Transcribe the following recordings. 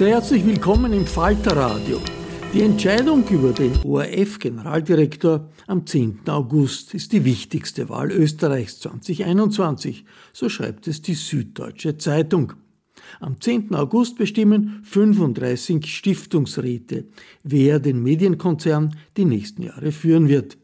Sehr herzlich willkommen im Falterradio. Die Entscheidung über den ORF-Generaldirektor am 10. August ist die wichtigste Wahl Österreichs 2021, so schreibt es die Süddeutsche Zeitung. Am 10. August bestimmen 35 Stiftungsräte, wer den Medienkonzern die nächsten Jahre führen wird.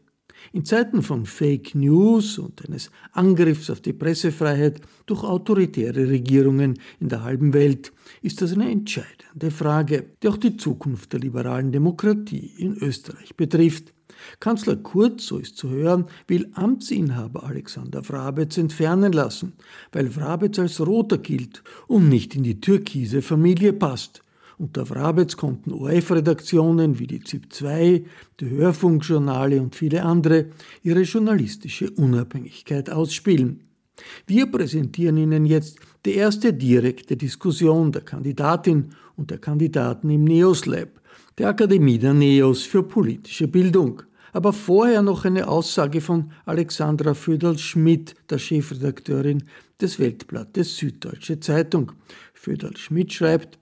In Zeiten von Fake News und eines Angriffs auf die Pressefreiheit durch autoritäre Regierungen in der halben Welt ist das eine entscheidende Frage, die auch die Zukunft der liberalen Demokratie in Österreich betrifft. Kanzler Kurz, so ist zu hören, will Amtsinhaber Alexander Frabetz entfernen lassen, weil Frabetz als Roter gilt und nicht in die türkise Familie passt. Unter Wrabetz konnten ORF-Redaktionen wie die ZIP 2, die Hörfunkjournale und viele andere ihre journalistische Unabhängigkeit ausspielen. Wir präsentieren Ihnen jetzt die erste direkte Diskussion der Kandidatin und der Kandidaten im NEOS Lab, der Akademie der NEOS für politische Bildung. Aber vorher noch eine Aussage von Alexandra Föderl-Schmidt, der Chefredakteurin des Weltblattes Süddeutsche Zeitung. Föderl-Schmidt schreibt,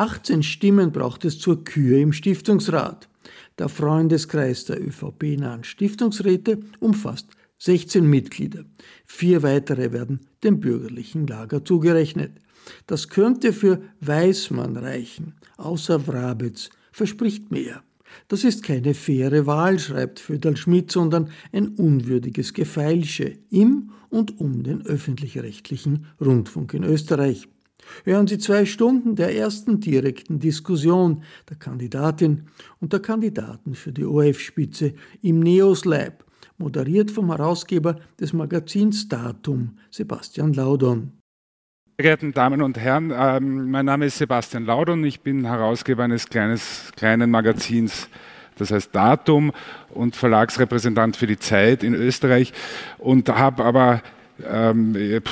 18 Stimmen braucht es zur Kür im Stiftungsrat. Der Freundeskreis der ÖVP-nahen Stiftungsräte umfasst 16 Mitglieder. Vier weitere werden dem bürgerlichen Lager zugerechnet. Das könnte für Weißmann reichen. Außer Wrabetz verspricht mehr. Das ist keine faire Wahl, schreibt Föderl Schmidt, sondern ein unwürdiges Gefeilsche im und um den öffentlich-rechtlichen Rundfunk in Österreich hören Sie zwei Stunden der ersten direkten Diskussion der Kandidatin und der Kandidaten für die OF-Spitze im Neos Lab, moderiert vom Herausgeber des Magazins Datum, Sebastian Laudon. Sehr geehrte Damen und Herren, ähm, mein Name ist Sebastian Laudon, ich bin Herausgeber eines kleines, kleinen Magazins das heißt Datum und Verlagsrepräsentant für die Zeit in Österreich und habe aber ähm,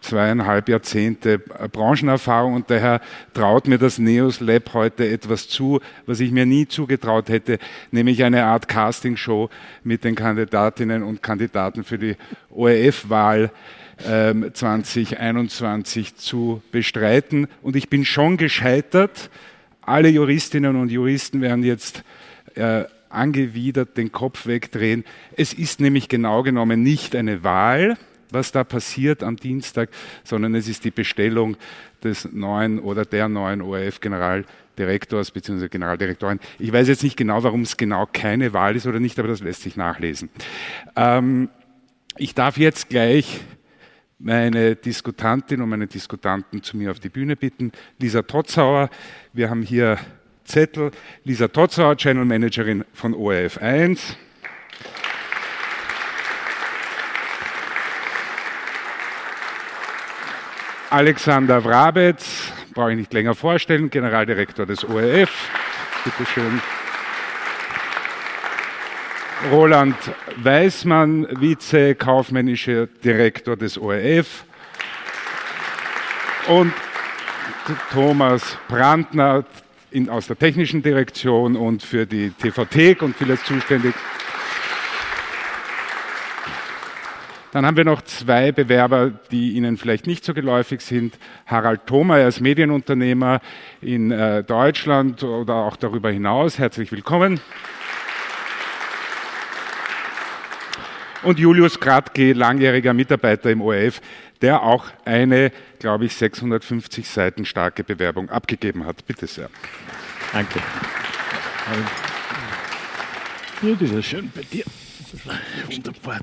zweieinhalb Jahrzehnte Branchenerfahrung und daher traut mir das Neos Lab heute etwas zu, was ich mir nie zugetraut hätte, nämlich eine Art Castingshow mit den Kandidatinnen und Kandidaten für die ORF-Wahl. 2021 ähm, zu bestreiten. Und ich bin schon gescheitert. Alle Juristinnen und Juristen werden jetzt äh, angewidert den Kopf wegdrehen. Es ist nämlich genau genommen nicht eine Wahl, was da passiert am Dienstag, sondern es ist die Bestellung des neuen oder der neuen ORF-Generaldirektors bzw. Generaldirektorin. Ich weiß jetzt nicht genau, warum es genau keine Wahl ist oder nicht, aber das lässt sich nachlesen. Ähm, ich darf jetzt gleich meine Diskutantin und meine Diskutanten zu mir auf die Bühne bitten. Lisa Totzauer, wir haben hier Zettel. Lisa Totzauer, Channel Managerin von ORF 1. Alexander Wrabetz, brauche ich nicht länger vorstellen, Generaldirektor des ORF. Bitte schön. Roland Weismann, Vize-kaufmännischer Direktor des ORF. Und Thomas Brandner aus der technischen Direktion und für die TVT und vieles zuständig. Dann haben wir noch zwei Bewerber, die Ihnen vielleicht nicht so geläufig sind. Harald Thoma, er ist Medienunternehmer in äh, Deutschland oder auch darüber hinaus. Herzlich willkommen. Und Julius Kratke, langjähriger Mitarbeiter im ORF, der auch eine, glaube ich, 650 Seiten starke Bewerbung abgegeben hat. Bitte sehr. Danke. Ja, das ist schön bei dir. Wunderbar.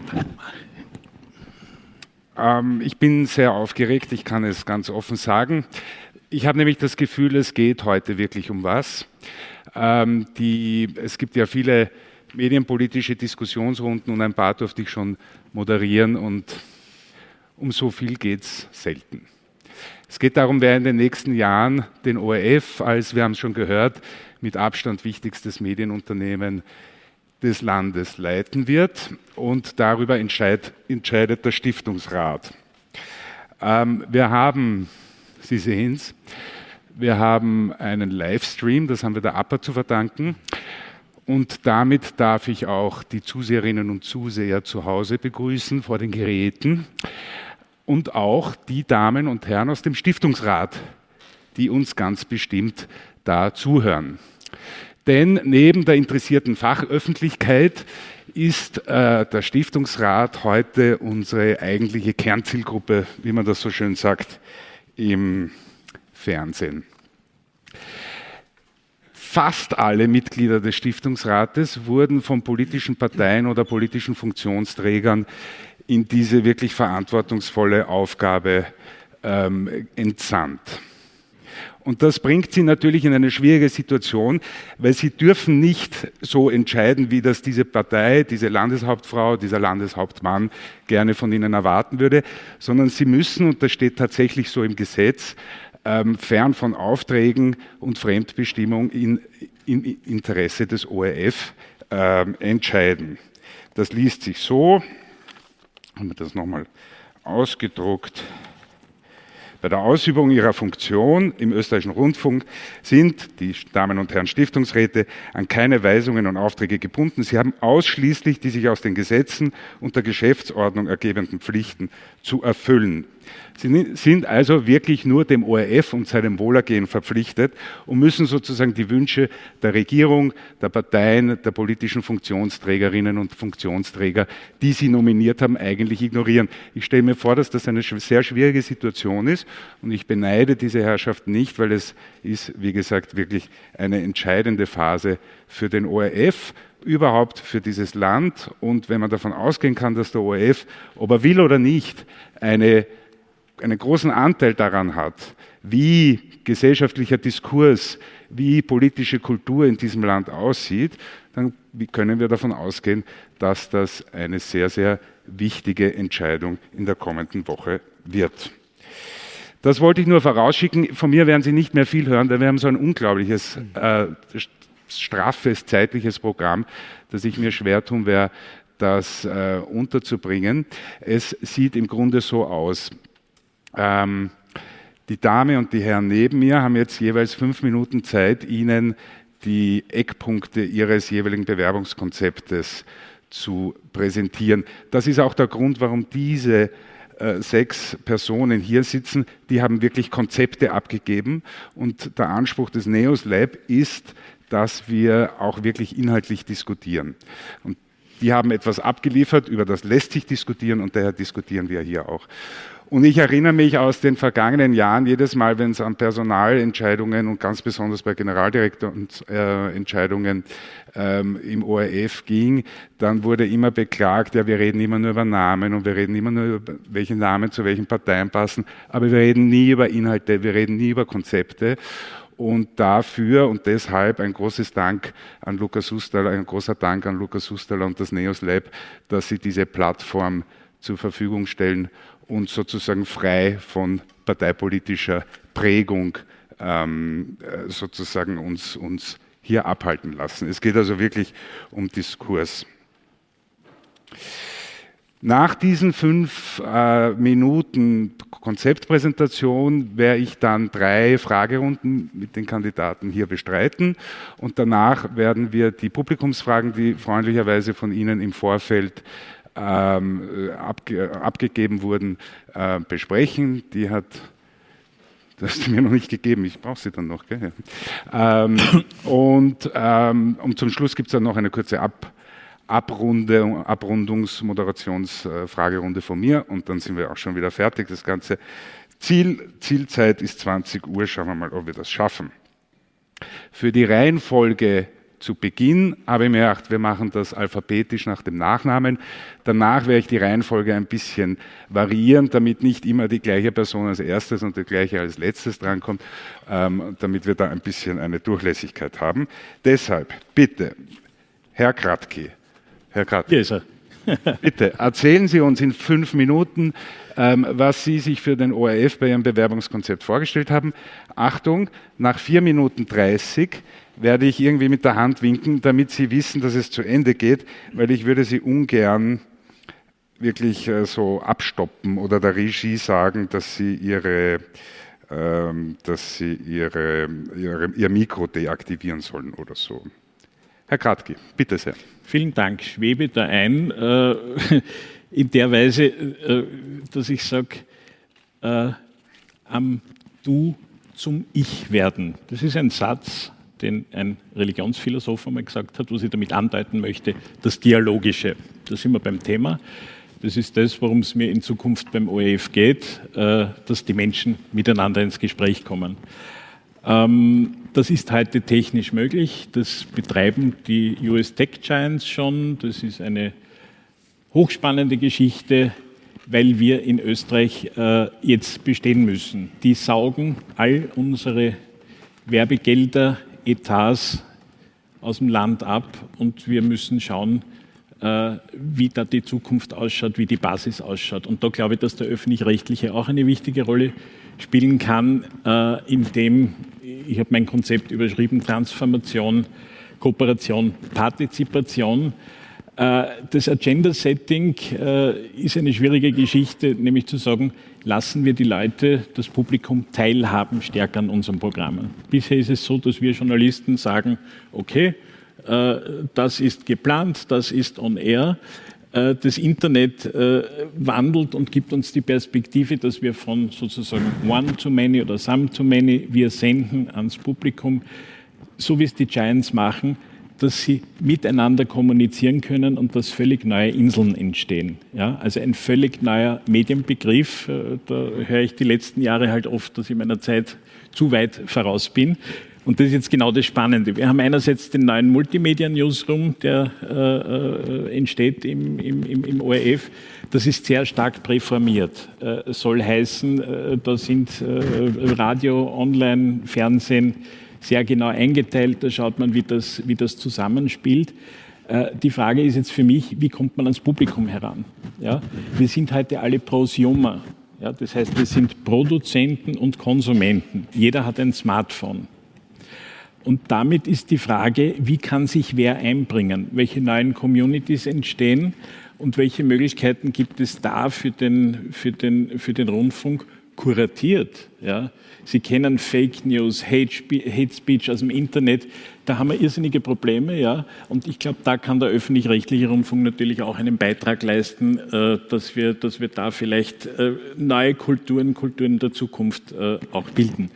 Ähm, ich bin sehr aufgeregt, ich kann es ganz offen sagen. Ich habe nämlich das Gefühl, es geht heute wirklich um was. Ähm, die, es gibt ja viele medienpolitische Diskussionsrunden und ein paar durfte ich schon moderieren und um so viel geht es selten. Es geht darum, wer in den nächsten Jahren den ORF als, wir haben es schon gehört, mit Abstand wichtigstes Medienunternehmen des Landes leiten wird und darüber entscheid, entscheidet der Stiftungsrat. Ähm, wir haben, Sie sehen es, wir haben einen Livestream, das haben wir der APA zu verdanken. Und damit darf ich auch die Zuseherinnen und Zuseher zu Hause begrüßen vor den Geräten und auch die Damen und Herren aus dem Stiftungsrat, die uns ganz bestimmt da zuhören. Denn neben der interessierten Fachöffentlichkeit ist äh, der Stiftungsrat heute unsere eigentliche Kernzielgruppe, wie man das so schön sagt, im Fernsehen. Fast alle Mitglieder des Stiftungsrates wurden von politischen Parteien oder politischen Funktionsträgern in diese wirklich verantwortungsvolle Aufgabe ähm, entsandt. Und das bringt sie natürlich in eine schwierige Situation, weil sie dürfen nicht so entscheiden, wie das diese Partei, diese Landeshauptfrau, dieser Landeshauptmann gerne von ihnen erwarten würde, sondern sie müssen, und das steht tatsächlich so im Gesetz, ähm, fern von Aufträgen und Fremdbestimmung in, in Interesse des ORF ähm, entscheiden. Das liest sich so, haben wir das nochmal ausgedruckt. Bei der Ausübung ihrer Funktion im österreichischen Rundfunk sind die Damen und Herren Stiftungsräte an keine Weisungen und Aufträge gebunden. Sie haben ausschließlich die sich aus den Gesetzen und der Geschäftsordnung ergebenden Pflichten zu erfüllen. Sie sind also wirklich nur dem ORF und seinem Wohlergehen verpflichtet und müssen sozusagen die Wünsche der Regierung, der Parteien, der politischen Funktionsträgerinnen und Funktionsträger, die sie nominiert haben, eigentlich ignorieren. Ich stelle mir vor, dass das eine sehr schwierige Situation ist und ich beneide diese Herrschaft nicht, weil es ist, wie gesagt, wirklich eine entscheidende Phase für den ORF überhaupt für dieses Land. Und wenn man davon ausgehen kann, dass der ORF, ob er will oder nicht, eine einen großen Anteil daran hat, wie gesellschaftlicher Diskurs, wie politische Kultur in diesem Land aussieht, dann können wir davon ausgehen, dass das eine sehr, sehr wichtige Entscheidung in der kommenden Woche wird. Das wollte ich nur vorausschicken. Von mir werden Sie nicht mehr viel hören, denn wir haben so ein unglaubliches, äh, straffes zeitliches Programm, dass ich mir schwer tun werde, das äh, unterzubringen. Es sieht im Grunde so aus. Ähm, die Dame und die Herren neben mir haben jetzt jeweils fünf Minuten Zeit, Ihnen die Eckpunkte Ihres jeweiligen Bewerbungskonzeptes zu präsentieren. Das ist auch der Grund, warum diese äh, sechs Personen hier sitzen. Die haben wirklich Konzepte abgegeben und der Anspruch des NEOS Lab ist, dass wir auch wirklich inhaltlich diskutieren. Und Die haben etwas abgeliefert, über das lässt sich diskutieren und daher diskutieren wir hier auch. Und ich erinnere mich aus den vergangenen Jahren jedes Mal, wenn es an Personalentscheidungen und ganz besonders bei Generaldirektorentscheidungen ähm, im ORF ging, dann wurde immer beklagt, ja, wir reden immer nur über Namen und wir reden immer nur über welche Namen zu welchen Parteien passen, aber wir reden nie über Inhalte, wir reden nie über Konzepte. Und dafür und deshalb ein großes Dank an Lukas Hustaler, ein großer Dank an Lukas Hustaler und das Neos Lab, dass sie diese Plattform zur Verfügung stellen und sozusagen frei von parteipolitischer Prägung ähm, äh, sozusagen uns, uns hier abhalten lassen. Es geht also wirklich um Diskurs. Nach diesen fünf äh, Minuten Konzeptpräsentation werde ich dann drei Fragerunden mit den Kandidaten hier bestreiten und danach werden wir die Publikumsfragen, die freundlicherweise von Ihnen im Vorfeld ähm, abge abgegeben wurden, äh, besprechen. Die hat das hast du mir noch nicht gegeben, ich brauche sie dann noch. Gell? Ähm, und, ähm, und zum Schluss gibt es dann noch eine kurze Ab Abrunde, Abrundungs-, Moderationsfragerunde von mir und dann sind wir auch schon wieder fertig. Das Ganze Ziel, Zielzeit ist 20 Uhr, schauen wir mal, ob wir das schaffen. Für die Reihenfolge zu Beginn habe ich mir gedacht, wir machen das alphabetisch nach dem Nachnamen. Danach werde ich die Reihenfolge ein bisschen variieren, damit nicht immer die gleiche Person als erstes und die gleiche als letztes drankommt, ähm, damit wir da ein bisschen eine Durchlässigkeit haben. Deshalb, bitte, Herr Kratki. Herr Kratki. Yes, bitte, erzählen Sie uns in fünf Minuten, ähm, was Sie sich für den ORF bei Ihrem Bewerbungskonzept vorgestellt haben. Achtung, nach vier Minuten 30 werde ich irgendwie mit der Hand winken, damit Sie wissen, dass es zu Ende geht, weil ich würde Sie ungern wirklich äh, so abstoppen oder der Regie sagen, dass Sie Ihre ähm, dass sie ihre, ihre, ihr Mikro deaktivieren sollen oder so. Herr Kratki, bitte sehr. Vielen Dank. Schwebe da ein, äh, in der Weise, äh, dass ich sage, äh, am Du zum Ich werden. Das ist ein Satz, den ein Religionsphilosoph einmal gesagt hat, was ich damit andeuten möchte, das Dialogische. Da sind wir beim Thema. Das ist das, worum es mir in Zukunft beim ORF geht, äh, dass die Menschen miteinander ins Gespräch kommen. Ähm, das ist heute technisch möglich. Das betreiben die US Tech Giants schon. Das ist eine hochspannende Geschichte, weil wir in Österreich äh, jetzt bestehen müssen. Die saugen all unsere Werbegelder Etats aus dem Land ab und wir müssen schauen, äh, wie da die Zukunft ausschaut, wie die Basis ausschaut. Und da glaube ich, dass der öffentlich-rechtliche auch eine wichtige Rolle spielen kann, äh, indem, ich habe mein Konzept überschrieben, Transformation, Kooperation, Partizipation. Äh, das Agenda-Setting ist eine schwierige Geschichte, nämlich zu sagen, lassen wir die Leute, das Publikum teilhaben stärker an unseren Programmen. Bisher ist es so, dass wir Journalisten sagen, okay, äh, das ist geplant, das ist on air. Äh, das Internet äh, wandelt und gibt uns die Perspektive, dass wir von sozusagen one to many oder some to many, wir senden ans Publikum, so wie es die Giants machen, dass sie miteinander kommunizieren können und dass völlig neue Inseln entstehen. Ja, also ein völlig neuer Medienbegriff. Äh, da höre ich die letzten Jahre halt oft, dass ich meiner Zeit zu weit voraus bin. Und das ist jetzt genau das Spannende. Wir haben einerseits den neuen Multimedia-Newsroom, der äh, äh, entsteht im, im, im, ORF. Das ist sehr stark präformiert. Äh, soll heißen, äh, da sind äh, Radio, Online, Fernsehen, sehr genau eingeteilt. Da schaut man, wie das, wie das zusammenspielt. Äh, die Frage ist jetzt für mich, wie kommt man ans Publikum heran? Ja? Wir sind heute alle Prosumer. Ja? Das heißt, wir sind Produzenten und Konsumenten. Jeder hat ein Smartphone. Und damit ist die Frage, wie kann sich wer einbringen? Welche neuen Communities entstehen? Und welche Möglichkeiten gibt es da für den, für den, für den Rundfunk kuratiert? Ja? Sie kennen Fake News, Hate, Speech aus dem Internet. Da haben wir irrsinnige Probleme, ja. Und ich glaube, da kann der öffentlich-rechtliche Rundfunk natürlich auch einen Beitrag leisten, äh, dass, wir, dass wir da vielleicht äh, neue Kulturen, Kulturen der Zukunft äh, auch bilden.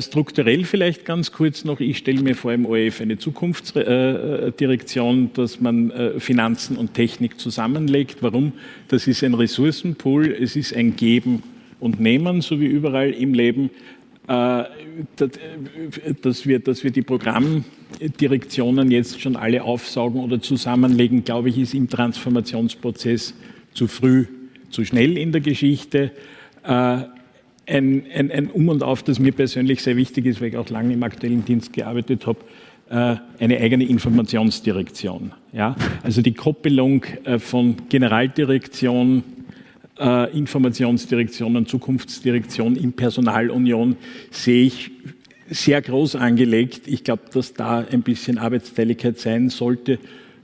Strukturell vielleicht ganz kurz noch, ich stelle mir vor im ORF eine Zukunftsdirektion, dass man Finanzen und Technik zusammenlegt. Warum? Das ist ein Ressourcenpool, es ist ein Geben und Nehmen, so wie überall im Leben. Äh, dass wir, dass wir die Programmdirektionen jetzt schon alle aufsaugen oder zusammenlegen, glaube ich, ist im Transformationsprozess zu früh, zu schnell in der Geschichte. Äh, ein, ein, ein Um und Auf, das mir persönlich sehr wichtig ist, weil ich auch lange im aktuellen Dienst gearbeitet habe, äh, eine eigene Informationsdirektion. Ja? Also die Koppelung von Generaldirektion, äh, Informationsdirektion und Zukunftsdirektion in Personalunion sehe ich sehr groß angelegt. Ich glaube, dass da ein bisschen Arbeitsteiligkeit sein sollte.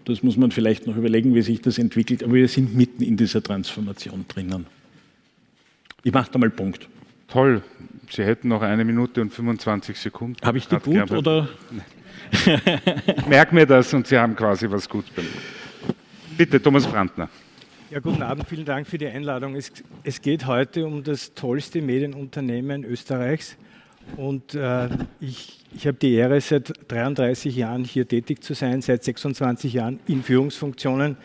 Das muss man vielleicht noch überlegen, wie sich das entwickelt. Aber wir sind mitten in dieser Transformation drinnen. Ich mache da mal Punkt. Toll. Sie hätten noch eine Minute und 25 Sekunden. Habe ich die gut gern, oder? Merk mir das und Sie haben quasi was gut. Bitte, Thomas Brandner. Ja, guten Abend, vielen Dank für die Einladung. Es, es geht heute um das tollste Medienunternehmen Österreichs. Und äh, ich, ich habe die Ehre, seit 33 Jahren hier tätig zu sein, seit 26 Jahren in Führungsfunktionen.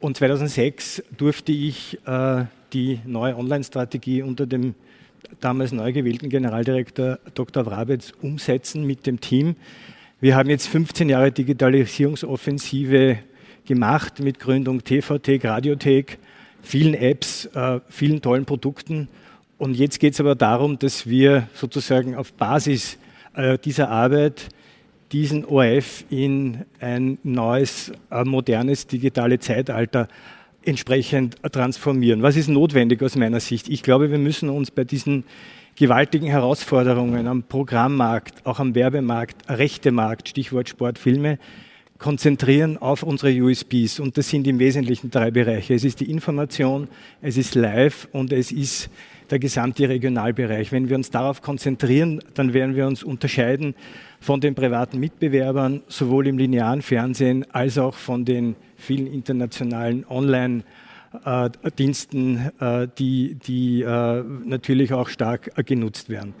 Und 2006 durfte ich äh, die neue Online-Strategie unter dem damals neu gewählten Generaldirektor Dr. Wrabetz umsetzen mit dem Team. Wir haben jetzt 15 Jahre Digitalisierungsoffensive gemacht mit Gründung TVTech, Radiothek, vielen Apps, äh, vielen tollen Produkten. Und jetzt geht es aber darum, dass wir sozusagen auf Basis äh, dieser Arbeit diesen ORF in ein neues, äh, modernes, digitales Zeitalter entsprechend transformieren. Was ist notwendig aus meiner Sicht? Ich glaube, wir müssen uns bei diesen gewaltigen Herausforderungen am Programmmarkt, auch am Werbemarkt, Rechtemarkt, Stichwort Sportfilme, konzentrieren auf unsere USBs. Und das sind im Wesentlichen drei Bereiche. Es ist die Information, es ist Live und es ist der gesamte Regionalbereich. Wenn wir uns darauf konzentrieren, dann werden wir uns unterscheiden von den privaten Mitbewerbern, sowohl im linearen Fernsehen als auch von den vielen internationalen Online- Diensten, äh, die, die äh, natürlich auch stark genutzt werden.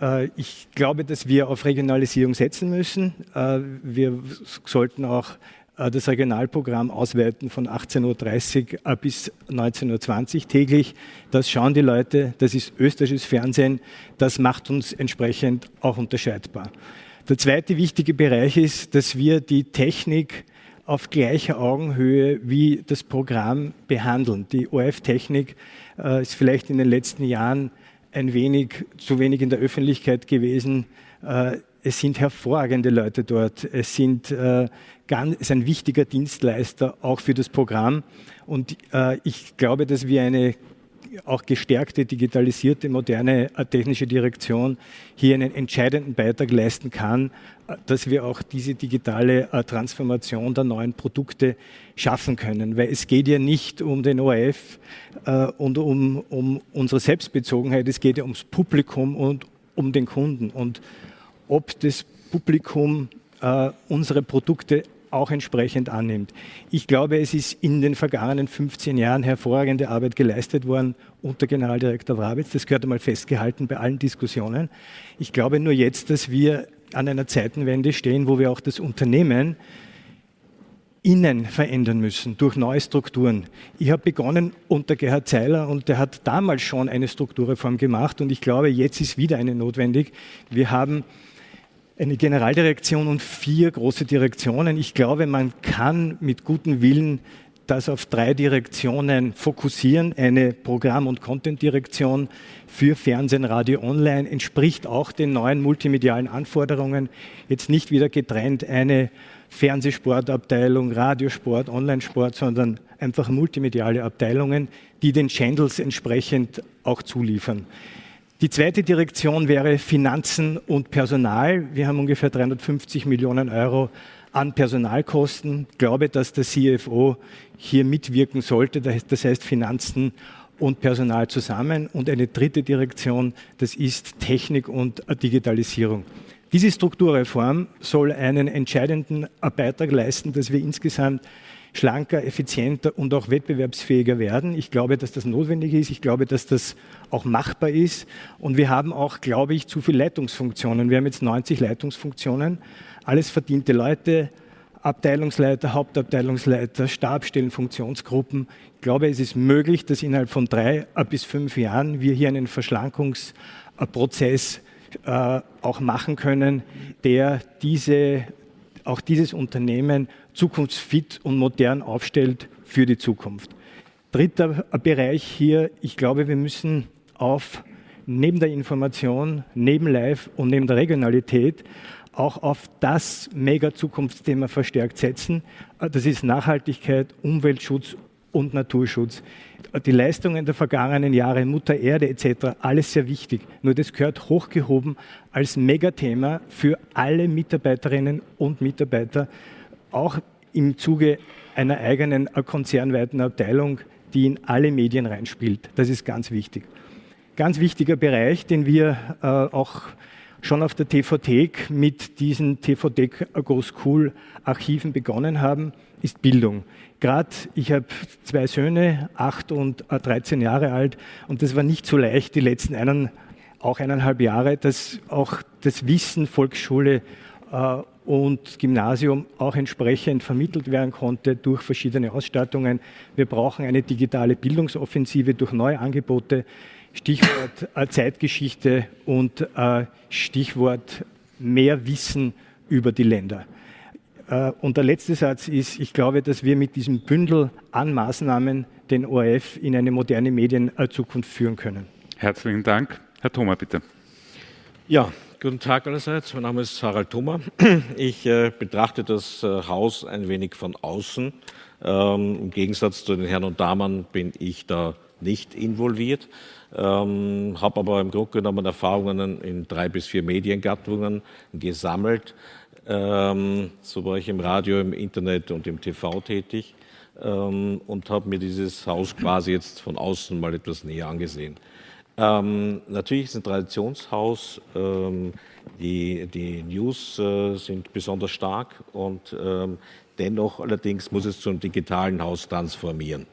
Äh, ich glaube, dass wir auf Regionalisierung setzen müssen. Äh, wir sollten auch äh, das Regionalprogramm ausweiten von 18.30 Uhr bis 19.20 Uhr täglich. Das schauen die Leute, das ist österreichisches Fernsehen, das macht uns entsprechend auch unterscheidbar. Der zweite wichtige Bereich ist, dass wir die Technik auf gleicher Augenhöhe wie das Programm behandeln. Die ORF-Technik ist vielleicht in den letzten Jahren ein wenig zu wenig in der Öffentlichkeit gewesen. Äh, es sind hervorragende Leute dort. Es, sind, äh, ganz, es ist ein wichtiger Dienstleister auch für das Programm. Und äh, ich glaube, dass wir eine auch gestärkte, digitalisierte, moderne äh, technische Direktion hier einen entscheidenden Beitrag leisten kann, äh, dass wir auch diese digitale äh, Transformation der neuen Produkte schaffen können. Weil es geht ja nicht um den ORF und um, um unsere Selbstbezogenheit, es geht ja ums Publikum und um den Kunden. Und ob das Publikum unsere Produkte auch entsprechend annimmt. Ich glaube, es ist in den vergangenen 15 Jahren hervorragende Arbeit geleistet worden unter Generaldirektor Wrabitz. Das gehört einmal festgehalten bei allen Diskussionen. Ich glaube nur jetzt, dass wir an einer Zeitenwende stehen, wo wir auch das Unternehmen innen verändern müssen durch neue Strukturen. Ich habe begonnen unter Gerhard Zeiler und der hat damals schon eine Strukturreform gemacht und ich glaube, jetzt ist wieder eine notwendig. Wir haben eine Generaldirektion und vier große Direktionen. Ich glaube, man kann mit gutem Willen das auf drei Direktionen fokussieren. Eine Programm- und Content-Direktion für Fernsehen, Radio, Online entspricht auch den neuen multimedialen Anforderungen. Jetzt nicht wieder getrennt eine Fernsehsportabteilung, Radiosport, Online-Sport, sondern einfach multimediale Abteilungen, die den Channels entsprechend auch zuliefern. Die zweite Direktion wäre Finanzen und Personal. Wir haben ungefähr 350 Millionen Euro an Personalkosten. Ich glaube, dass der CFO hier mitwirken sollte. Das heißt Finanzen und Personal zusammen. Und eine dritte Direktion, das ist Technik und Digitalisierung. Diese Strukturreform soll einen entscheidenden Beitrag leisten, dass wir insgesamt schlanker, effizienter und auch wettbewerbsfähiger werden. Ich glaube, dass das notwendig ist. Ich glaube, dass das auch machbar ist. Und wir haben auch, glaube ich, zu viele Leitungsfunktionen. Wir haben jetzt 90 Leitungsfunktionen, alles verdiente Leute, Abteilungsleiter, Hauptabteilungsleiter, Stabstellen, Funktionsgruppen. Ich glaube, es ist möglich, dass innerhalb von drei bis fünf Jahren wir hier einen Verschlankungsprozess äh, auch machen können, der diese, auch dieses Unternehmen zukunftsfit und modern aufstellt für die Zukunft. Dritter Bereich hier, ich glaube, wir müssen auf neben der Information, neben Live und neben der Regionalität auch auf das Mega-Zukunftsthema verstärkt setzen. Das ist Nachhaltigkeit, Umweltschutz und Naturschutz. Die Leistungen der vergangenen Jahre, Mutter Erde etc., alles sehr wichtig. Nur das gehört hochgehoben als Megathema für alle Mitarbeiterinnen und Mitarbeiter, auch im Zuge einer eigenen konzernweiten Abteilung, die in alle Medien reinspielt. Das ist ganz wichtig. Ganz wichtiger Bereich, den wir äh, auch schon auf der TVT mit diesen TVT Go School Archiven begonnen haben, ist Bildung. Gerade ich habe zwei Söhne, acht und 13 Jahre alt, und das war nicht so leicht, die letzten einen, auch eineinhalb Jahre, dass auch das Wissen Volksschule äh, und Gymnasium auch entsprechend vermittelt werden konnte durch verschiedene Ausstattungen. Wir brauchen eine digitale Bildungsoffensive durch neue Angebote. Stichwort äh, Zeitgeschichte und äh, Stichwort mehr Wissen über die Länder. Äh, und der letzte Satz ist, ich glaube, dass wir mit diesem Bündel an Maßnahmen den ORF in eine moderne Medienzukunft führen können. Herzlichen Dank. Herr Thoma, bitte. Ja, guten Tag allerseits. Mein Name ist Harald Thoma. Ich äh, betrachte das äh, Haus ein wenig von außen. Ähm, Im Gegensatz zu den Herren und Damen bin ich da nicht involviert ähm, habe aber im Grunde genommen Erfahrungen in drei bis vier Mediengattungen gesammelt. Ähm, so war ich im Radio, im Internet und im TV tätig ähm, und habe mir dieses Haus quasi jetzt von außen mal etwas näher angesehen. Ähm, natürlich ist ein Traditionshaus. Ähm, die, die News äh, sind besonders stark und ähm, dennoch allerdings muss es zum digitalen Haus transformieren.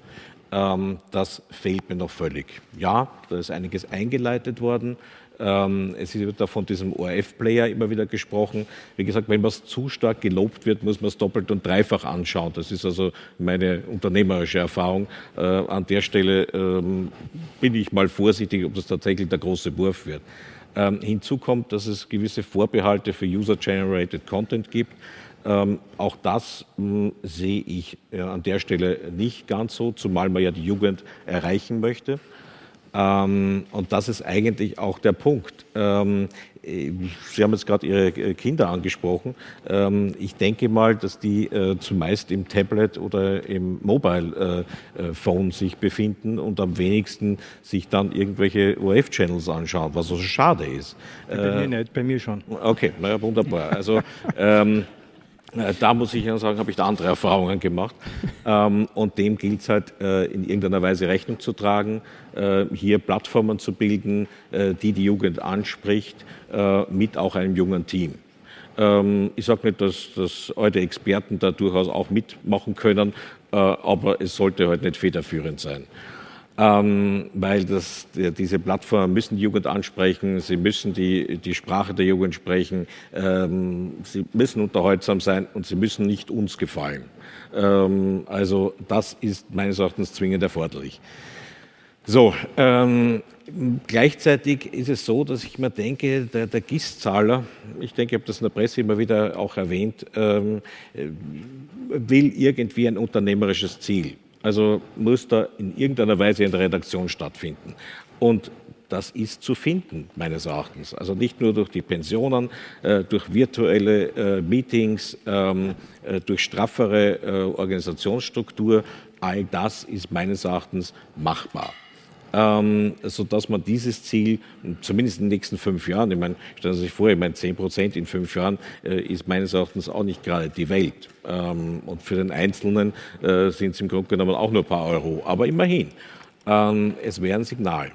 Ähm, das fehlt mir noch völlig. Ja, da ist einiges eingeleitet worden. Ähm, es wird da von diesem ORF-Player immer wieder gesprochen. Wie gesagt, wenn was zu stark gelobt wird, muss man es doppelt und dreifach anschauen. Das ist also meine unternehmerische Erfahrung. Äh, an der Stelle ähm, bin ich mal vorsichtig, ob das tatsächlich der große Wurf wird. Ähm, hinzu kommt, dass es gewisse Vorbehalte für User-Generated Content gibt. Ähm, auch das mh, sehe ich äh, an der Stelle nicht ganz so, zumal man ja die Jugend erreichen möchte. Ähm, und das ist eigentlich auch der Punkt. Ähm, Sie haben jetzt gerade Ihre äh, Kinder angesprochen. Ähm, ich denke mal, dass die äh, zumeist im Tablet oder im Mobile äh, äh Phone sich befinden und am wenigsten sich dann irgendwelche OF-Channels anschauen, was also schade ist. Bei mir nicht, bei mir schon. Okay, naja, wunderbar. Also ähm, äh, da muss ich ja sagen, habe ich da andere Erfahrungen gemacht. Ähm, und dem gilt es halt äh, in irgendeiner Weise Rechnung zu tragen, äh, hier Plattformen zu bilden, die die Jugend anspricht, mit auch einem jungen Team. Ähm, ich sage nicht, dass, dass eure Experten da durchaus auch mitmachen können, aber es sollte halt nicht federführend sein ähm, weil das, die, diese Plattformen müssen die Jugend ansprechen, sie müssen die, die Sprache der Jugend sprechen, ähm, sie müssen unterhaltsam sein und sie müssen nicht uns gefallen. Ähm, also das ist meines Erachtens zwingend erforderlich. So, ähm, gleichzeitig ist es so, dass ich mir denke, der, der GIS-Zahler, ich denke, ich habe das in der Presse immer wieder auch erwähnt, ähm, will irgendwie ein unternehmerisches Ziel. Also muss da in irgendeiner Weise in der Redaktion stattfinden. Und das ist zu finden, meines Erachtens. Also nicht nur durch die Pensionen, äh, durch virtuelle äh, Meetings, ähm, äh, durch straffere äh, Organisationsstruktur. All das ist meines Erachtens machbar ähm, sodass man dieses Ziel zumindest in den nächsten fünf Jahren, ich meine, stellen Sie sich vor, ich meine, zehn Prozent in fünf Jahren äh, ist meines Erachtens auch nicht gerade die Welt. Ähm, und für den Einzelnen äh, sind es im Grunde genommen auch nur ein paar Euro, aber immerhin. Ähm, es wäre ein Signal.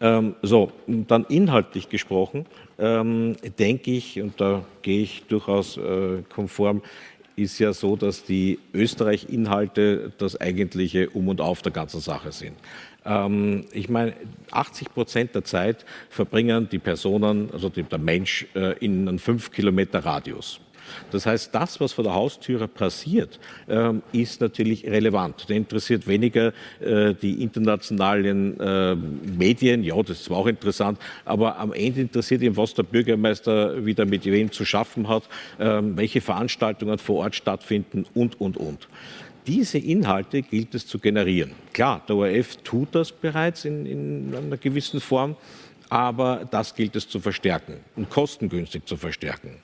Ähm, so, dann inhaltlich gesprochen, ähm, denke ich, und da gehe ich durchaus äh, konform, ist ja so, dass die Österreich-Inhalte das eigentliche Um und Auf der ganzen Sache sind. Ähm, ich meine, 80 Prozent der Zeit verbringen die Personen, also der Mensch, äh, in einem 5 Kilometer Radius. Das heißt, das, was vor der Haustüre passiert, ähm, ist natürlich relevant. Der interessiert weniger äh, die internationalen äh, Medien, ja, das ist auch interessant, aber am Ende interessiert ihn, was der Bürgermeister wieder mit wem zu schaffen hat, ähm, welche Veranstaltungen vor Ort stattfinden und, und, und. Diese Inhalte gilt es zu generieren. Klar, der ORF tut das bereits in, in einer gewissen Form, aber das gilt es zu verstärken und kostengünstig zu verstärken.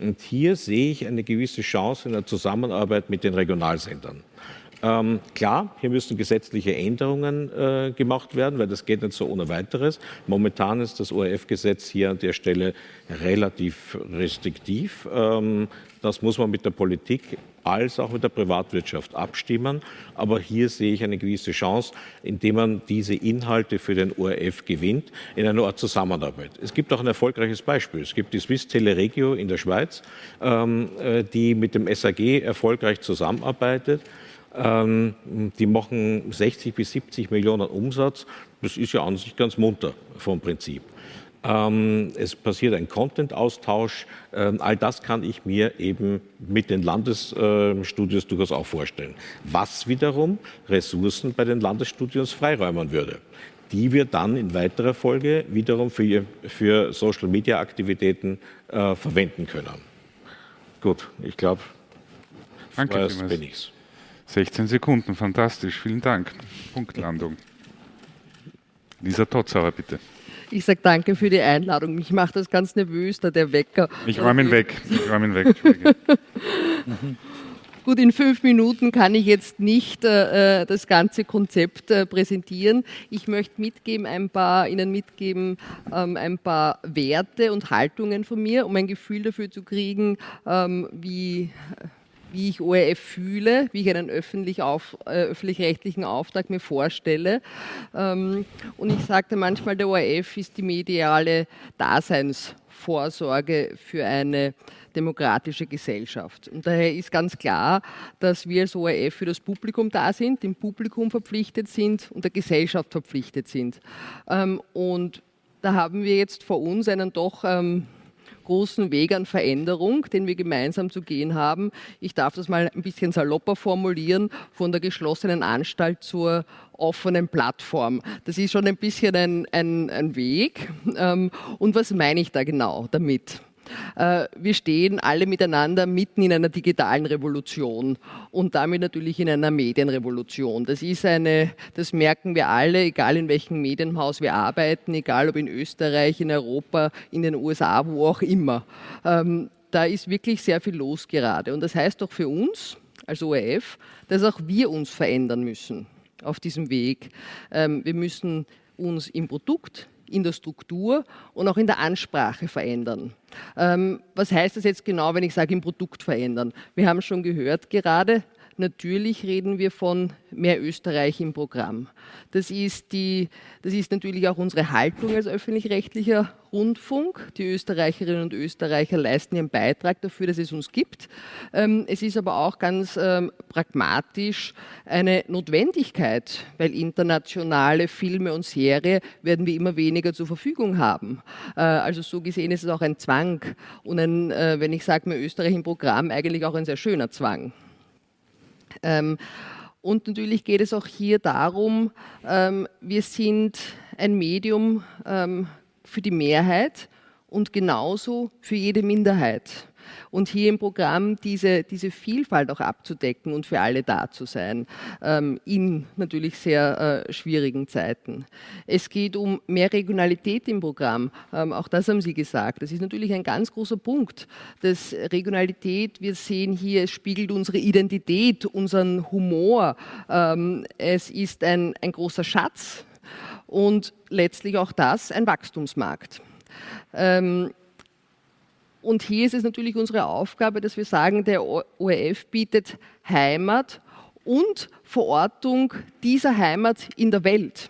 Und hier sehe ich eine gewisse Chance in der Zusammenarbeit mit den Regionalsendern. Ähm, klar, hier müssen gesetzliche Änderungen äh, gemacht werden, weil das geht nicht so ohne weiteres. Momentan ist das ORF-Gesetz hier an der Stelle relativ restriktiv. Ähm, das muss man mit der Politik als auch mit der Privatwirtschaft abstimmen. Aber hier sehe ich eine gewisse Chance, indem man diese Inhalte für den ORF gewinnt, in einer Art Zusammenarbeit. Es gibt auch ein erfolgreiches Beispiel. Es gibt die Swiss Teleregio in der Schweiz, ähm, äh, die mit dem SAG erfolgreich zusammenarbeitet. Ähm, die machen 60 bis 70 Millionen Umsatz. Das ist ja an sich ganz munter vom Prinzip. Ähm, es passiert ein Content-Austausch. Ähm, all das kann ich mir eben mit den Landesstudios durchaus auch vorstellen. Was wiederum Ressourcen bei den Landesstudios freiräumen würde, die wir dann in weiterer Folge wiederum für, für Social-Media-Aktivitäten äh, verwenden können. Gut, ich glaube, vorerst bin ich's. 16 Sekunden, fantastisch, vielen Dank. Punktlandung. Lisa Totzauer, bitte. Ich sage danke für die Einladung. Mich macht das ganz nervös, da der Wecker. Ich räume ihn weg. Ich räume ihn weg. Gut, in fünf Minuten kann ich jetzt nicht äh, das ganze Konzept äh, präsentieren. Ich möchte mitgeben, ein paar, Ihnen mitgeben, ähm, ein paar Werte und Haltungen von mir, um ein Gefühl dafür zu kriegen, ähm, wie wie ich ORF fühle, wie ich einen öffentlich auf, äh, öffentlich-rechtlichen Auftrag mir vorstelle. Ähm, und ich sagte manchmal, der ORF ist die mediale Daseinsvorsorge für eine demokratische Gesellschaft. Und daher ist ganz klar, dass wir als ORF für das Publikum da sind, dem Publikum verpflichtet sind und der Gesellschaft verpflichtet sind. Ähm, und da haben wir jetzt vor uns einen doch ähm, großen Weg an Veränderung, den wir gemeinsam zu gehen haben. Ich darf das mal ein bisschen salopper formulieren, von der geschlossenen Anstalt zur offenen Plattform. Das ist schon ein bisschen ein, ein, ein Weg. Ähm, und was meine ich da genau damit? Äh, wir stehen alle miteinander mitten in einer digitalen Revolution und damit natürlich in einer Medienrevolution. Das ist eine, das merken wir alle, egal in welchem Medienhaus wir arbeiten, egal ob in Österreich, in Europa, in den USA, wo auch immer. Ähm, da ist wirklich sehr viel los gerade. Und das heißt doch für uns als ORF, dass auch wir uns verändern müssen auf diesem Weg. Ähm, wir müssen uns im Produkt, in der Struktur und auch in der Ansprache verändern. Ähm, was heißt das jetzt genau, wenn ich sage, im Produkt verändern? Wir haben schon gehört gerade, Natürlich reden wir von mehr Österreich im Programm. Das ist, die, das ist natürlich auch unsere Haltung als öffentlich-rechtlicher Rundfunk. Die Österreicherinnen und Österreicher leisten ihren Beitrag dafür, dass es uns gibt. Ähm, es ist aber auch ganz ähm, pragmatisch eine Notwendigkeit, weil internationale Filme und Serien werden wir immer weniger zur Verfügung haben. Äh, also so gesehen ist es auch ein Zwang und ein, äh, wenn ich sage mehr Österreich im Programm, eigentlich auch ein sehr schöner Zwang. Ähm, und natürlich geht es auch hier darum, ähm, wir sind ein Medium ähm, für die Mehrheit und genauso für jede Minderheit und hier im Programm diese, diese Vielfalt auch abzudecken und für alle da zu sein, ähm, in natürlich sehr äh, schwierigen Zeiten. Es geht um mehr Regionalität im Programm, ähm, auch das haben Sie gesagt. Das ist natürlich ein ganz großer Punkt. Das Regionalität, wir sehen hier, es spiegelt unsere Identität, unseren Humor. Ähm, es ist ein, ein großer Schatz und letztlich auch das ein Wachstumsmarkt. Und hier ist es natürlich unsere Aufgabe, dass wir sagen, der ORF bietet Heimat und Verortung dieser Heimat in der Welt.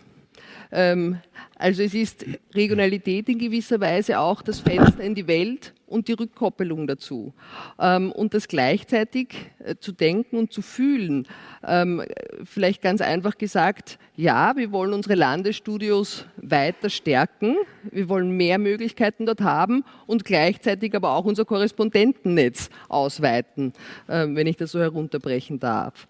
Ähm, also es ist Regionalität in gewisser Weise auch das Fenster in die Welt und die Rückkoppelung dazu. Ähm, und das gleichzeitig äh, zu denken und zu fühlen. Ähm, vielleicht ganz einfach gesagt, ja, wir wollen unsere Landesstudios weiter stärken, wir wollen mehr Möglichkeiten dort haben und gleichzeitig aber auch unser Korrespondentennetz ausweiten, äh, wenn ich das so herunterbrechen darf.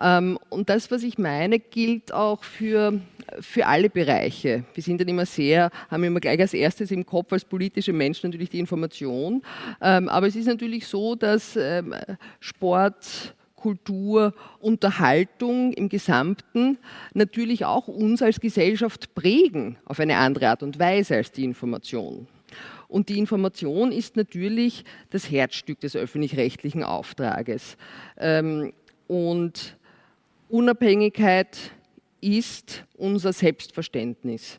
Ähm, und das, was ich meine, gilt auch für, für alle Bereiche. Wir sind dann immer sehr, haben immer gleich als erstes im Kopf als politische Menschen natürlich die Information. Ähm, aber es ist natürlich so, dass ähm, Sport, Kultur, Unterhaltung im Gesamten natürlich auch uns als Gesellschaft prägen auf eine andere Art und Weise als die Information. Und die Information ist natürlich das Herzstück des öffentlich-rechtlichen Auftrages. Und Unabhängigkeit ist unser Selbstverständnis.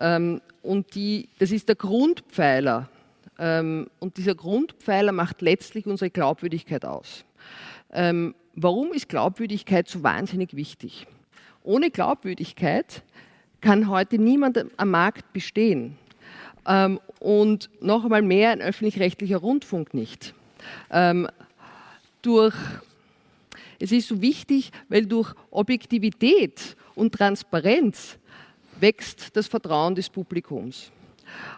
Ähm, und die, das ist der Grundpfeiler. Ähm, und dieser Grundpfeiler macht letztlich unsere Glaubwürdigkeit aus. Ähm, warum ist Glaubwürdigkeit so wahnsinnig wichtig? Ohne Glaubwürdigkeit kann heute niemand am Markt bestehen. Und noch einmal mehr ein öffentlich-rechtlicher Rundfunk nicht. Durch es ist so wichtig, weil durch Objektivität und Transparenz wächst das Vertrauen des Publikums.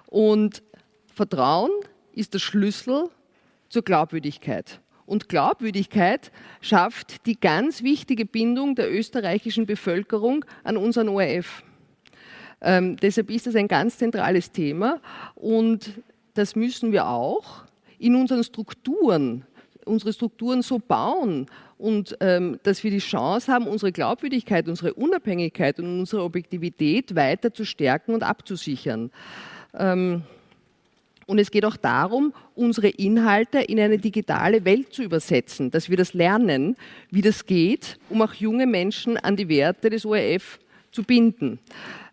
Und Vertrauen ist der Schlüssel zur Glaubwürdigkeit. Und Glaubwürdigkeit schafft die ganz wichtige Bindung der österreichischen Bevölkerung an unseren ORF. Ähm, deshalb ist das ein ganz zentrales Thema und das müssen wir auch in unseren Strukturen, unsere Strukturen so bauen, und ähm, dass wir die Chance haben, unsere Glaubwürdigkeit, unsere Unabhängigkeit und unsere Objektivität weiter zu stärken und abzusichern. Ähm, und es geht auch darum, unsere Inhalte in eine digitale Welt zu übersetzen, dass wir das lernen, wie das geht, um auch junge Menschen an die Werte des ORF zu binden.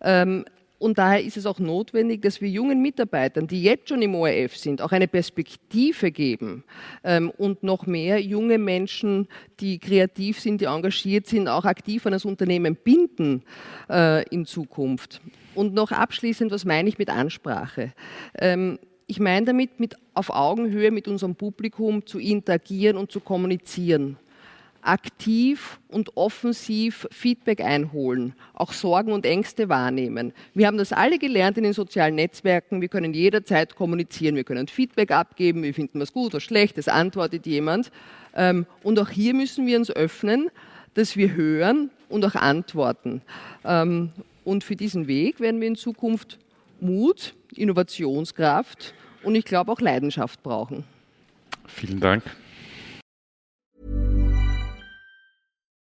Ähm, und daher ist es auch notwendig, dass wir jungen Mitarbeitern, die jetzt schon im ORF sind, auch eine Perspektive geben ähm, und noch mehr junge Menschen, die kreativ sind, die engagiert sind, auch aktiv an das Unternehmen binden äh, in Zukunft. Und noch abschließend, was meine ich mit Ansprache? Ähm, ich meine damit, mit auf Augenhöhe mit unserem Publikum zu interagieren und zu kommunizieren aktiv und offensiv Feedback einholen, auch Sorgen und Ängste wahrnehmen. Wir haben das alle gelernt in den sozialen Netzwerken. Wir können jederzeit kommunizieren, wir können Feedback abgeben, wir finden was gut oder schlecht, es antwortet jemand. Ähm, und auch hier müssen wir uns öffnen, dass wir hören und auch antworten. Ähm, und für diesen Weg werden wir in Zukunft Mut, Innovationskraft und ich glaube auch Leidenschaft brauchen. Vielen Dank.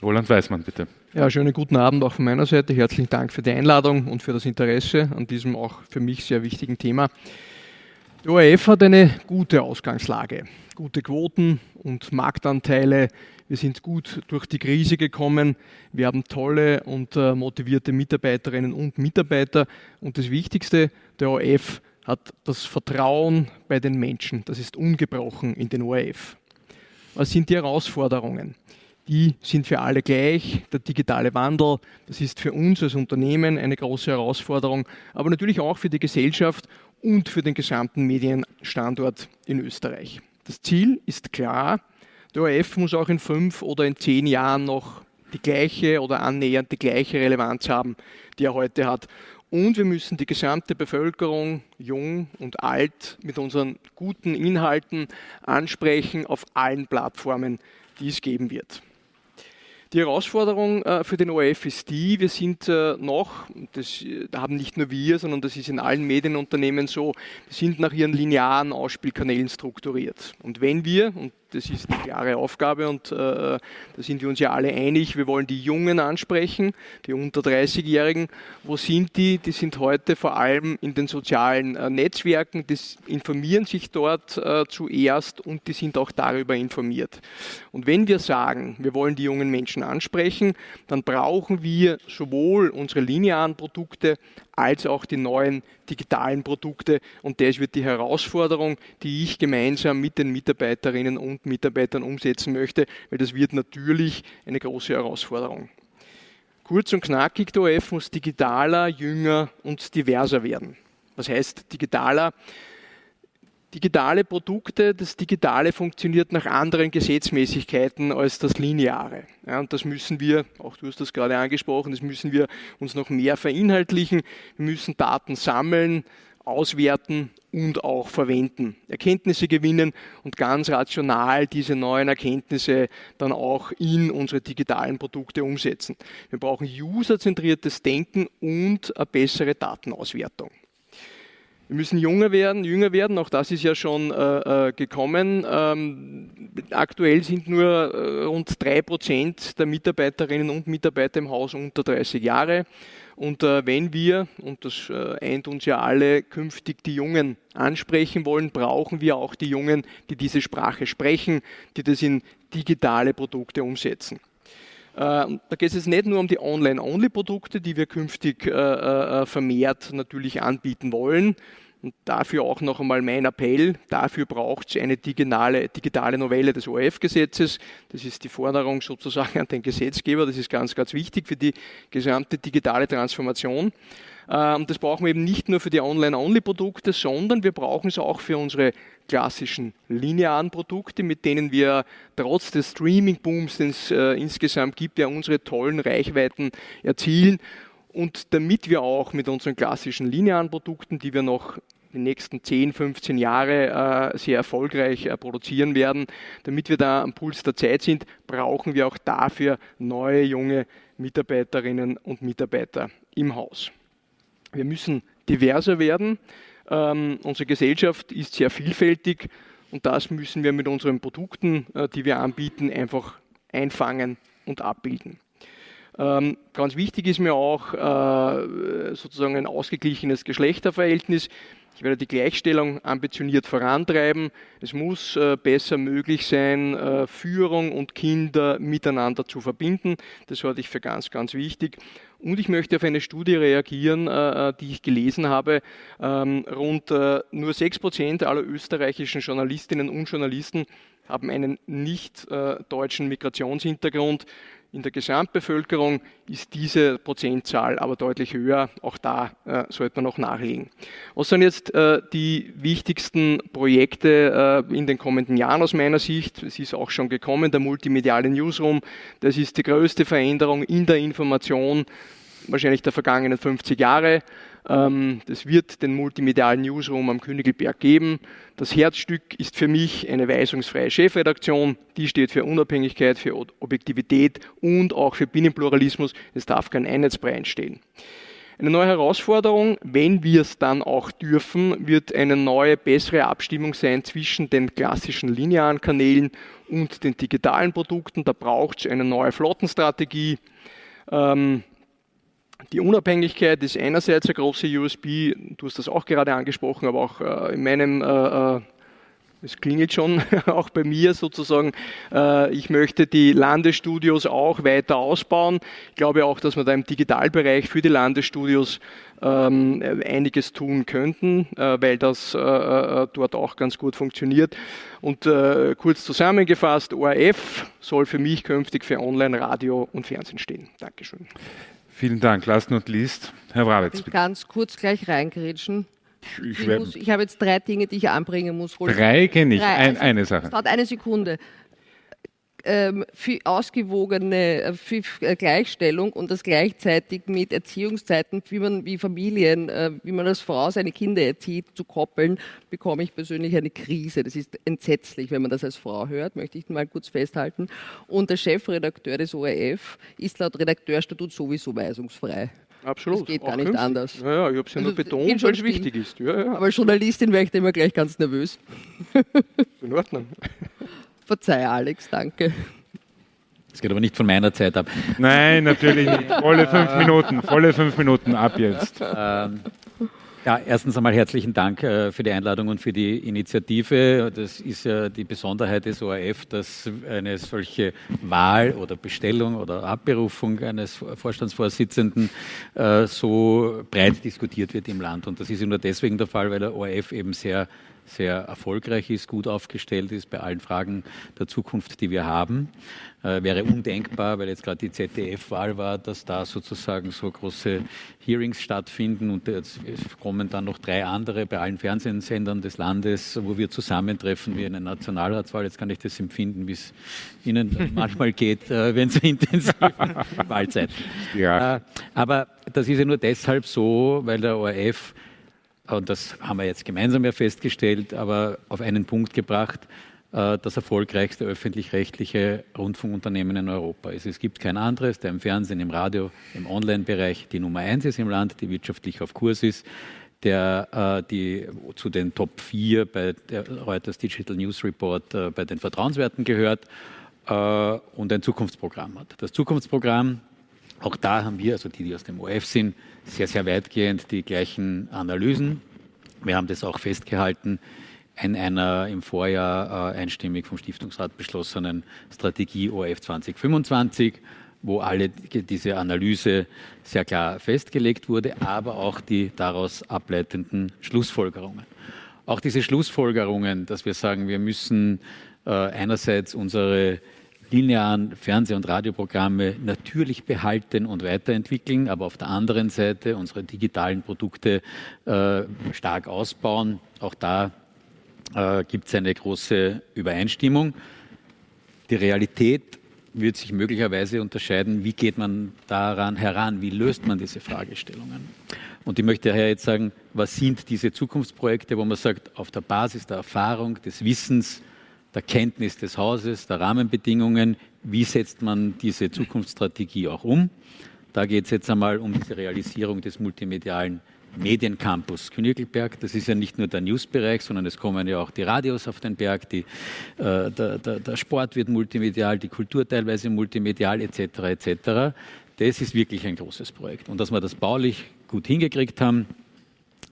Roland Weißmann, bitte. Ja, schönen guten Abend auch von meiner Seite. Herzlichen Dank für die Einladung und für das Interesse an diesem auch für mich sehr wichtigen Thema. Der ORF hat eine gute Ausgangslage, gute Quoten und Marktanteile. Wir sind gut durch die Krise gekommen. Wir haben tolle und äh, motivierte Mitarbeiterinnen und Mitarbeiter. Und das Wichtigste, der ORF hat das Vertrauen bei den Menschen. Das ist ungebrochen in den ORF. Was sind die Herausforderungen? Die sind für alle gleich. Der digitale Wandel, das ist für uns als Unternehmen eine große Herausforderung, aber natürlich auch für die Gesellschaft und für den gesamten Medienstandort in Österreich. Das Ziel ist klar, der ORF muss auch in fünf oder in zehn Jahren noch die gleiche oder annähernd die gleiche Relevanz haben, die er heute hat. Und wir müssen die gesamte Bevölkerung, jung und alt, mit unseren guten Inhalten ansprechen auf allen Plattformen, die es geben wird. Die Herausforderung äh, für den ORF ist die, wir sind äh, noch, das haben nicht nur wir, sondern das ist in allen Medienunternehmen so, wir sind nach ihren linearen Ausspielkanälen strukturiert. Und wenn wir, und Das ist eine klare Aufgabe und äh, da sind wir uns ja alle einig. Wir wollen die Jungen ansprechen, die unter 30-Jährigen. Wo sind die? Die sind heute vor allem in den sozialen äh, Netzwerken, die informieren sich dort äh, zuerst und die sind auch darüber informiert. Und wenn wir sagen, wir wollen die jungen Menschen ansprechen, dann brauchen wir sowohl unsere linearen Produkte als auch die neuen digitalen Produkte. Und das wird die Herausforderung, die ich gemeinsam mit den Mitarbeiterinnen und Mitarbeitern umsetzen möchte, weil das wird natürlich eine große Herausforderung. Kurz und knackig, der OF muss digitaler, jünger und diverser werden. Was heißt digitaler? Digitale Produkte, das Digitale funktioniert nach anderen Gesetzmäßigkeiten als das Lineare. Ja, und das müssen wir, auch du hast das gerade angesprochen, das müssen wir uns noch mehr verinhaltlichen. Wir müssen Daten sammeln, auswerten und auch verwenden, Erkenntnisse gewinnen und ganz rational diese neuen Erkenntnisse dann auch in unsere digitalen Produkte umsetzen. Wir brauchen userzentriertes Denken und eine bessere Datenauswertung. Wir müssen jünger werden, jünger werden, auch das ist ja schon äh, äh gekommen. Ähm, aktuell sind nur äh, rund drei Prozent der Mitarbeiterinnen und Mitarbeiter im Haus unter 30 Jahre. Und äh, wenn wir, und das äh, eint uns ja alle, künftig die Jungen ansprechen wollen, brauchen wir auch die Jungen, die diese Sprache sprechen, die das in digitale Produkte umsetzen. Äh, da geht es nicht nur um die Online-Only-Produkte, die wir künftig äh, äh, vermehrt natürlich anbieten wollen. Und dafür auch noch einmal mein Appell, dafür braucht es eine digitale, digitale Novelle des ORF-Gesetzes. Das ist die Forderung sozusagen an den Gesetzgeber, das ist ganz, ganz wichtig für die gesamte digitale Transformation. Und das brauchen wir eben nicht nur für die Online-Only-Produkte, sondern wir brauchen es auch für unsere klassischen linearen Produkte, mit denen wir trotz des Streaming-Booms, den es äh, insgesamt gibt, ja unsere tollen Reichweiten erzielen. Und damit wir auch mit unseren klassischen linearen Produkten, die wir noch die nächsten 10, 15 Jahre äh, sehr erfolgreich äh, produzieren werden, damit wir da am Puls der Zeit sind, brauchen wir auch dafür neue junge Mitarbeiterinnen und Mitarbeiter im Haus. Wir müssen diverser werden. Ähm, unsere Gesellschaft ist sehr vielfältig und das müssen wir mit unseren Produkten, äh, die wir anbieten, einfach einfangen und abbilden. Ähm, ganz wichtig ist mir auch äh, sozusagen ein ausgeglichenes Geschlechterverhältnis. Ich werde die Gleichstellung ambitioniert vorantreiben. Es muss äh, besser möglich sein, äh, Führung und Kinder miteinander zu verbinden. Das halte ich für ganz, ganz wichtig. Und ich möchte auf eine Studie reagieren, äh, äh die ich gelesen habe. Ähm, rund äh, nur 6% aller österreichischen Journalistinnen und Journalisten haben einen nicht deutschen Migrationshintergrund. In der Gesamtbevölkerung ist diese Prozentzahl aber deutlich höher. Auch da äh, sollte man noch nachlegen. Was sind jetzt äh, die wichtigsten Projekte äh, in den kommenden Jahren aus meiner Sicht? Es ist auch schon gekommen, der multimediale Newsroom. Das ist die größte Veränderung in der Information wahrscheinlich der vergangenen 50 Jahre. Ähm, das wird den multimedialen Newsroom am Königelberg geben. Das Herzstück ist für mich eine weisungsfreie Chefredaktion. Die steht für Unabhängigkeit, für Objektivität und auch für Binnenpluralismus. Es darf kein Einheitsbrei entstehen. Eine neue Herausforderung, wenn wir es dann auch dürfen, wird eine neue, bessere Abstimmung sein zwischen den klassischen linearen Kanälen und den digitalen Produkten. Da braucht es eine neue Flottenstrategie. Ähm, die Unabhängigkeit ist einerseits ein großer USB, du hast das auch gerade angesprochen, aber auch äh, in meinem, äh, äh, es klingelt schon, auch bei mir sozusagen, äh, ich möchte die Landesstudios auch weiter ausbauen. Ich glaube auch, dass wir da im Digitalbereich für die Landesstudios ähm, einiges tun könnten, äh, weil das äh, dort auch ganz gut funktioniert. Und kurz zusammengefasst, ORF soll für mich künftig für Online, Radio und Fernsehen stehen. Dankeschön. Vielen Dank. Last not least, Herr Wrawitz. Bitte. Ganz kurz gleich reingrätschen. Ich, ich, ich, habe jetzt drei Dinge, die ich anbringen muss. Drei kenne ich, Ein, also, eine Sache. Es dauert eine Sekunde für ausgewogene äh, für äh, Gleichstellung und das gleichzeitig mit Erziehungszeiten, wie man wie Familien, äh, wie man als Frau seine Kinder erzieht, zu koppeln, bekomme ich persönlich eine Krise. Das ist entsetzlich, wenn man das als Frau hört, möchte ich mal kurz festhalten. Und der Chefredakteur des ORF ist laut Redakteurstatut sowieso weisungsfrei. Absolut. Das geht gar nicht künftig. anders. Ja, ja, ich habe es ja nur also, betont, weil es wichtig ist. Ja, ja. Aber als Journalistin wäre ich da immer gleich ganz nervös. In Ordnung. Verzeih, Alex, danke. Das geht aber nicht von meiner Zeit ab. Nein, natürlich nicht. Volle fünf Minuten, volle fünf Minuten ab jetzt. Ähm, ja, erstens einmal herzlichen Dank äh, für die Einladung und für die Initiative. Das ist ja die Besonderheit des ORF, dass eine solche Wahl oder Bestellung oder Abberufung eines Vorstandsvorsitzenden äh, so breit diskutiert wird im Land. Und das ist ja nur deswegen der Fall, weil der ORF eben sehr sehr erfolgreich ist, gut aufgestellt ist bei allen Fragen der Zukunft, die wir haben. Äh, wäre undenkbar, weil jetzt gerade die ZDF-Wahl war, dass da sozusagen so große Hearings stattfinden und jetzt kommen dann noch drei andere bei allen Fernsehsendern des Landes, wo wir zusammentreffen wie eine Nationalratswahl. Jetzt kann ich das empfinden, wie es Ihnen manchmal geht, äh, wenn so intensiv Wahlzeit. Ja. Äh, aber das ist ja nur deshalb so, weil der ORF und das haben wir jetzt gemeinsam ja festgestellt, aber auf einen Punkt gebracht, äh, das erfolgreichste öffentlich-rechtliche Rundfunkunternehmen in Europa ist. Es gibt kein anderes, der im Fernsehen, im Radio, im Online-Bereich die Nummer eins ist im Land, die wirtschaftlich auf Kurs ist, der äh, die zu den Top 4 bei der Reuters Digital News Report äh, bei den Vertrauenswerten gehört und ein Zukunftsprogramm hat. Das Zukunftsprogramm, auch da haben wir, also die, die aus dem OF sind, sehr, sehr weitgehend die gleichen Analysen. Wir haben das auch festgehalten in einer im Vorjahr äh, einstimmig vom Stiftungsrat beschlossenen Strategie ORF 2025, wo alle diese Analyse sehr klar festgelegt wurde, aber auch die daraus ableitenden Schlussfolgerungen. Auch diese Schlussfolgerungen, dass wir sagen, wir müssen äh, einerseits unsere linearen Fernseh- und Radioprogramme natürlich behalten und weiterentwickeln, aber auf der anderen Seite unsere digitalen Produkte äh, stark ausbauen. Auch da äh, gibt es eine große Übereinstimmung. Die Realität wird sich möglicherweise unterscheiden, wie geht man daran heran, wie löst man diese Fragestellungen. Und ich möchte daher jetzt sagen, was sind diese Zukunftsprojekte, wo man sagt, auf der Basis der Erfahrung, des Wissens, der Kenntnis des Hauses, der Rahmenbedingungen, wie setzt man diese Zukunftsstrategie auch um. Da geht es jetzt einmal um diese Realisierung des multimedialen Mediencampus Königelberg. Das ist ja nicht nur der Newsbereich, sondern es kommen ja auch die Radios auf den Berg, die, äh, der, der, Sport wird multimedial, die Kultur teilweise multimedial etc. etc. Das ist wirklich ein großes Projekt. Und dass wir das baulich gut hingekriegt haben,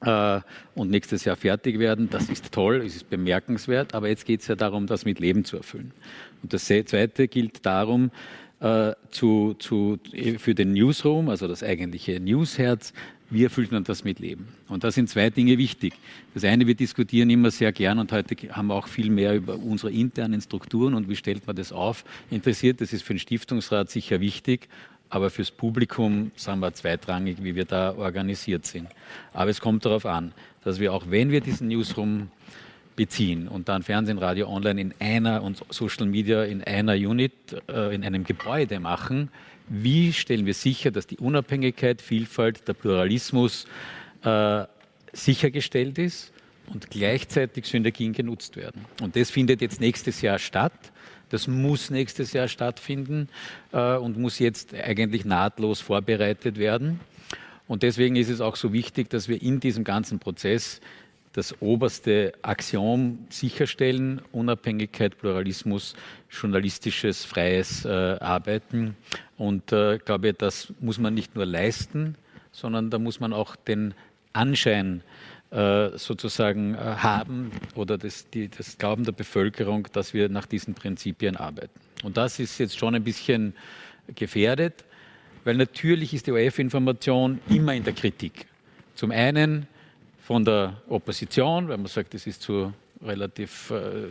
und nächstes Jahr fertig werden. Das ist toll, es ist bemerkenswert, aber jetzt geht es ja darum, das mit Leben zu erfüllen. Und das Zweite gilt darum, äh, zu, zu, für den Newsroom, also das eigentliche Newsherz, wie erfüllt man das mit Leben? Und da sind zwei Dinge wichtig. Das eine, wir diskutieren immer sehr gern und heute haben wir auch viel mehr über unsere internen Strukturen und wie stellt man das auf, interessiert. Das ist für den Stiftungsrat sicher wichtig aber fürs Publikum sind wir zweitrangig, wie wir da organisiert sind. Aber es kommt darauf an, dass wir auch, wenn wir diesen Newsroom beziehen und dann Fernsehen, Radio, Online in einer und Social Media in einer Unit, äh, in einem Gebäude machen, wie stellen wir sicher, dass die Unabhängigkeit, Vielfalt, der Pluralismus äh, sichergestellt ist und gleichzeitig Synergien genutzt werden. Und das findet jetzt nächstes Jahr statt. Das muss nächstes Jahr stattfinden äh, und muss jetzt eigentlich nahtlos vorbereitet werden. Und deswegen ist es auch so wichtig, dass wir in diesem ganzen Prozess das oberste Axiom sicherstellen, Unabhängigkeit, Pluralismus, journalistisches, freies äh, Arbeiten. Und äh, ich glaube, das muss man nicht nur leisten, sondern da muss man auch den Anschein äh, sozusagen äh, haben oder das, die, das Glauben der Bevölkerung, dass wir nach diesen Prinzipien arbeiten. Und das ist jetzt schon ein bisschen gefährdet, weil natürlich ist die ORF-Information immer in der Kritik. Zum einen von der Opposition, weil man sagt, es ist zu relativ äh,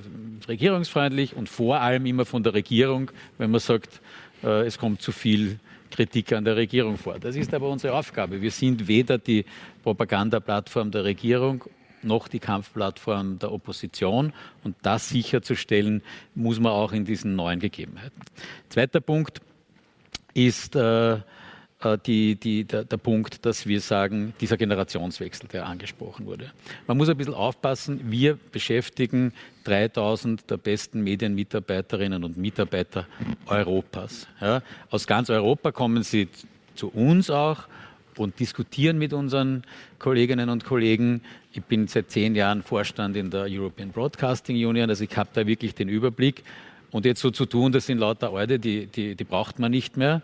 regierungsfreundlich und vor allem immer von der Regierung, wenn man sagt, äh, es kommt zu viel Kritik an der Regierung vor. Das ist aber unsere Aufgabe. Wir sind weder die Propagandaplattform der Regierung noch die Kampfplattform der Opposition. Und das sicherzustellen, muss man auch in diesen neuen Gegebenheiten. Zweiter Punkt ist äh, die, die, der, der, Punkt, dass wir sagen, dieser Generationswechsel, der angesprochen wurde. Man muss ein bisschen aufpassen, wir beschäftigen 3000 der besten Medienmitarbeiterinnen und Mitarbeiter Europas. Ja. Aus ganz Europa kommen sie zu uns auch und diskutieren mit unseren Kolleginnen und Kollegen. Ich bin seit zehn Jahren Vorstand in der European Broadcasting Union, also ich habe da wirklich den Überblick. Und jetzt so zu tun, das sind lauter Alte, die, die, die braucht man nicht mehr,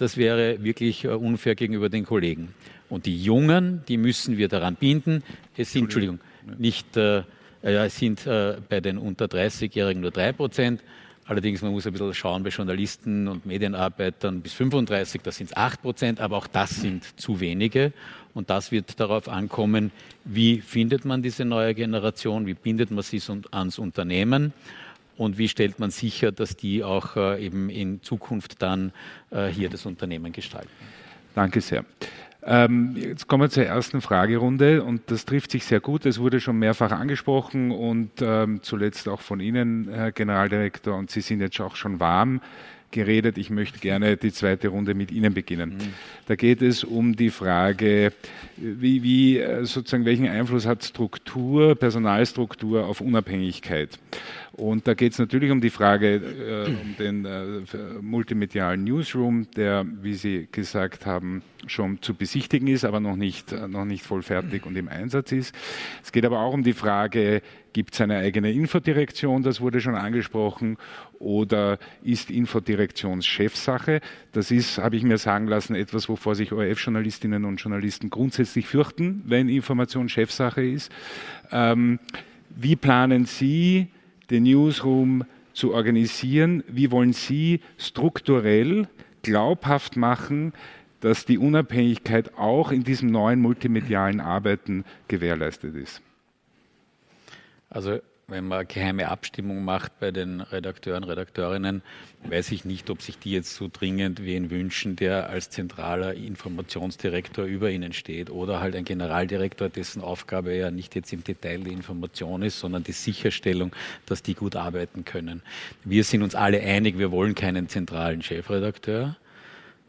das wäre wirklich äh, unfair gegenüber den Kollegen. Und die Jungen, die müssen wir daran binden. Es sind, Entschuldigung, nicht, äh, es sind äh, bei den unter 30-Jährigen nur 3 Prozent. Allerdings, man muss ein bisschen schauen, bei Journalisten und Medienarbeitern bis 35, da sind es 8 Prozent, aber auch das sind zu wenige. Und das wird darauf ankommen, wie findet man diese neue Generation, wie bindet man sie ans Unternehmen und wie stellt man sicher, dass die auch äh, eben in Zukunft dann äh, hier das Unternehmen gestalten. Danke sehr. Ähm, jetzt kommen wir zur ersten Fragerunde und das trifft sich sehr gut. Es wurde schon mehrfach angesprochen und ähm, zuletzt auch von Ihnen, Herr Generaldirektor, und Sie sind jetzt auch schon warm geredet. Ich möchte gerne die zweite Runde mit Ihnen beginnen. Mhm. Da geht es um die Frage, wie, wie äh, sozusagen welchen Einfluss hat Struktur, Personalstruktur auf Unabhängigkeit? Und da geht es natürlich um die Frage, äh, um den äh, multimedialen Newsroom, der, wie Sie gesagt haben, schon zu besichtigen ist, aber noch nicht, äh, noch nicht voll fertig und im Einsatz ist. Es geht aber auch um die Frage, gibt es eine eigene Infodirektion, das wurde schon angesprochen, oder ist Infodirektion Chefsache? Das ist, habe ich mir sagen lassen, etwas, wovor sich ORF-Journalistinnen und Journalisten grundsätzlich fürchten, wenn Information Chefsache ist. Ähm, wie planen Sie, den Newsroom zu organisieren? Wie wollen Sie strukturell glaubhaft machen, dass die Unabhängigkeit auch in diesem neuen multimedialen Arbeiten gewährleistet ist? Also wenn man geheime Abstimmung macht bei den Redakteuren, Redakteurinnen, weiß ich nicht, ob sich die jetzt so dringend wen wünschen, der als zentraler Informationsdirektor über ihnen steht oder halt ein Generaldirektor, dessen Aufgabe ja nicht jetzt im Detail die Information ist, sondern die Sicherstellung, dass die gut arbeiten können. Wir sind uns alle einig, wir wollen keinen zentralen Chefredakteur.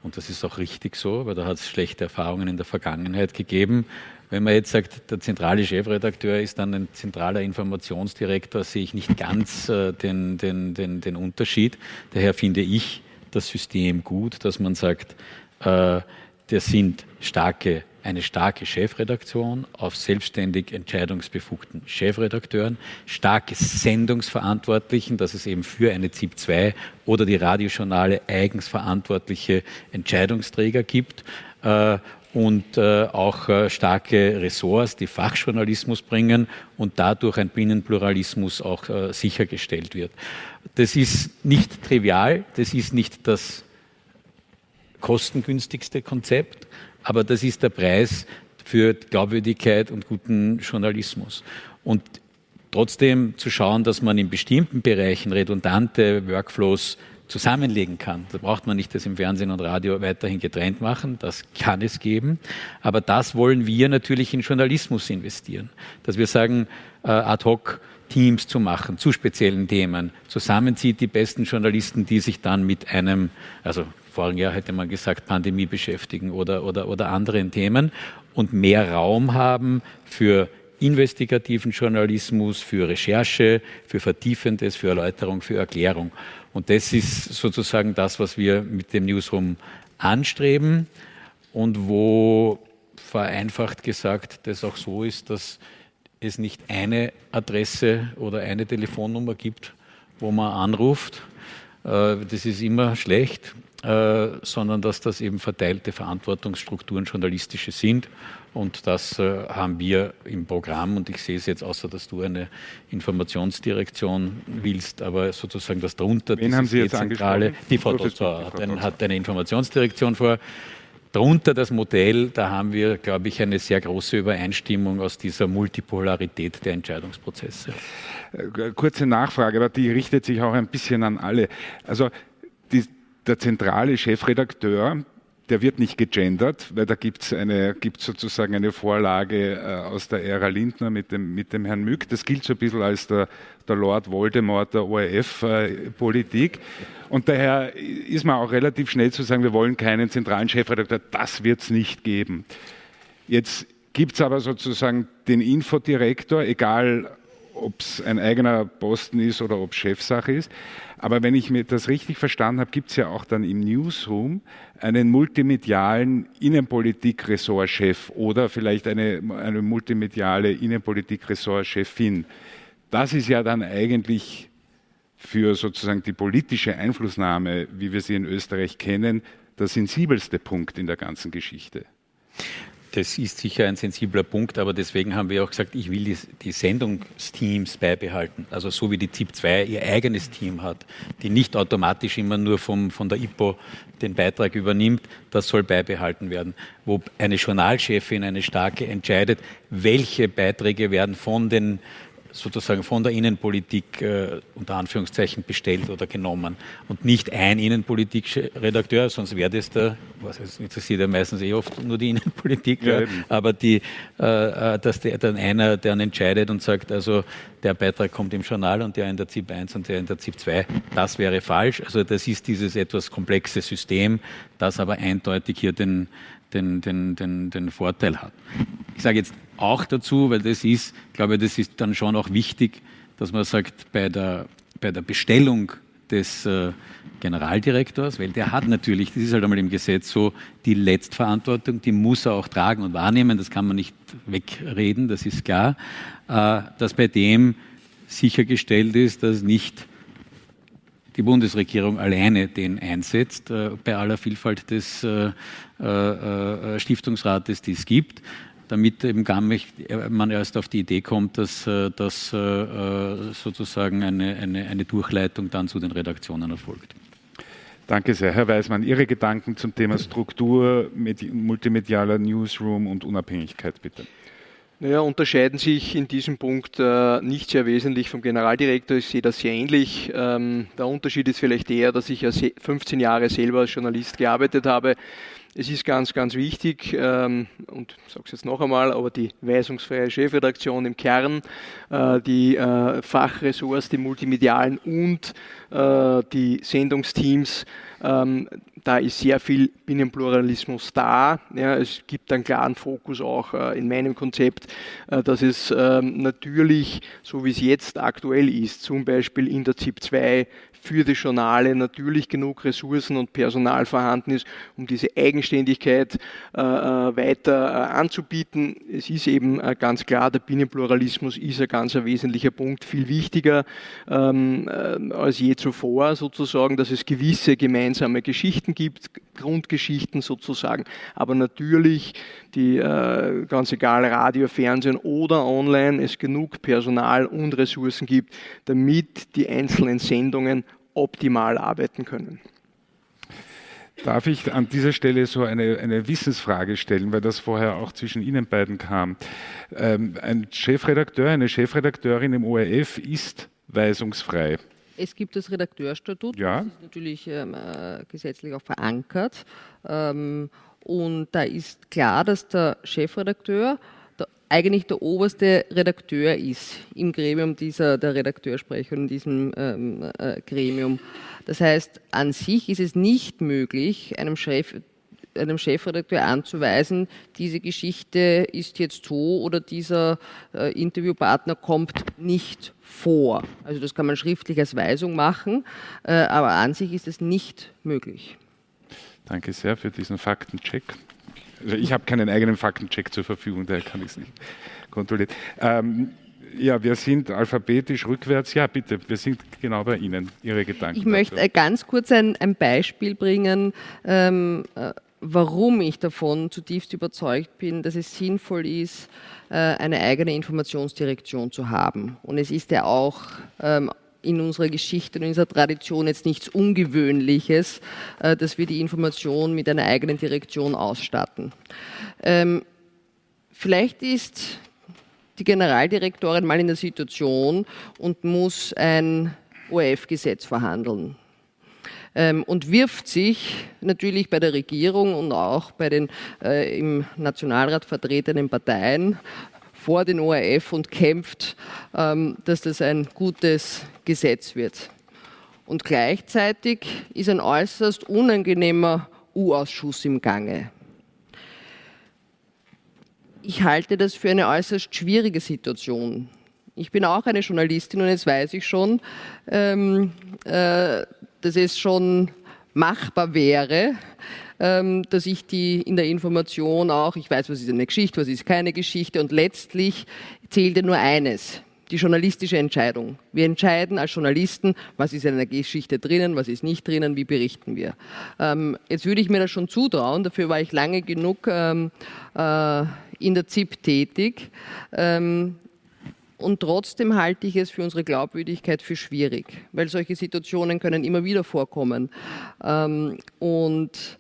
Und das ist auch richtig so, weil da hat es schlechte Erfahrungen in der Vergangenheit gegeben. Wenn man jetzt sagt, der zentrale Chefredakteur ist dann ein zentraler Informationsdirektor, sehe ich nicht ganz äh, den, den, den, den Unterschied. Daher finde ich das System gut, dass man sagt, äh, das sind starke, eine starke Chefredaktion auf selbstständig entscheidungsbefugten Chefredakteuren, starke Sendungsverantwortlichen, dass es eben für eine ZIP 2 oder die Radiojournale eigens verantwortliche Entscheidungsträger gibt. Und äh, auch äh, starke Ressorts, die Fachjournalismus bringen und dadurch ein Binnenpluralismus auch äh, sichergestellt wird. Das ist nicht trivial, das ist nicht das kostengünstigste Konzept, aber das ist der Preis für Glaubwürdigkeit und guten Journalismus. Und trotzdem zu schauen, dass man in bestimmten Bereichen redundante Workflows zusammenlegen kann. Da braucht man nicht das im Fernsehen und Radio weiterhin getrennt machen, das kann es geben. Aber das wollen wir natürlich in Journalismus investieren. Dass wir sagen, äh, ad hoc Teams zu machen zu speziellen Themen, zusammenzieht die besten Journalisten, die sich dann mit einem, also vorigen Jahr hätte man gesagt, Pandemie beschäftigen oder, oder, oder anderen Themen und mehr Raum haben für investigativen Journalismus, für Recherche, für Vertiefendes, für Erläuterung, für Erklärung. Und das ist sozusagen das, was wir mit dem Newsroom anstreben und wo vereinfacht gesagt das auch so ist, dass es nicht eine Adresse oder eine Telefonnummer gibt, wo man anruft. Äh, das ist immer schlecht, äh, sondern dass das eben verteilte Verantwortungsstrukturen journalistische sind und das äh, haben wir im Programm und ich sehe es jetzt, außer dass du eine Informationsdirektion willst, aber sozusagen das darunter, Wen haben Sie jetzt zentrale, die Frau hat, ein, hat eine Informationsdirektion vor. Darunter das Modell, da haben wir, glaube ich, eine sehr große Übereinstimmung aus dieser Multipolarität der Entscheidungsprozesse. Äh, kurze Nachfrage, aber die richtet sich auch ein bisschen an alle. Also die, der zentrale Chefredakteur der wird nicht gegendert, weil da gibt es eine, gibt's sozusagen eine Vorlage äh, aus der Ära Lindner mit dem, mit dem Herrn Mück. Das gilt so ein bisschen als der, der Lord Voldemort der ORF-Politik. Und daher ist man auch relativ schnell zu sagen, wir wollen keinen zentralen Chefredakteur. Das wird es nicht geben. Jetzt gibt es aber sozusagen den Infodirektor, egal ob es ein eigener Posten ist oder ob Chefsache ist. Aber wenn ich mir das richtig verstanden habe, gibt es ja auch dann im Newsroom einen multimedialen Innenpolitik-Ressortchef oder vielleicht eine, eine multimediale Innenpolitik-Ressortchefin. Das ist ja dann eigentlich für sozusagen die politische Einflussnahme, wie wir sie in Österreich kennen, der sensibelste Punkt in der ganzen Geschichte. Das ist sicher ein sensibler Punkt, aber deswegen haben wir auch gesagt, ich will die, die Sendungsteams beibehalten. Also so wie die ZIP 2 ihr eigenes Team hat, die nicht automatisch immer nur vom, von der IPO den Beitrag übernimmt, das soll beibehalten werden. Wo eine Journalchefin, eine starke, entscheidet, welche Beiträge werden von den sozusagen von der Innenpolitik äh, unter Anführungszeichen bestellt oder genommen und nicht ein Innenpolitikredakteur, sonst wäre das der, was interessiert ja meistens eh oft nur die Innenpolitik, ja, aber die, äh, äh, dass der dann einer dann entscheidet und sagt, also der Beitrag kommt im Journal und der in der ZIP 1 und der in der ZIP 2, das wäre falsch. Also das ist dieses etwas komplexe System, das aber eindeutig hier den, den, den, den, den Vorteil hat. Ich sage jetzt auch dazu, weil das ist, glaube ich, das ist dann schon auch wichtig, dass man sagt, bei der, bei der Bestellung des äh, Generaldirektors, weil der hat natürlich, das ist halt einmal im Gesetz so, die Letztverantwortung, die muss er auch tragen und wahrnehmen, das kann man nicht wegreden, das ist klar, äh, dass bei dem sichergestellt ist, dass nicht die Bundesregierung alleine den einsetzt, äh, bei aller Vielfalt des Stiftungsrates, die es gibt, damit eben gar nicht, man erst auf die Idee kommt, dass, dass sozusagen eine, eine, eine Durchleitung dann zu den Redaktionen erfolgt. Danke sehr. Herr Weismann, Ihre Gedanken zum Thema Struktur, multimedialer Newsroom und Unabhängigkeit bitte. Naja, unterscheiden sich in diesem Punkt äh, nicht sehr wesentlich vom Generaldirektor. Ich sehe das sehr ähnlich. Ähm, der Unterschied ist vielleicht eher, dass ich ja 15 Jahre selber als Journalist gearbeitet habe. Es ist ganz, ganz wichtig, ähm, und ich sage es jetzt noch einmal, aber die weisungsfreie Chefredaktion im Kern, äh, die äh, Fachressorts, die multimedialen und äh, die Sendungsteams ähm, da ist sehr viel Binnenpluralismus da. Es gibt einen klaren Fokus auch in meinem Konzept, dass es ähm, natürlich, so wie es jetzt aktuell ist, zum Beispiel in der ZIP 2 für die Journale natürlich genug Ressourcen und Personal vorhanden ist, um diese Eigenständigkeit äh, äh weiter äh, anzubieten. Es ist eben äh, ganz klar, der Binnenpluralismus ist ein ganz ein wesentlicher Punkt, viel wichtiger ähm, äh, als je zuvor sozusagen, dass es gewisse gemeinsame Geschichten gibt, Grundgeschichten sozusagen, aber natürlich die äh, ganz egal Radio, Fernsehen oder online es genug Personal und Ressourcen gibt, damit die einzelnen Sendungen optimal arbeiten können. Darf ich an dieser Stelle so eine, eine Wissensfrage stellen, weil das vorher auch zwischen Ihnen beiden kam. Ähm, ein Chefredakteur, eine Chefredakteurin im ORF ist weisungsfrei. Es gibt das Redakteurstatut, ja. das ist natürlich ähm, äh, gesetzlich auch verankert. Ähm, und da ist klar, dass der Chefredakteur eigentlich der oberste Redakteur ist im Gremium dieser, der Redakteursprecher in diesem ähm, äh, Gremium. Das heißt, an sich ist es nicht möglich, einem Chef, einem Chefredakteur anzuweisen, diese Geschichte ist jetzt so oder dieser äh, Interviewpartner kommt nicht vor. Also das kann man schriftlich als Weisung machen, äh, aber an sich ist es nicht möglich. Danke sehr für diesen Faktencheck. Also ich habe keinen eigenen Faktencheck zur Verfügung, daher kann ich es nicht kontrollieren. Ähm, ja, wir sind alphabetisch rückwärts. Ja, bitte, wir sind genau bei Ihnen, Ihre Gedanken. Ich möchte dazu. ganz kurz ein, ein Beispiel bringen, ähm, äh, warum ich davon zutiefst überzeugt bin, dass es sinnvoll ist, äh, eine eigene Informationsdirektion zu haben. Und es ist ja auch ähm, in unserer Geschichte und in unserer Tradition jetzt nichts Ungewöhnliches, äh, dass wir die Information mit einer eigenen Direktion ausstatten. Ähm, vielleicht ist die Generaldirektorin mal in der Situation und muss ein ORF-Gesetz verhandeln. Ähm, und wirft sich natürlich bei der Regierung und auch bei den äh, im Nationalrat vertretenen Parteien vor den ORF und kämpft, ähm, dass das ein gutes Gesetz wird. Und gleichzeitig ist ein äußerst unangenehmer U-Ausschuss im Gange. Ich halte das für eine äußerst schwierige Situation. Ich bin auch eine Journalistin und jetzt weiß ich schon, ähm, äh, dass es schon machbar wäre, ähm, dass ich die in der Information auch, ich weiß, was ist eine Geschichte, was ist keine Geschichte und letztlich zählt ja nur eines, die journalistische Entscheidung. Wir entscheiden als Journalisten, was ist in einer Geschichte drinnen, was ist nicht drinnen, wie berichten wir. Ähm, jetzt würde ich mir das schon zutrauen, dafür war ich lange genug ähm, äh, in der ZIP tätig. Ähm, und trotzdem halte ich es für unsere Glaubwürdigkeit für schwierig, weil solche Situationen können immer wieder vorkommen. Ähm, und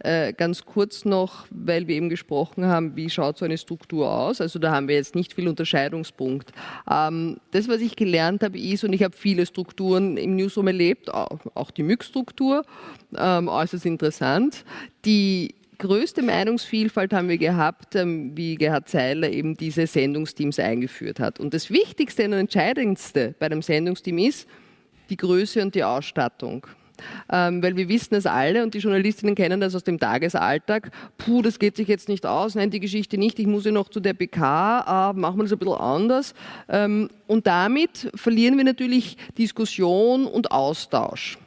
äh, ganz kurz noch, weil wir eben gesprochen haben, wie schaut so eine Struktur aus. Also da haben wir jetzt nicht viel Unterscheidungspunkt. Ähm, das, was ich gelernt habe, ist, und ich habe viele Strukturen im Newsroom erlebt, auch die MÜG-Struktur, ähm, äußerst interessant, die größte Meinungsvielfalt haben wir gehabt, ähm, wie Gerhard Zeiler eben diese Sendungsteams eingeführt hat. Und das Wichtigste und Entscheidendste bei einem Sendungsteam ist die Größe und die Ausstattung. Ähm, weil wir wissen es alle und die Journalistinnen kennen das aus dem Tagesalltag. Puh, das geht sich jetzt nicht aus, nein, die Geschichte nicht, ich muss ja noch zu der PK, äh, machen wir das ein bisschen anders. Ähm, und damit verlieren wir natürlich Diskussion und Austausch.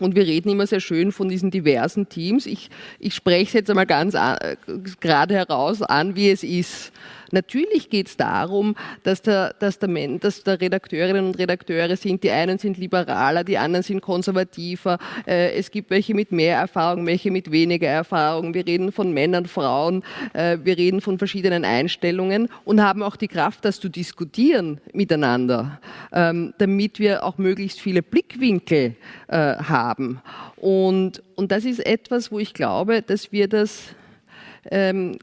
Und wir reden immer sehr schön von diesen diversen Teams. Ich, ich spreche es jetzt einmal ganz an, äh, gerade heraus an, wie es ist. Natürlich geht es darum, dass der, dass, der, dass der Redakteurinnen und Redakteure sind, die einen sind liberaler, die anderen sind konservativer. Äh, es gibt welche mit mehr Erfahrung, welche mit weniger Erfahrung. Wir reden von Männern, Frauen, äh, wir reden von verschiedenen Einstellungen und haben auch die Kraft, das zu diskutieren miteinander, ähm, damit wir auch möglichst viele Blickwinkel äh, haben. Und, und das ist etwas, wo ich glaube, dass wir das ähm,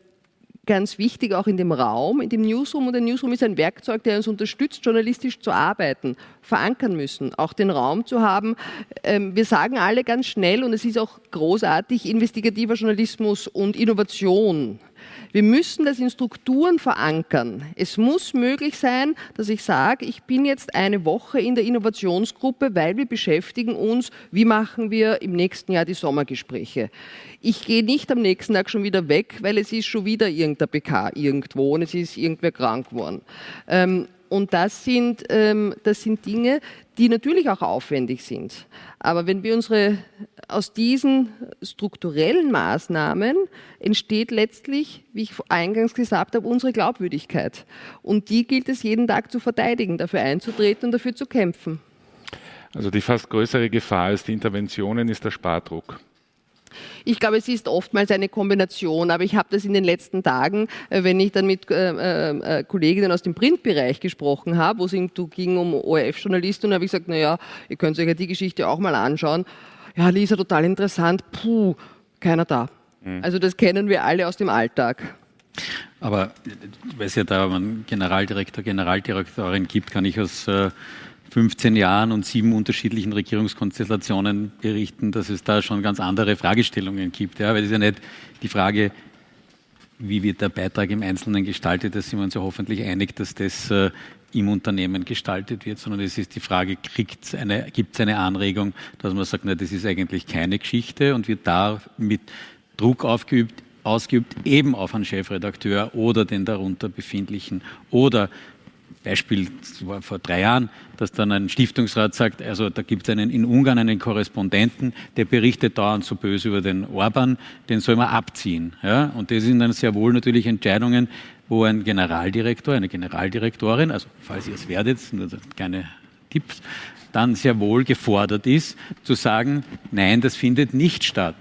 ganz wichtig, auch in dem Raum, in dem Newsroom. Und der Newsroom ist ein Werkzeug, der uns unterstützt, journalistisch zu arbeiten, verankern müssen, auch den Raum zu haben. Ähm, wir sagen alle ganz schnell, und es ist auch großartig, investigativer Journalismus und Innovation. Wir müssen das in Strukturen verankern. Es muss möglich sein, dass ich sage, ich bin jetzt eine Woche in der Innovationsgruppe, weil wir beschäftigen uns, wie machen wir im nächsten Jahr die Sommergespräche. Ich gehe nicht am nächsten Tag schon wieder weg, weil es ist schon wieder irgendein PK irgendwo und es ist irgendwer krank geworden. Ähm, und das sind, ähm, das sind Dinge, die natürlich auch aufwendig sind. Aber wenn wir unsere, aus diesen strukturellen Maßnahmen entsteht letztlich, wie ich eingangs gesagt habe, unsere Glaubwürdigkeit. Und die gilt es jeden Tag zu verteidigen, dafür einzutreten und dafür zu kämpfen. Also die fast größere Gefahr als die Interventionen ist der Spardruck. Ich glaube, es ist oftmals eine Kombination, aber ich habe das in den letzten Tagen, äh, wenn ich dann mit äh, äh, Kolleginnen aus dem Printbereich gesprochen habe, wo es ging um ORF-Journalisten, habe ich gesagt, naja, ihr könnt euch ja die Geschichte auch mal anschauen. Ja, Lisa, total interessant. Puh, keiner da. Mhm. Also das kennen wir alle aus dem Alltag. Aber weil es ja da einen Generaldirektor, Generaldirektorin gibt, kann ich aus 15 Jahren und sieben unterschiedlichen Regierungskonstellationen berichten, dass es da schon ganz andere Fragestellungen gibt. Ja, weil es ist ja nicht die Frage, wie wird der Beitrag im Einzelnen gestaltet, da sind wir uns ja hoffentlich einig, dass das äh, im Unternehmen gestaltet wird, sondern es ist die Frage, gibt es eine, eine Anregung, dass man sagt, na, das ist eigentlich keine Geschichte und wird da mit Druck aufgeübt, ausgeübt, eben auf einen Chefredakteur oder den darunter befindlichen oder Beispiel war vor drei Jahren, dass dann ein Stiftungsrat sagt, also da gibt es einen in Ungarn einen Korrespondenten, der berichtet dauernd so böse über den Orban, den soll man abziehen. Ja? Und das sind dann sehr wohl natürlich Entscheidungen, wo ein Generaldirektor, eine Generaldirektorin, also falls ihr es werdet, nur keine Tipps, dann sehr wohl gefordert ist, zu sagen, nein, das findet nicht statt.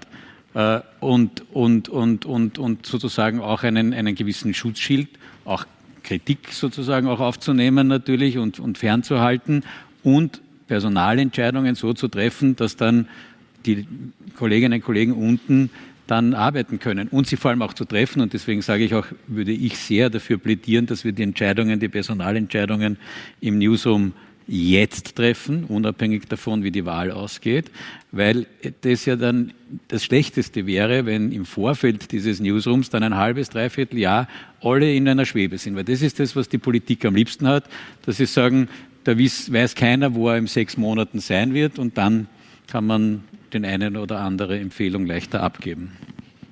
Äh, und, und, und, und, und sozusagen auch einen, einen gewissen Schutzschild, auch Kritik sozusagen auch aufzunehmen natürlich und, und fernzuhalten und Personalentscheidungen so zu treffen, dass dann die Kolleginnen und Kollegen unten dann arbeiten können und sie vor allem auch zu treffen. Und deswegen sage ich auch, würde ich sehr dafür plädieren, dass wir die Entscheidungen, die Personalentscheidungen im Newsroom jetzt treffen, unabhängig davon, wie die Wahl ausgeht, weil das ja dann das Schlechteste wäre, wenn im Vorfeld dieses Newsrooms dann ein halbes, dreiviertel Jahr alle in einer Schwebe sind, weil das ist das, was die Politik am liebsten hat, dass sie sagen, da weiß keiner, wo er in sechs Monaten sein wird und dann kann man den einen oder andere Empfehlung leichter abgeben.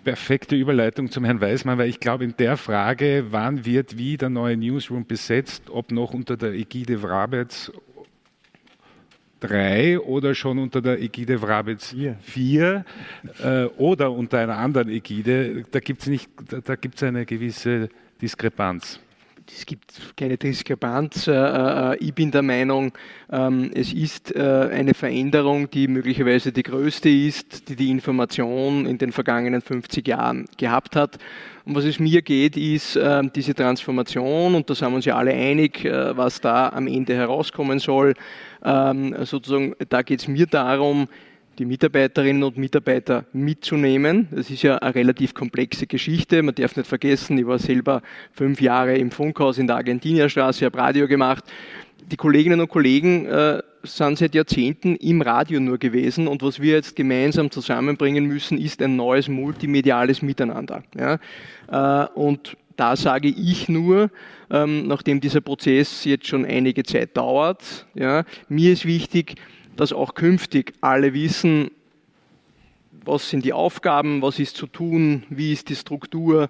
Perfekte Überleitung zum Herrn Weismann, weil ich glaube, in der Frage, wann wird wie der neue Newsroom besetzt, ob noch unter der Ägide Wrabetz 3 oder schon unter der Ägide Wrabetz 4 äh, oder unter einer anderen Ägide, da gibt es da, da eine gewisse Diskrepanz. es gibt keine Diskrepanz. Äh, äh, ich bin der Meinung, ähm, es ist eine Veränderung, die möglicherweise die größte ist, die die Information in den vergangenen 50 Jahren gehabt hat. Und was es mir geht, ist diese Transformation, und da sind wir uns ja alle einig, was da am Ende herauskommen soll. Ähm, sozusagen, da geht es mir darum, die Mitarbeiterinnen und Mitarbeiter mitzunehmen. Das ist ja eine relativ komplexe Geschichte. Man darf nicht vergessen, ich war selber fünf Jahre im Funkhaus in der Argentinierstraße, habe Radio gemacht. Die Kolleginnen und Kollegen äh, sind seit Jahrzehnten im Radio nur gewesen und was wir jetzt gemeinsam zusammenbringen müssen, ist ein neues multimediales Miteinander. Ja? Äh, und da sage ich nur, ähm, nachdem dieser Prozess jetzt schon einige Zeit dauert, ja, mir ist wichtig, dass auch künftig alle wissen, was sind die Aufgaben, was ist zu tun, wie ist die Struktur,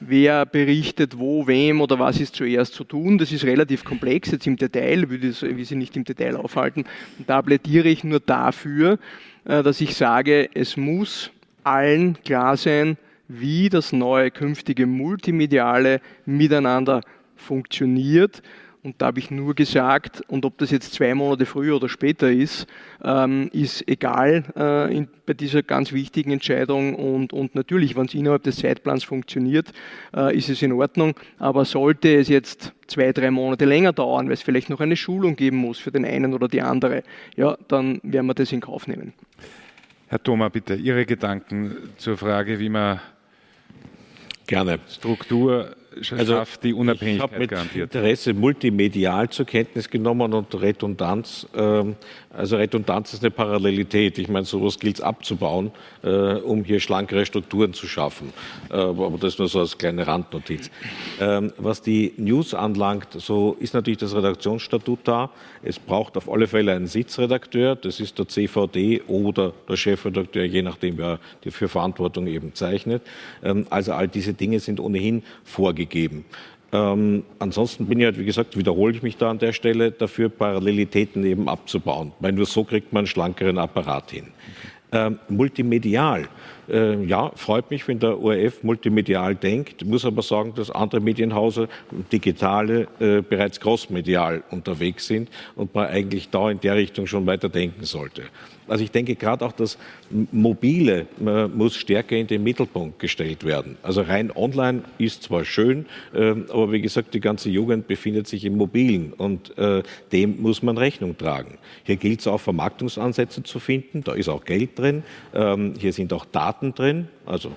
wer berichtet wo, wem oder was ist zuerst zu tun. Das ist relativ komplex jetzt im Detail, würde ich Sie nicht im Detail aufhalten. Und da plädiere ich nur dafür, äh, dass ich sage, es muss allen klar sein, wie das neue künftige multimediale Miteinander funktioniert und da habe ich nur gesagt, und ob das jetzt zwei Monate früher oder später ist, ähm, ist egal äh, in, bei dieser ganz wichtigen Entscheidung. Und, und natürlich, wenn es innerhalb des Zeitplans funktioniert, äh, ist es in Ordnung. Aber sollte es jetzt zwei, drei Monate länger dauern, weil es vielleicht noch eine Schulung geben muss für den einen oder die andere, ja, dann werden wir das in Kauf nehmen. Herr Thoma, bitte Ihre Gedanken zur Frage, wie man Gerne. Struktur also, die Unabhängigkeit ich mit garantiert. Interesse multimedial zur Kenntnis genommen und Redundanz. Ähm, also Redundanz ist eine Parallelität. Ich meine, sowas gilt es abzubauen, äh, um hier schlankere Strukturen zu schaffen. Äh, aber das nur so als kleine Randnotiz. Ähm, was die News anlangt, so ist natürlich das Redaktionsstatut da. Es braucht auf alle Fälle einen Sitzredakteur. Das ist der CVD oder der Chefredakteur, je nachdem, wer die für Verantwortung eben zeichnet. Ähm, also all diese Dinge sind ohnehin vorgegeben. Ähm, ansonsten bin ich halt, wie gesagt, wiederhole ich mich da an der Stelle dafür, Parallelitäten eben abzubauen, weil nur so kriegt man einen schlankeren Apparat hin. Ähm, multimedial. Äh, ja, freut mich, wenn der ORF multimedial denkt, muss aber sagen, dass andere Medienhäuser, digitale, äh, bereits großmedial unterwegs sind und man eigentlich da in der Richtung schon weiter denken sollte. Also ich denke gerade auch das Mobile muss stärker in den Mittelpunkt gestellt werden. Also rein online ist zwar schön, ähm, aber wie gesagt, die ganze Jugend befindet sich im Mobilen und äh, dem muss man Rechnung tragen. Hier gilt es auch Vermarktungsansätze zu finden, da ist auch Geld drin, ähm, hier sind auch Daten drin, also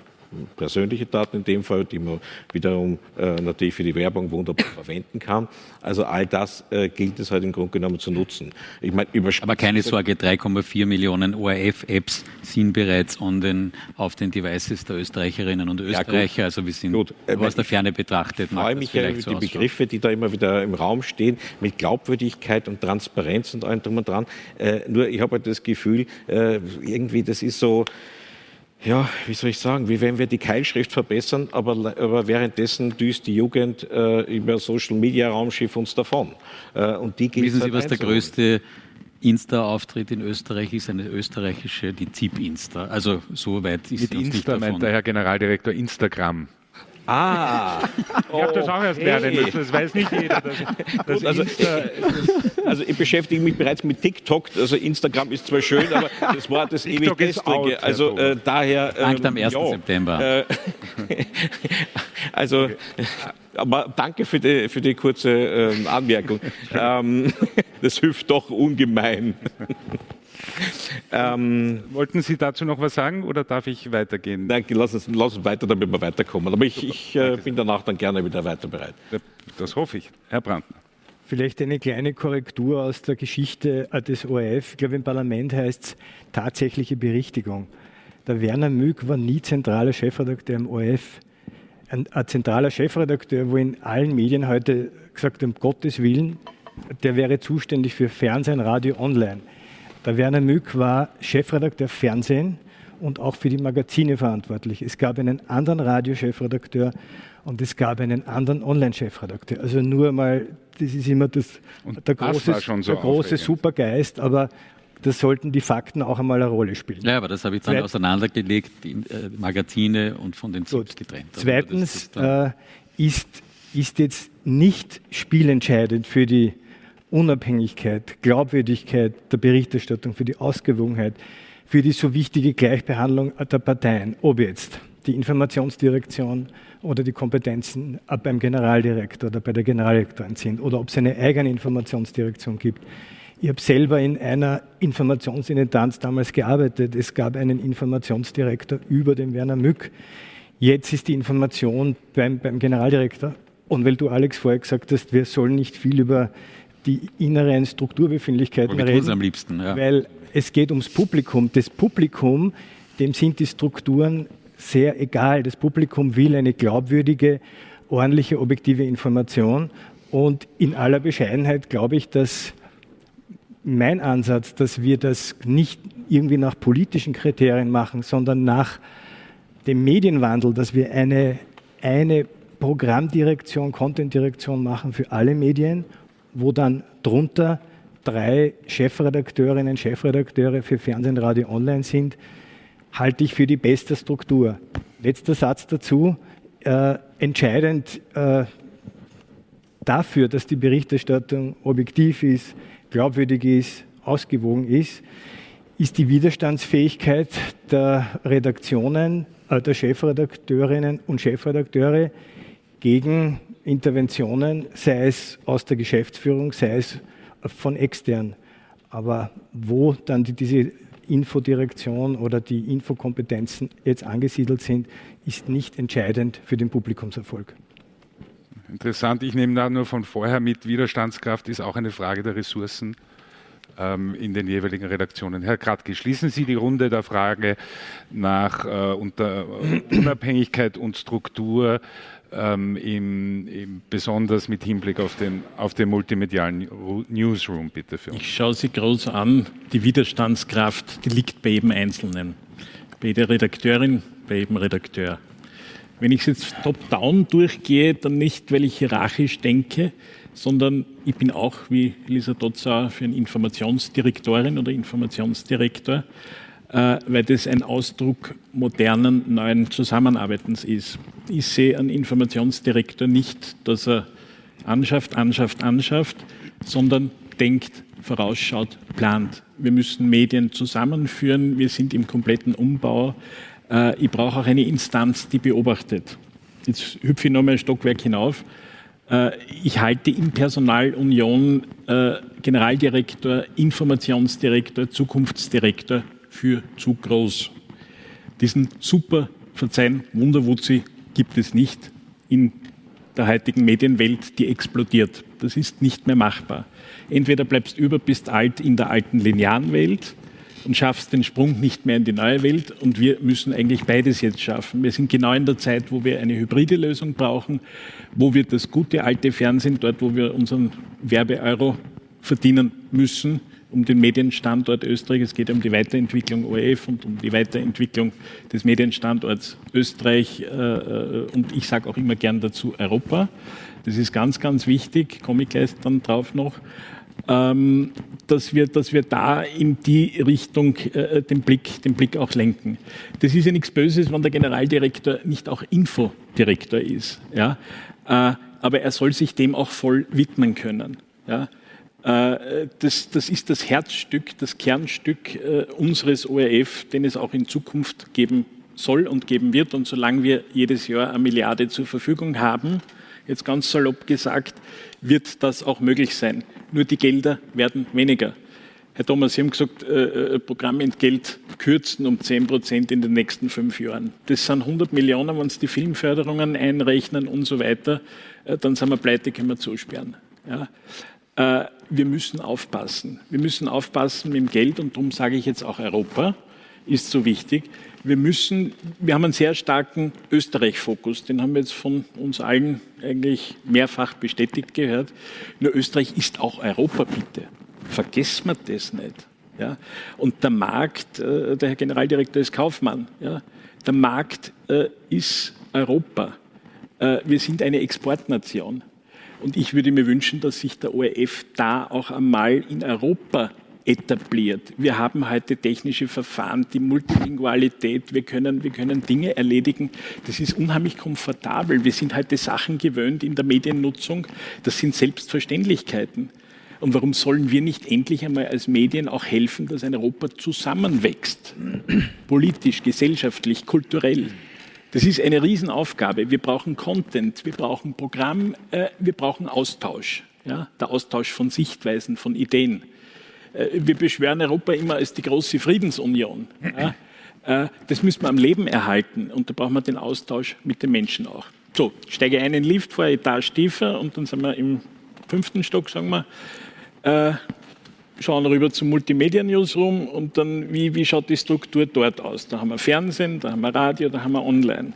persönliche Daten in dem Fall, die man wiederum äh, natürlich für die Werbung wunderbar verwenden kann. Also all das äh, gilt es halt im Grunde genommen zu nutzen. Ich mein, Aber keine Sorge, 3,4 Millionen ORF-Apps sind bereits den, auf den Devices der Österreicherinnen und Österreicher. Ja, also wir sind gut. aus der Ferne betrachtet. Ich freue mich ja über die Begriffe, die da immer wieder im Raum stehen, mit Glaubwürdigkeit und Transparenz und allem drum und dran. Äh, nur ich habe halt das Gefühl, äh, irgendwie das ist so, ja, wie soll ich sagen, wie wenn wir die Keilschrift verbessern, aber, aber währenddessen düst die Jugend äh, über Social Media Raumschiff uns davon. Äh, und die Wissen Sie, halt was der größte Insta-Auftritt in Österreich ist? Eine österreichische, die ZIP-Insta. Also so weit ist Mit Insta nicht davon. meint der Herr Generaldirektor Instagram. Ah, ich habe das auch erst lernen müssen, das weiß nicht jeder. Das, das also, Insta, also, ich beschäftige mich bereits mit TikTok, also Instagram ist zwar schön, aber das war das ewig gestrige. Also äh, daher... Ähm, am 1. Ja, September. Äh, also... Okay. Aber danke für die, für die kurze ähm, Anmerkung. ähm, das hilft doch ungemein. Ähm, Wollten Sie dazu noch was sagen oder darf ich weitergehen? Nein, lass uns, lass uns weiter, damit wir weiterkommen. Aber ich, ich äh, bin danach dann gerne wieder weiter bereit. Das hoffe ich. Herr Brandner. Vielleicht eine kleine Korrektur aus der Geschichte äh, des ORF. Ich glaube, im Parlament heißt es tatsächliche Berichtigung. Der Werner Mück war nie zentraler Chefredakteur im ORF. Ein, ein zentraler Chefredakteur, wo in allen Medien heute gesagt um Gottes Willen, der wäre zuständig für Fernsehen, Radio, Online. Der Werner Mück war Chefredakteur Fernsehen und auch für die Magazine verantwortlich. Es gab einen anderen Radiochefredakteur und es gab einen anderen Online-Chefredakteur. Also nur mal, das ist immer das, der große, so der große Supergeist, aber das sollten die Fakten auch einmal eine Rolle spielen. Ja, aber das habe ich dann Zweit auseinandergelegt, die äh, Magazine und von den Tipps getrennt. Also Zweitens äh, ist ist jetzt nicht spielentscheidend für die Unabhängigkeit, Glaubwürdigkeit der Berichterstattung, für die Ausgewogenheit, für die so wichtige Gleichbehandlung der Parteien, ob jetzt die Informationsdirektion oder die Kompetenzen beim Generaldirektor oder bei der Generaldirektorin sind oder ob es eine eigene Informationsdirektion gibt. Ich habe selber in einer Informationsintendanz damals gearbeitet. Es gab einen Informationsdirektor über den Werner Mück. Jetzt ist die Information beim, beim Generaldirektor. Und weil du, Alex, vorher gesagt hast, wir sollen nicht viel über die inneren Strukturbefindlichkeiten reden, am liebsten, ja. weil es geht ums Publikum. Das Publikum, dem sind die Strukturen sehr egal. Das Publikum will eine glaubwürdige, ordentliche, objektive Information. Und in aller Bescheidenheit glaube ich, dass mein Ansatz, dass wir das nicht irgendwie nach politischen Kriterien machen, sondern nach dem Medienwandel, dass wir eine, eine Programmdirektion, Contentdirektion machen für alle Medien wo dann drunter drei Chefredakteurinnen, Chefredakteure für Fernsehen, Radio, Online sind, halte ich für die beste Struktur. Letzter Satz dazu. Äh, entscheidend äh, dafür, dass die Berichterstattung objektiv ist, glaubwürdig ist, ausgewogen ist, ist die Widerstandsfähigkeit der Redaktionen, äh, der Chefredakteurinnen und Chefredakteure gegen Interventionen, sei es aus der Geschäftsführung, sei es von extern. Aber wo dann die, diese Infodirektion oder die Infokompetenzen jetzt angesiedelt sind, ist nicht entscheidend für den Publikumserfolg. Interessant, ich nehme da nur von vorher mit, Widerstandskraft ist auch eine Frage der Ressourcen ähm, in den jeweiligen Redaktionen. Herr Kratke, schließen Sie die Runde der Frage nach äh, unter, äh, Unabhängigkeit und Struktur ähm, im, im, besonders mit Hinblick auf den, auf den multimedialen Newsroom, bitte für uns. Ich schaue Sie groß an. Die Widerstandskraft, die liegt bei jedem Einzelnen. Bei jeder Redakteurin, bei jedem Redakteur. Wenn ich es jetzt top-down durchgehe, dann nicht, weil ich hierarchisch denke, sondern ich bin auch, wie Lisa Dotzauer, für eine Informationsdirektorin oder Informationsdirektor weil das ein Ausdruck modernen, neuen Zusammenarbeitens ist. Ich sehe einen Informationsdirektor nicht, dass er anschafft, anschafft, anschafft, sondern denkt, vorausschaut, plant. Wir müssen Medien zusammenführen, wir sind im kompletten Umbau. Äh, ich brauche auch eine Instanz, die beobachtet. Jetzt hüpfe ich nochmal ein Stockwerk hinauf. Äh, ich halte in Personalunion Generaldirektor, Informationsdirektor, Zukunftsdirektor für zu groß. Diesen super, verzeihen, Wunderwutzi gibt es nicht in der heutigen Medienwelt, die explodiert. Das ist nicht mehr machbar. Entweder bleibst über, bist alt in der alten linearen Welt und schaffst den Sprung nicht mehr in die neue Welt. Und wir müssen eigentlich beides jetzt schaffen. Wir sind genau in der Zeit, wo wir eine hybride Lösung brauchen, wo wir das gute alte Fernsehen, dort wo wir unseren Werbeeuro verdienen müssen, um den Medienstandort Österreich. Es geht um die Weiterentwicklung ORF und um die Weiterentwicklung des Medienstandorts Österreich. Äh, äh, und ich sage auch immer gern dazu Europa. Das ist ganz, ganz wichtig, komme ich gleich dann drauf noch. Ähm, dass wir, dass wir da in die Richtung äh, den, Blick, den Blick auch lenken. Das ist ja nichts Böses, wenn der Generaldirektor nicht auch Infodirektor ist. Ja? Äh, aber er soll sich dem auch voll widmen können. Ja? Äh, das, das, ist das Herzstück, das Kernstück äh, unseres ORF, den es auch in Zukunft geben soll und geben wird. Und solange wir jedes Jahr eine Milliarde zur Verfügung haben, jetzt ganz salopp gesagt, wird das auch möglich sein. Nur die Gelder werden weniger. Herr Thomas, Sie haben gesagt, äh, Programmentgelt kürzen um 10 Prozent in den nächsten fünf Jahren. Das sind 100 Millionen, wenn Sie die Filmförderungen einrechnen und so weiter, dann sind wir pleite, können wir zusperren. Ja wir müssen aufpassen. Wir müssen aufpassen mit dem Geld und darum sage ich jetzt auch Europa ist so wichtig. Wir müssen, wir haben einen sehr starken Österreich-Fokus, den haben wir jetzt von uns allen eigentlich mehrfach bestätigt gehört. Nur Österreich ist auch Europa, bitte. Vergessen wir das nicht. Ja? Und der Markt, äh, der Herr Generaldirektor ist Kaufmann, ja? der Markt äh, ist Europa. Äh, wir sind eine Exportnation. Und ich würde mir wünschen, dass sich der ORF da auch einmal in Europa etabliert. Wir haben heute technische Verfahren, die Multilingualität, wir können, wir können Dinge erledigen. Das ist unheimlich komfortabel. Wir sind heute Sachen gewöhnt in der Mediennutzung. Das sind Selbstverständlichkeiten. Und warum sollen wir nicht endlich einmal als Medien auch helfen, dass ein Europa zusammenwächst? Politisch, gesellschaftlich, kulturell. Das ist eine Riesenaufgabe. Wir brauchen Content, wir brauchen Programm, äh, wir brauchen Austausch. Ja? Der Austausch von Sichtweisen, von Ideen. Äh, wir beschwören Europa immer als die große Friedensunion. Ja? Äh, das müssen wir am Leben erhalten und da brauchen wir den Austausch mit den Menschen auch. So, steige ein in den Lift, vor Etage tiefer und dann sind wir im fünften Stock, sagen wir. Schauen rüber zum Multimedia Newsroom und dann, wie, wie schaut die Struktur dort aus? Da haben wir Fernsehen, da haben wir Radio, da haben wir Online.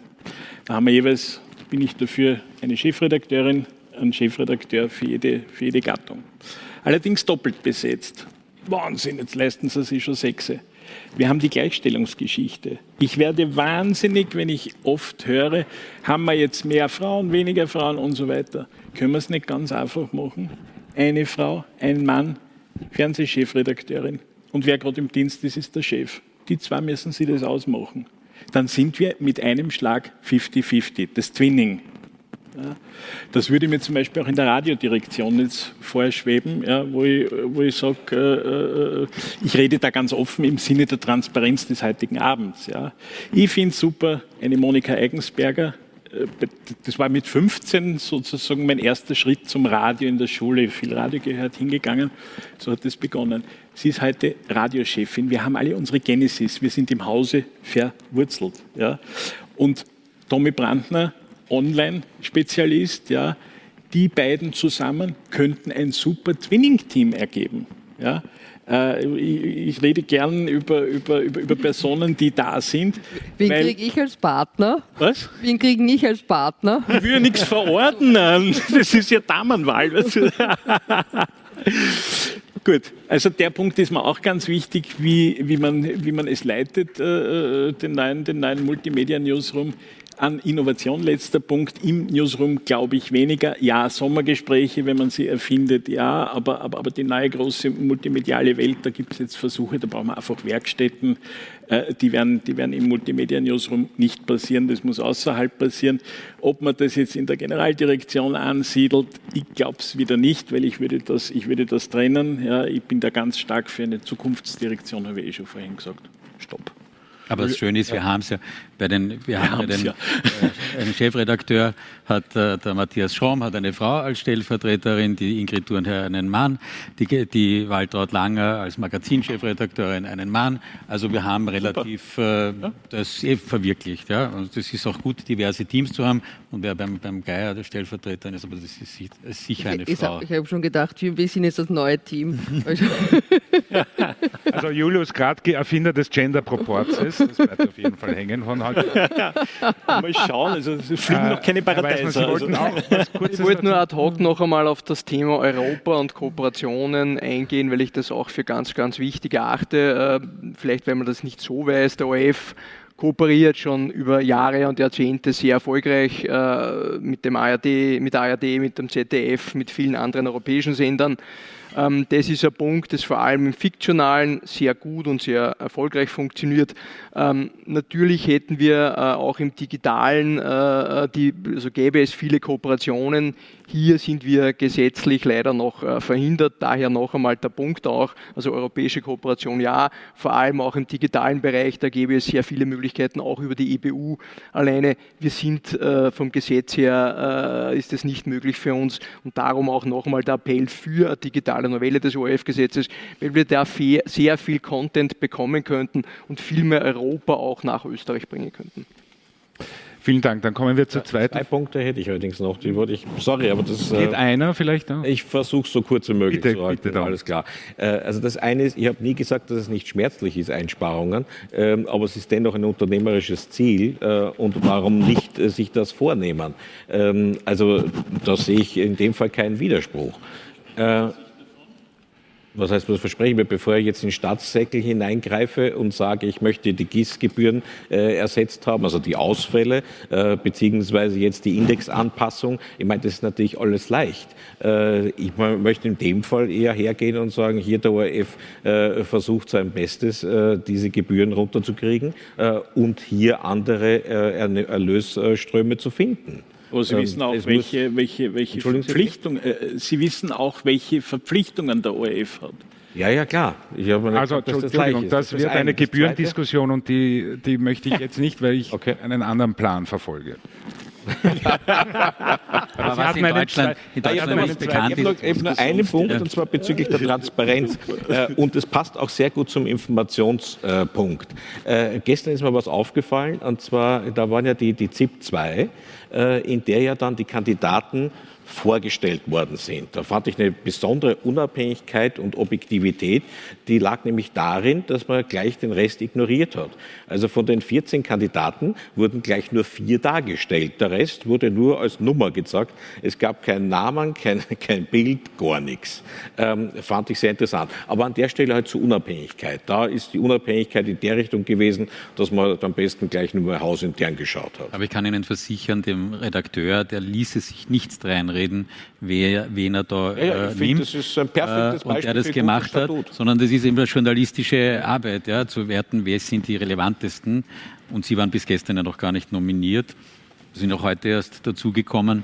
Da haben wir jeweils, bin ich dafür, eine Chefredakteurin, einen Chefredakteur für jede, für jede Gattung. Allerdings doppelt besetzt. Wahnsinn, jetzt leisten sie sich schon sechse. Wir haben die Gleichstellungsgeschichte. Ich werde wahnsinnig, wenn ich oft höre, haben wir jetzt mehr Frauen, weniger Frauen und so weiter. Können wir es nicht ganz einfach machen? eine Frau, ein Mann, Fernsehchefredakteurin. Und wer gerade im Dienst ist, ist der Chef. Die zwei müssen sie das ausmachen. Dann sind wir mit einem Schlag 50-50, das Twinning. Ja, das würde mir zum Beispiel auch in der Radiodirektion jetzt vorher schweben, ja, wo ich, wo ich sage, äh, äh, ich rede da ganz offen im Sinne der Transparenz des heutigen Abends. Ja. Ich finde super, eine Monika Eigensberger, das war mit 15 sozusagen mein erster Schritt zum Radio in der Schule. Viel Radio gehört, hingegangen. So hat es begonnen. Sie ist heute Radiochefin. Wir haben alle unsere Genesis. Wir sind im Hause verwurzelt. Ja. Und Tommy Brandner, Online-Spezialist, ja, die beiden zusammen könnten ein super Twinning-Team ergeben. Ja. Äh, ich, rede gern über, über, über, über, Personen, die da sind. Wen kriege ich als Partner? Was? Wen kriege ich als Partner? Ich will ja nichts verordnen. Das ist ja Damenwahl. Gut, also der Punkt ist mir auch ganz wichtig, wie, wie, man, wie man es leitet, äh, den neuen, den neuen Multimedia Newsroom. An Innovation, letzter Punkt, im Newsroom glaube ich weniger. Ja, Sommergespräche, wenn man sie erfindet, ja, aber, aber, aber die neue große multimediale Welt, da gibt es jetzt Versuche, da brauchen wir einfach Werkstätten, äh, die, werden, die werden im Multimedia Newsroom nicht passieren, das muss außerhalb passieren. Ob man das jetzt in der Generaldirektion ansiedelt, ich glaube es wieder nicht, weil ich würde das, ich würde das trennen. Ja, ich bin da ganz stark für eine Zukunftsdirektion, habe ich eh schon vorhin gesagt. Stopp. Aber das Schöne ist, wir haben es ja bei den, wir, wir haben ja den, ja. Äh, einen Chefredakteur hat äh, der Matthias Schromm hat eine Frau als Stellvertreterin, die Ingrid Thurnherr einen Mann, die, die Waltraud Langer als Magazinchefredakteurin einen Mann. Also wir haben relativ äh, das eh verwirklicht. Ja? Und das ist auch gut, diverse Teams zu haben. Und wer beim, beim Geier der Stellvertreterin ist, aber das ist, ist sicher eine ich, Frau. Ich, habe schon gedacht, wir sind jetzt das neue Team. also Julius Gradke, Erfinder des Gender-Proporzes, das bleibt auf jeden Fall hängen von heute. Mal schauen, also es fliegen äh, noch keine Paradeiser. Also. Ich wollte nur ad hoc noch einmal auf das Thema Europa und Kooperationen eingehen, weil ich das auch für ganz, ganz wichtig erachte. Äh, vielleicht, wenn man das nicht so weiß, der ORF kooperiert schon über Jahre und Jahrzehnte sehr erfolgreich äh, mit dem ARD, mit ARD, mit dem ZDF, mit vielen anderen europäischen Sendern. Ähm, das ist ein Punkt, das vor allem im Fiktionalen sehr gut und sehr erfolgreich funktioniert. Ähm, natürlich hätten wir äh, auch im Digitalen, äh, die, also gäbe es viele Kooperationen. Hier sind wir gesetzlich leider noch äh, verhindert. Daher noch einmal der Punkt auch, also europäische Kooperation ja, vor allem auch im digitalen Bereich, da gäbe es sehr viele Möglichkeiten, auch über die EBU. Alleine, wir sind vom Gesetz her, ist es nicht möglich für uns und darum auch noch einmal der Appell für eine digitale Novelle des ORF-Gesetzes, weil wir da sehr viel Content bekommen könnten und viel mehr Europa auch nach Österreich bringen könnten. Vielen Dank. Dann kommen wir zur zweiten. Zwei Punkte hätte ich allerdings noch. Die wollte ich, sorry, aber das geht äh, einer vielleicht. Auch? Ich versuche so kurz wie möglich bitte, zu halten. Bitte alles klar. Äh, also das eine ist, ich habe nie gesagt, dass es nicht schmerzlich ist, Einsparungen, ähm, aber es ist dennoch ein unternehmerisches Ziel äh, und warum nicht äh, sich das vornehmen? Ähm, also da sehe ich in dem Fall keinen Widerspruch. Was heißt, was verspreche ich mir, bevor ich jetzt in den Staatssäckel hineingreife und sage, ich möchte die GIS-Gebühren äh, ersetzt haben, also die Ausfälle, äh, beziehungsweise jetzt die Indexanpassung. Ich meine, das ist natürlich alles leicht. Äh, ich möchte in dem Fall eher hergehen und sagen, hier der ORF äh, versucht sein Bestes, äh, diese Gebühren runterzukriegen äh, und hier andere Erlösströme zu finden. Aber Sie ähm, wissen auch, welche, welche, welche Verpflichtungen, äh, Sie wissen auch, welche Verpflichtungen der ORF hat. Ja, ja, klar. Ich habe also, das Entschuldigung, das, das wird eine Gebührendiskussion und die, die möchte ich jetzt nicht, weil ich okay. einen anderen Plan verfolge. Aber was in Deutschland, in Deutschland ist bekannt Ich habe nur einen Punkt, und zwar bezüglich der Transparenz. Äh, und das passt auch sehr gut zum Informationspunkt. Äh, gestern ist mir was aufgefallen, und zwar, da waren ja die, die ZIP 2, äh, in der ja dann die Kandidaten vorgestellt worden sind. Da fand ich eine besondere Unabhängigkeit und Objektivität. Die lag nämlich darin, dass man gleich den Rest ignoriert hat. Also von den 14 Kandidaten wurden gleich nur vier dargestellt. Der Rest wurde nur als Nummer gezeigt. Es gab keinen Namen, kein, kein Bild, gar nichts. Ähm, fand ich sehr interessant. Aber an der Stelle halt zur Unabhängigkeit. Da ist die Unabhängigkeit in der Richtung gewesen, dass man am besten gleich nur hausintern geschaut hat. Aber ich kann Ihnen versichern, dem Redakteur, der ließe sich nichts reinreden reden, wer, wen er da ja, ja, äh, nimmt das ist ein perfektes äh, und der das gemacht hat, sondern das ist eben eine journalistische Arbeit, ja, zu werten, wer sind die relevantesten. Und Sie waren bis gestern ja noch gar nicht nominiert, sind auch heute erst dazugekommen.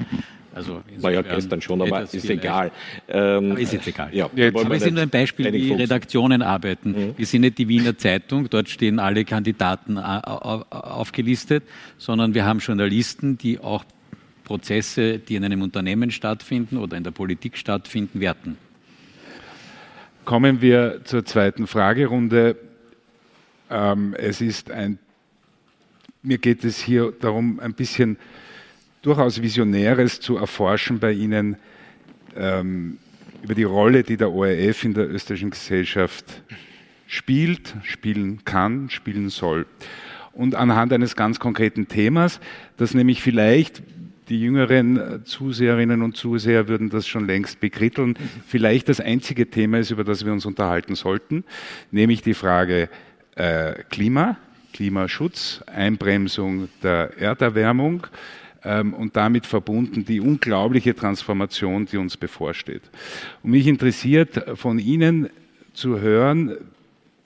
Also War ja gestern schon, aber ist egal. Ähm, aber ist jetzt egal. Ja, jetzt. Aber es ist nur ein Beispiel, wie Redaktionen arbeiten. Mhm. Wir sind nicht die Wiener Zeitung, dort stehen alle Kandidaten äh, aufgelistet, sondern wir haben Journalisten, die auch Prozesse, die in einem Unternehmen stattfinden oder in der Politik stattfinden, werten. Kommen wir zur zweiten Fragerunde. Ähm, es ist ein, mir geht es hier darum, ein bisschen durchaus Visionäres zu erforschen bei Ihnen ähm, über die Rolle, die der ORF in der österreichischen Gesellschaft spielt, spielen kann, spielen soll. Und anhand eines ganz konkreten Themas, das nämlich vielleicht die jüngeren äh, Zuseherinnen und Zuseher würden das schon längst bekritteln. Vielleicht das einzige Thema ist, über das wir uns unterhalten sollten, nämlich die Frage äh, Klima, Klimaschutz, Einbremsung der Erderwärmung ähm, und damit verbunden die unglaubliche Transformation, die uns bevorsteht. Und mich interessiert von Ihnen zu hören,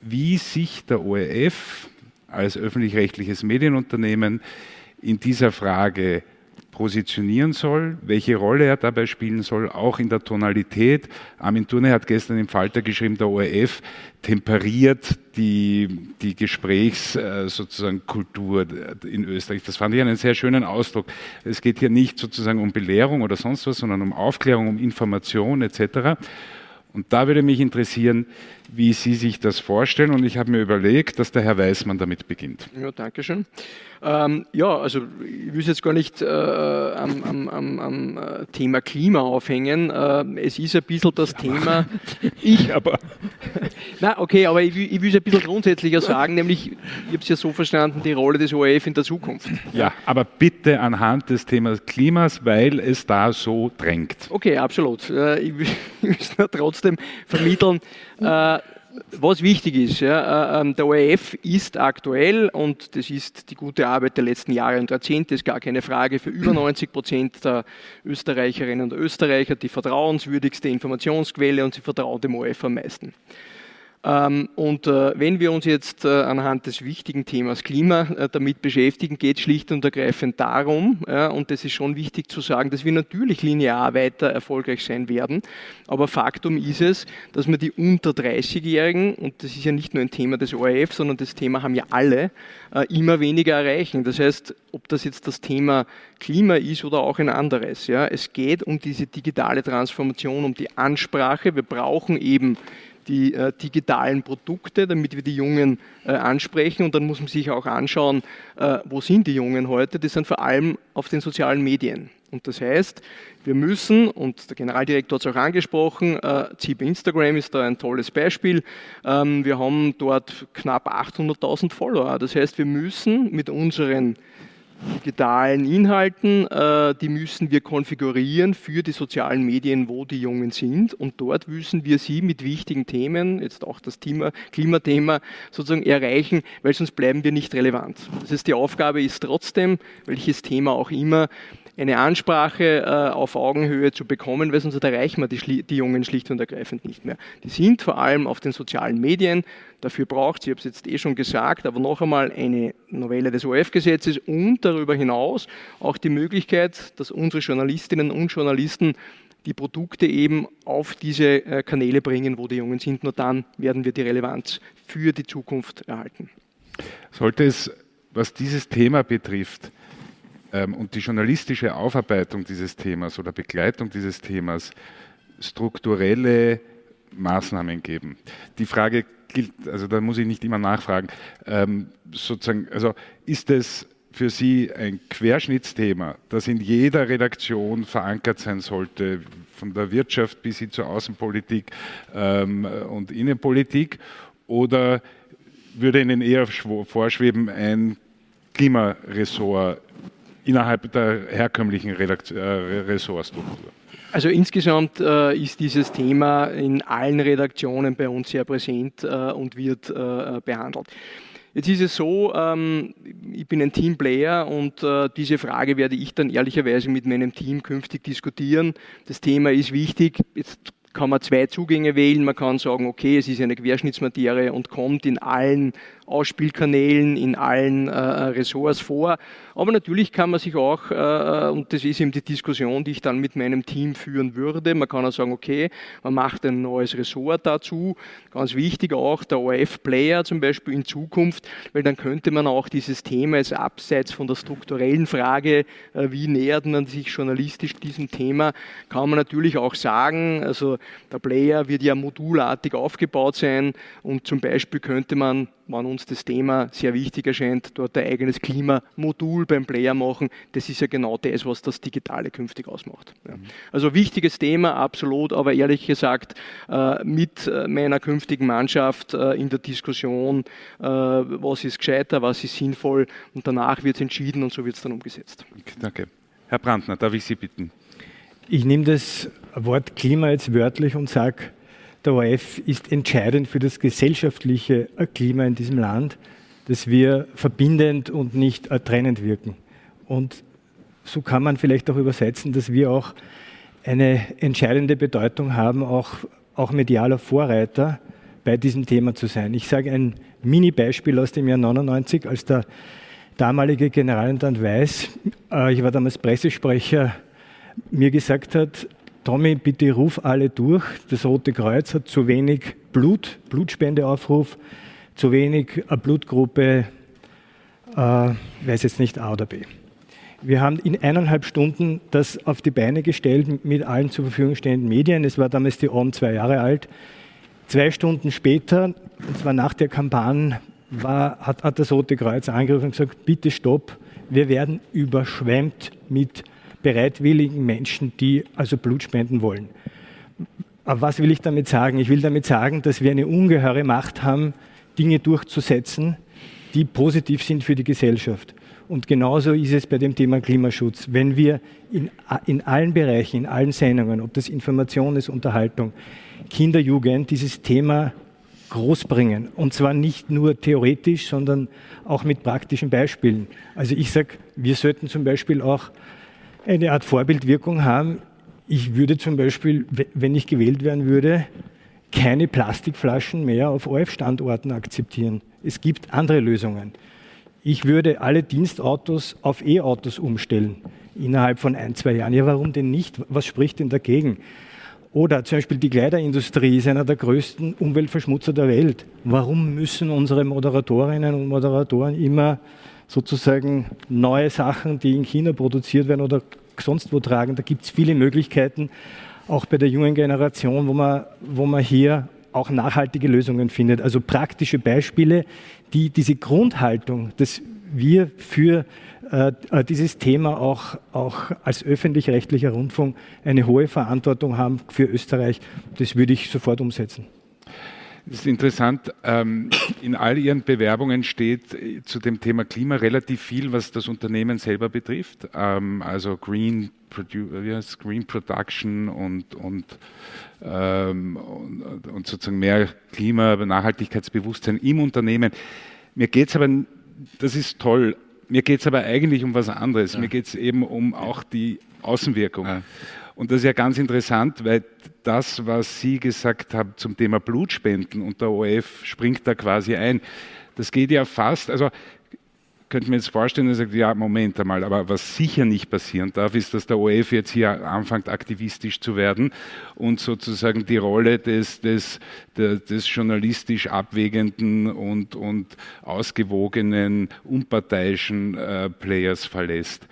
wie sich der ORF als öffentlich-rechtliches Medienunternehmen in dieser Frage positionieren soll, welche Rolle er dabei spielen soll, auch in der Tonalität. Armin Thurne hat gestern im Falter geschrieben, der ORF temperiert die, die Gesprächs äh, sozusagen Kultur in Österreich. Das fand ich einen sehr schönen Ausdruck. Es geht hier nicht sozusagen um Belehrung oder sonst was, sondern um Aufklärung, um Information etc. Und da würde mich interessieren, wie Sie sich das vorstellen. Und ich habe mir überlegt, dass der Herr Weismann damit beginnt. Ja, danke schön. Ähm, ja, also ich will es jetzt gar nicht äh, am, am, am, am, äh, Thema Klima aufhängen. Äh, es ist ein bisschen das ja, Thema. Ich aber. Na, okay, aber ich will, ich will es ein bisschen grundsätzlicher sagen, nämlich, ich habe es ja so verstanden, die Rolle des ORF in der Zukunft. Ja, aber bitte anhand des Themas Klimas, weil es da so drängt. Okay, absolut. Äh, ich will es trotzdem vermitteln. Äh, was wichtig ist, ja, äh, ähm, der ORF ist aktuell, und das ist die gute Arbeit der letzten Jahre und Jahrzehnte, ist gar keine Frage, für über 90 Prozent der Österreicherinnen und Österreicher die vertrauenswürdigste Informationsquelle und sie vertrauen dem ORF am meisten. Ähm, und äh, wenn wir uns jetzt äh, anhand des wichtigen Themas Klima äh, damit beschäftigen, geht es schlicht und ergreifend darum, und das ist schon wichtig zu sagen, dass wir natürlich linear weiter erfolgreich sein werden. Aber Faktum ist es, dass wir die unter 30-Jährigen, und das ist ja nicht nur ein Thema des ORF, sondern das Thema haben ja alle, immer weniger erreichen. Das heißt, ob das jetzt das Thema Klima ist oder auch ein anderes. Es geht um diese digitale Transformation, um die Ansprache. Wir brauchen eben die äh, digitalen Produkte, damit wir die Jungen äh, ansprechen. Und dann muss man sich auch anschauen, äh, wo sind die Jungen heute? Die sind vor allem auf den sozialen Medien. Und das heißt, wir müssen, und der Generaldirektor hat es auch angesprochen, äh, ZIP Instagram ist da ein tolles Beispiel. Ähm, wir haben dort knapp 800.000 Follower. Das heißt, wir müssen mit unseren digitalen Inhalten, äh, die müssen wir konfigurieren für die sozialen Medien, wo die Jungen sind. Und dort müssen wir sie mit wichtigen Themen, jetzt auch das Thema, Klimathema, sozusagen erreichen, weil sonst bleiben wir nicht relevant. Das heißt, die Aufgabe ist trotzdem, welches Thema auch immer, eine Ansprache äh, auf Augenhöhe zu bekommen, weil sonst erreichen wir die, die, Jungen schlicht und ergreifend nicht mehr. Die sind vor allem auf den sozialen Medien. Dafür braucht es, ich habe es jetzt eh schon gesagt, aber noch einmal eine Novelle des OF-Gesetzes und darüber hinaus auch die Möglichkeit, dass unsere Journalistinnen und Journalisten die Produkte eben auf diese äh, Kanäle bringen, wo die Jungen sind. Nur dann werden wir die Relevanz für die Zukunft erhalten. Sollte es, was dieses Thema betrifft, und die journalistische Aufarbeitung dieses Themas oder Begleitung dieses Themas strukturelle Maßnahmen geben. Die Frage gilt, also da muss ich nicht immer nachfragen, ähm, sozusagen, also ist es für Sie ein Querschnittsthema, das in jeder Redaktion verankert sein sollte, von der Wirtschaft bis hin zur Außenpolitik ähm, und Innenpolitik? Oder würde Ihnen eher vorschweben, ein Klimaressort innerhalb der herkömmlichen Redakt äh, Ressortstruktur? Also insgesamt äh, ist dieses Thema in allen Redaktionen bei uns sehr präsent äh, und wird äh, behandelt. Jetzt ist es so, ähm, ich bin ein Teamplayer und äh, diese Frage werde ich dann ehrlicherweise mit meinem Team künftig diskutieren. Das Thema ist wichtig. Jetzt kann man zwei Zugänge wählen. Man kann sagen, okay, es ist eine Querschnittsmaterie und kommt in allen Ausspielkanälen, in allen äh, Ressorts vor. Aber natürlich kann man sich auch, äh, und das ist eben die Diskussion, die ich dann mit meinem Team führen würde, man kann auch sagen, okay, man macht ein neues Ressort dazu. Ganz wichtig auch der ORF-Player zum Beispiel in Zukunft, weil dann könnte man auch dieses Thema jetzt abseits von der strukturellen Frage, äh, wie nähert man sich journalistisch diesem Thema, kann man natürlich auch sagen, also der Player wird ja modulartig aufgebaut sein und zum Beispiel könnte man wenn uns das Thema sehr wichtig erscheint, dort ein eigenes Klimamodul beim Player machen. Das ist ja genau das, was das Digitale künftig ausmacht. Ja. Also wichtiges Thema, absolut, aber ehrlich gesagt, äh, mit äh, meiner künftigen Mannschaft äh, in der Diskussion, was ist gescheiter, was ist sinnvoll und danach wird es entschieden und so wird es dann umgesetzt. Danke. Herr Brandner, darf ich Sie bitten? Ich nehme das Wort Klima jetzt wörtlich und sage, der ORF ist entscheidend für das gesellschaftliche Klima in diesem Land, dass wir verbindend und nicht trennend wirken. Und so kann man vielleicht auch übersetzen, dass wir auch eine entscheidende Bedeutung haben, auch, auch medialer Vorreiter bei diesem Thema zu sein. Ich sage ein Mini-Beispiel aus dem Jahr 99, als der damalige Generalintendant Weiß, äh, ich war damals Pressesprecher, mir gesagt hat, Tommy, bitte ruf alle durch. Das Rote Kreuz hat zu wenig Blut, Blutspendeaufruf, zu wenig eine Blutgruppe, äh, weiß jetzt nicht A oder B. Wir haben in eineinhalb Stunden das auf die Beine gestellt mit allen zur Verfügung stehenden Medien. Es war damals die OM zwei Jahre alt. Zwei Stunden später, und zwar nach der Kampagne, war, hat, hat das Rote Kreuz angerufen und gesagt, bitte stopp, wir werden überschwemmt mit bereitwilligen Menschen, die also Blut spenden wollen. Aber was will ich damit sagen? Ich will damit sagen, dass wir eine ungeheure Macht haben, Dinge durchzusetzen, die positiv sind für die Gesellschaft. Und genauso ist es bei dem Thema Klimaschutz. Wenn wir in, in allen Bereichen, in allen Sendungen, ob das Information ist, Unterhaltung, Kinder, Jugend, dieses Thema großbringen. Und zwar nicht nur theoretisch, sondern auch mit praktischen Beispielen. Also ich sage, wir sollten zum Beispiel auch eine Art Vorbildwirkung haben. Ich würde zum Beispiel, wenn ich gewählt werden würde, keine Plastikflaschen mehr auf ORF-Standorten akzeptieren. Es gibt andere Lösungen. Ich würde alle Dienstautos auf E-Autos umstellen innerhalb von ein, zwei Jahren. Ja, warum denn nicht? Was spricht denn dagegen? Oder zum Beispiel die Kleiderindustrie ist einer der größten Umweltverschmutzer der Welt. Warum müssen unsere Moderatorinnen und Moderatoren immer sozusagen neue Sachen, die in China produziert werden oder sonst wo tragen. Da gibt es viele Möglichkeiten, auch bei der jungen Generation, wo man, wo man hier auch nachhaltige Lösungen findet. Also praktische Beispiele, die diese Grundhaltung, dass wir für äh, dieses Thema auch, auch als öffentlich-rechtlicher Rundfunk eine hohe Verantwortung haben für Österreich, das würde ich sofort umsetzen. Das ist interessant. Ähm, in all Ihren Bewerbungen steht äh, zu dem Thema Klima relativ viel, was das Unternehmen selber betrifft. Ähm, also Green, Produ Green Production und, und, ähm, und, und sozusagen mehr Klima, Nachhaltigkeitsbewusstsein im Unternehmen. Mir geht es aber, das ist toll, mir geht es aber eigentlich um was anderes. Ja. Mir geht es eben um auch die Außenwirkung. Ja. Und das ist ja ganz interessant, weil das, was Sie gesagt haben zum Thema Blutspenden und der ORF springt da quasi ein, das geht ja fast, also könnte mir jetzt vorstellen, dass sagt, ja, Moment einmal, aber was sicher nicht passieren darf, ist, dass der ORF jetzt hier anfängt, aktivistisch zu werden und sozusagen die Rolle des, des, des journalistisch abwägenden und, und ausgewogenen, unparteiischen äh, Players verlässt.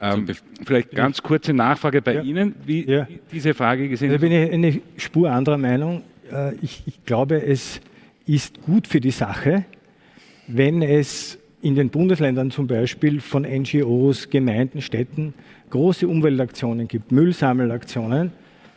Ähm, vielleicht ganz kurze Nachfrage bei ja. Ihnen, wie ja. diese Frage gesehen Da bin ich eine Spur anderer Meinung. Äh, ich, ich glaube, es ist gut für die Sache, wenn es in den Bundesländern zum Beispiel von NGOs, Gemeinden, Städten große Umweltaktionen gibt, Müllsammelaktionen,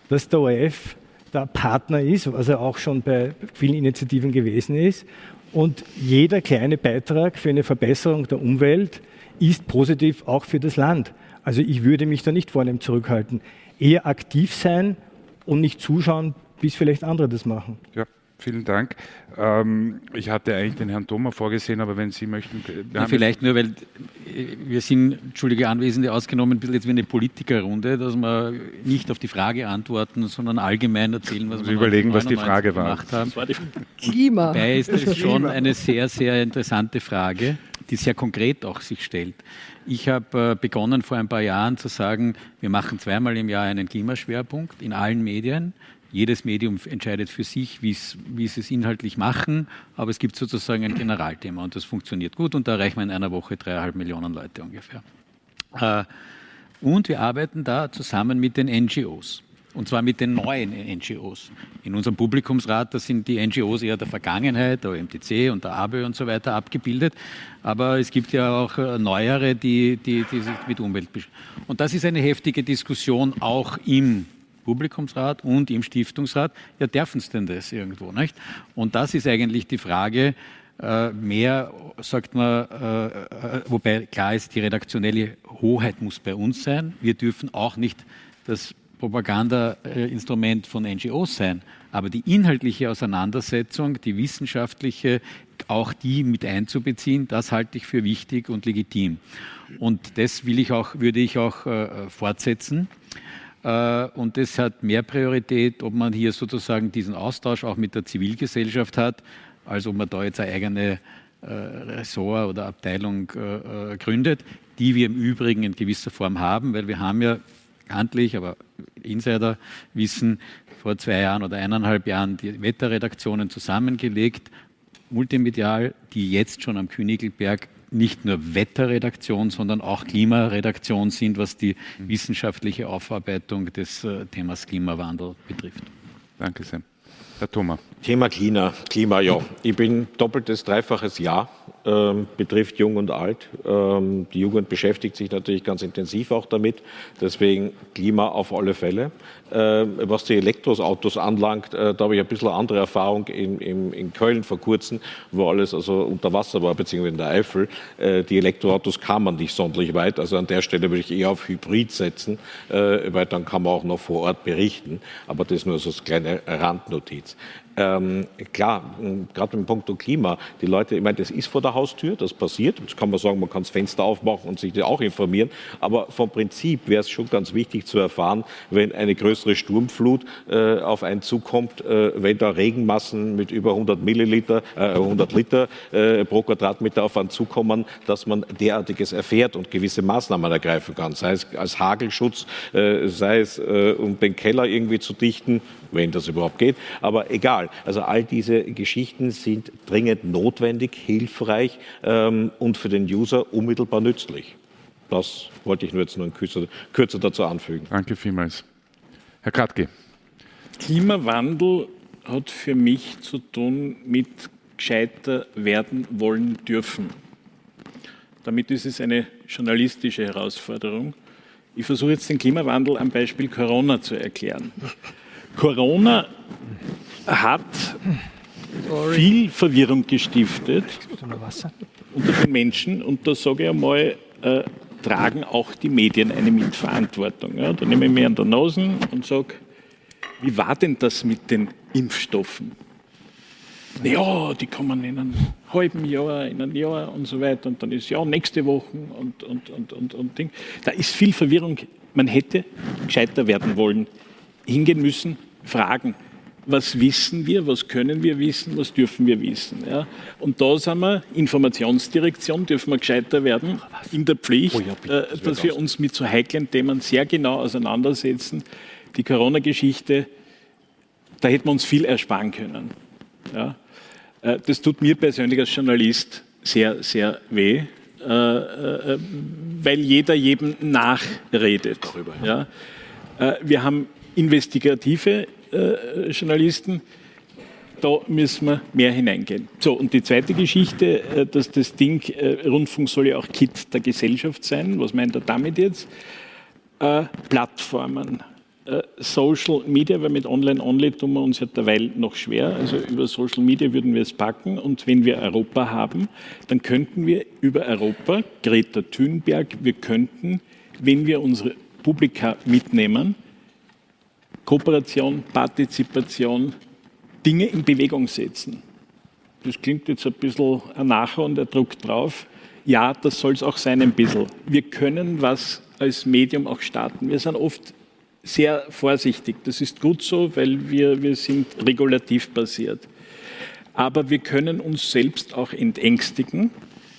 dass der ORF der Partner ist, was er auch schon bei vielen Initiativen gewesen ist. Und jeder kleine Beitrag für eine Verbesserung der Umwelt ist positiv auch für das Land. Also ich würde mich da nicht vor einem zurückhalten. Eher aktiv sein und nicht zuschauen, bis vielleicht andere das machen. Ja. Vielen Dank. Ähm, ich hatte eigentlich den Herrn Thoma vorgesehen, aber wenn Sie möchten. Ja, vielleicht nur, weil äh, wir sind, entschuldige Anwesende, ausgenommen, ein bisschen jetzt wie eine Politikerrunde, dass wir nicht auf die Frage antworten, sondern allgemein erzählen, was wir überlegen, was die Frage war. gemacht haben. War Klima. Dabei ist das schon eine sehr, sehr interessante Frage, die sehr konkret auch sich stellt. Ich habe äh, begonnen vor ein paar Jahren zu sagen, wir machen zweimal im Jahr einen Klimaschwerpunkt in allen Medien. Jedes Medium entscheidet für sich, wie sie es inhaltlich machen, aber es gibt sozusagen ein Generalthema und das funktioniert gut und da erreichen wir in einer Woche dreieinhalb Millionen Leute ungefähr. Äh, und wir arbeiten da zusammen mit den NGOs. Und zwar mit den neuen NGOs. In unserem Publikumsrat, da sind die NGOs eher der Vergangenheit, der OMTC und der ABÖ und so weiter abgebildet. Aber es gibt ja auch äh, neuere, die, die, die sich mit Umwelt beschäftigen. Und das ist eine heftige Diskussion auch im Publikumsrat und im Stiftungsrat, ja, dürfen sie denn das irgendwo, nicht? Und das ist eigentlich die Frage, äh, mehr, sagt man, äh, wobei klar ist, die redaktionelle Hoheit muss bei uns sein. Wir dürfen auch nicht das Propagandainstrument von NGOs sein. Aber die inhaltliche Auseinandersetzung, die wissenschaftliche, auch die mit einzubeziehen, das halte ich für wichtig und legitim. Und das will ich auch, würde ich auch äh, fortsetzen. Äh, und das hat mehr Priorität, ob man hier sozusagen diesen Austausch auch mit der Zivilgesellschaft hat, als ob man da jetzt eine eigene äh, Ressort oder Abteilung äh, gründet, die wir im Übrigen in gewisser Form haben, weil wir haben ja bekanntlich, aber Insider wissen, vor zwei Jahren oder eineinhalb Jahren die Wetterredaktionen zusammengelegt, multimedial, die jetzt schon am Königelberg nicht nur Wetterredaktion, sondern auch Klimaredaktion sind, was die wissenschaftliche Aufarbeitung des äh, Themas Klimawandel betrifft. Danke sehr. Herr Thoma. Thema Klima, Klima, ja. Ich bin doppeltes, dreifaches Ja ähm, betrifft Jung und Alt. Ähm, die Jugend beschäftigt sich natürlich ganz intensiv auch damit. Deswegen Klima auf alle Fälle. Ähm, was die Elektroautos anlangt, äh, da habe ich ein bisschen andere Erfahrung in, in, in, Köln vor kurzem, wo alles also unter Wasser war, beziehungsweise in der Eifel. Äh, die Elektroautos kamen nicht sonderlich weit. Also an der Stelle würde ich eher auf Hybrid setzen, äh, weil dann kann man auch noch vor Ort berichten. Aber das nur so als kleine Randnotiz. Ähm, klar, gerade im Punkt Klima, die Leute, ich meine, das ist vor der Haustür, das passiert. Jetzt kann man sagen, man kann das Fenster aufmachen und sich auch informieren. Aber vom Prinzip wäre es schon ganz wichtig zu erfahren, wenn eine größere Sturmflut äh, auf einen zukommt, äh, wenn da Regenmassen mit über 100 Milliliter, äh, 100 Liter äh, pro Quadratmeter auf einen zukommen, dass man derartiges erfährt und gewisse Maßnahmen ergreifen kann. Sei es als Hagelschutz, äh, sei es äh, um den Keller irgendwie zu dichten, wenn das überhaupt geht. Aber egal. Also all diese Geschichten sind dringend notwendig, hilfreich ähm, und für den User unmittelbar nützlich. Das wollte ich nur jetzt nur in Kürze, Kürze dazu anfügen. Danke vielmals. Herr Kratke. Klimawandel hat für mich zu tun mit gescheiter werden wollen dürfen. Damit ist es eine journalistische Herausforderung. Ich versuche jetzt den Klimawandel am Beispiel Corona zu erklären. Corona hat viel Verwirrung gestiftet unter den Menschen. Und da sage ich einmal, äh, tragen auch die Medien eine Mitverantwortung. Ja? Da nehme ich mir an der Nase und sage, wie war denn das mit den Impfstoffen? Ja, die kommen in einem halben Jahr, in einem Jahr und so weiter. Und dann ist ja nächste Woche und, und, und, und, und Ding. Da ist viel Verwirrung. Man hätte gescheiter werden wollen, hingehen müssen, fragen was wissen wir, was können wir wissen, was dürfen wir wissen. Ja? Und da sind wir, Informationsdirektion, dürfen wir gescheiter werden in der Pflicht, oh ja, bitte, das äh, dass wir uns mit so heiklen Themen sehr genau auseinandersetzen. Die Corona-Geschichte, da hätten wir uns viel ersparen können. Ja? Äh, das tut mir persönlich als Journalist sehr, sehr weh, äh, weil jeder jedem nachredet. Darüber, ja. Wir haben investigative äh, Journalisten. Da müssen wir mehr hineingehen. So, und die zweite Geschichte, äh, dass das Ding, äh, Rundfunk soll ja auch Kit der Gesellschaft sein. Was meint er damit jetzt? Äh, Plattformen. Äh, Social Media, weil mit Online-Only tun wir uns ja derweil noch schwer. Also über Social Media würden wir es packen. Und wenn wir Europa haben, dann könnten wir über Europa, Greta Thunberg, wir könnten, wenn wir unsere Publika mitnehmen, Kooperation, Partizipation, Dinge in Bewegung setzen. Das klingt jetzt ein bisschen nachher und er druckt drauf. Ja, das soll es auch sein ein bisschen. Wir können was als Medium auch starten. Wir sind oft sehr vorsichtig. Das ist gut so, weil wir, wir sind regulativ basiert. Aber wir können uns selbst auch entängstigen.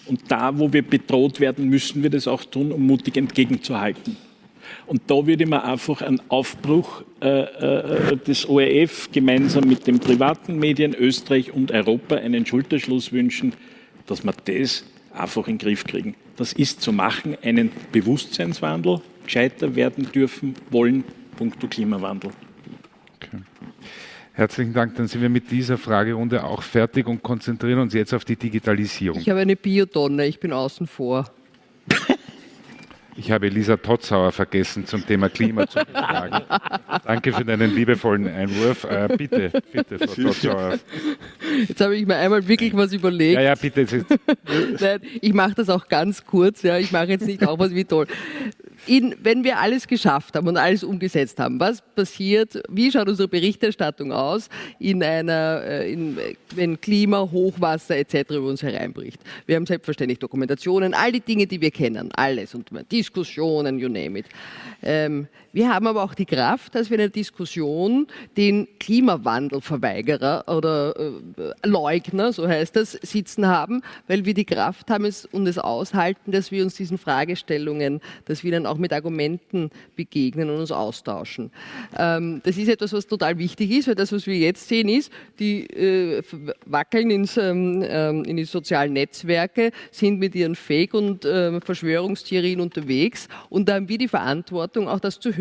Und da, wo wir bedroht werden, müssen wir das auch tun, um mutig entgegenzuhalten. Und da würde man einfach einen Aufbruch äh, äh, des ORF gemeinsam mit den privaten Medien Österreich und Europa einen Schulterschluss wünschen, dass wir das einfach in den Griff kriegen. Das ist zu machen, einen Bewusstseinswandel, gescheiter werden dürfen, wollen, punkto Klimawandel. Okay. Herzlichen Dank. Dann sind wir mit dieser Fragerunde auch fertig und konzentrieren uns jetzt auf die Digitalisierung. Ich habe eine Biotonne, ich bin außen vor. Ich habe Lisa Totzauer vergessen, zum Thema Klima zu befragen. Danke für deinen liebevollen Einwurf. Äh, bitte, bitte, Frau Totzauer. Jetzt habe ich mir einmal wirklich was überlegt. Ja, ja, bitte. Nein, ich mache das auch ganz kurz. Ja. Ich mache jetzt nicht auch was wie toll in, wenn wir alles geschafft haben und alles umgesetzt haben, was passiert, wie schaut unsere Berichterstattung aus, in einer, äh, in, wenn Klima, Hochwasser etc. über uns hereinbricht. Wir haben selbstverständlich Dokumentationen, all die Dinge, die wir kennen, alles und Diskussionen, you name it. Ähm, wir haben aber auch die Kraft, dass wir in der Diskussion den Klimawandelverweigerer oder äh, Leugner, so heißt das, sitzen haben, weil wir die Kraft haben es, und es aushalten, dass wir uns diesen Fragestellungen, dass wir dann auch mit Argumenten begegnen und uns austauschen. Ähm, das ist etwas, was total wichtig ist, weil das, was wir jetzt sehen, ist, die äh, wackeln ins, ähm, ähm in die sozialen Netzwerke, sind mit ihren Fake- und äh, Verschwörungstheorien unterwegs und da haben wir die Verantwortung, auch das zu hören.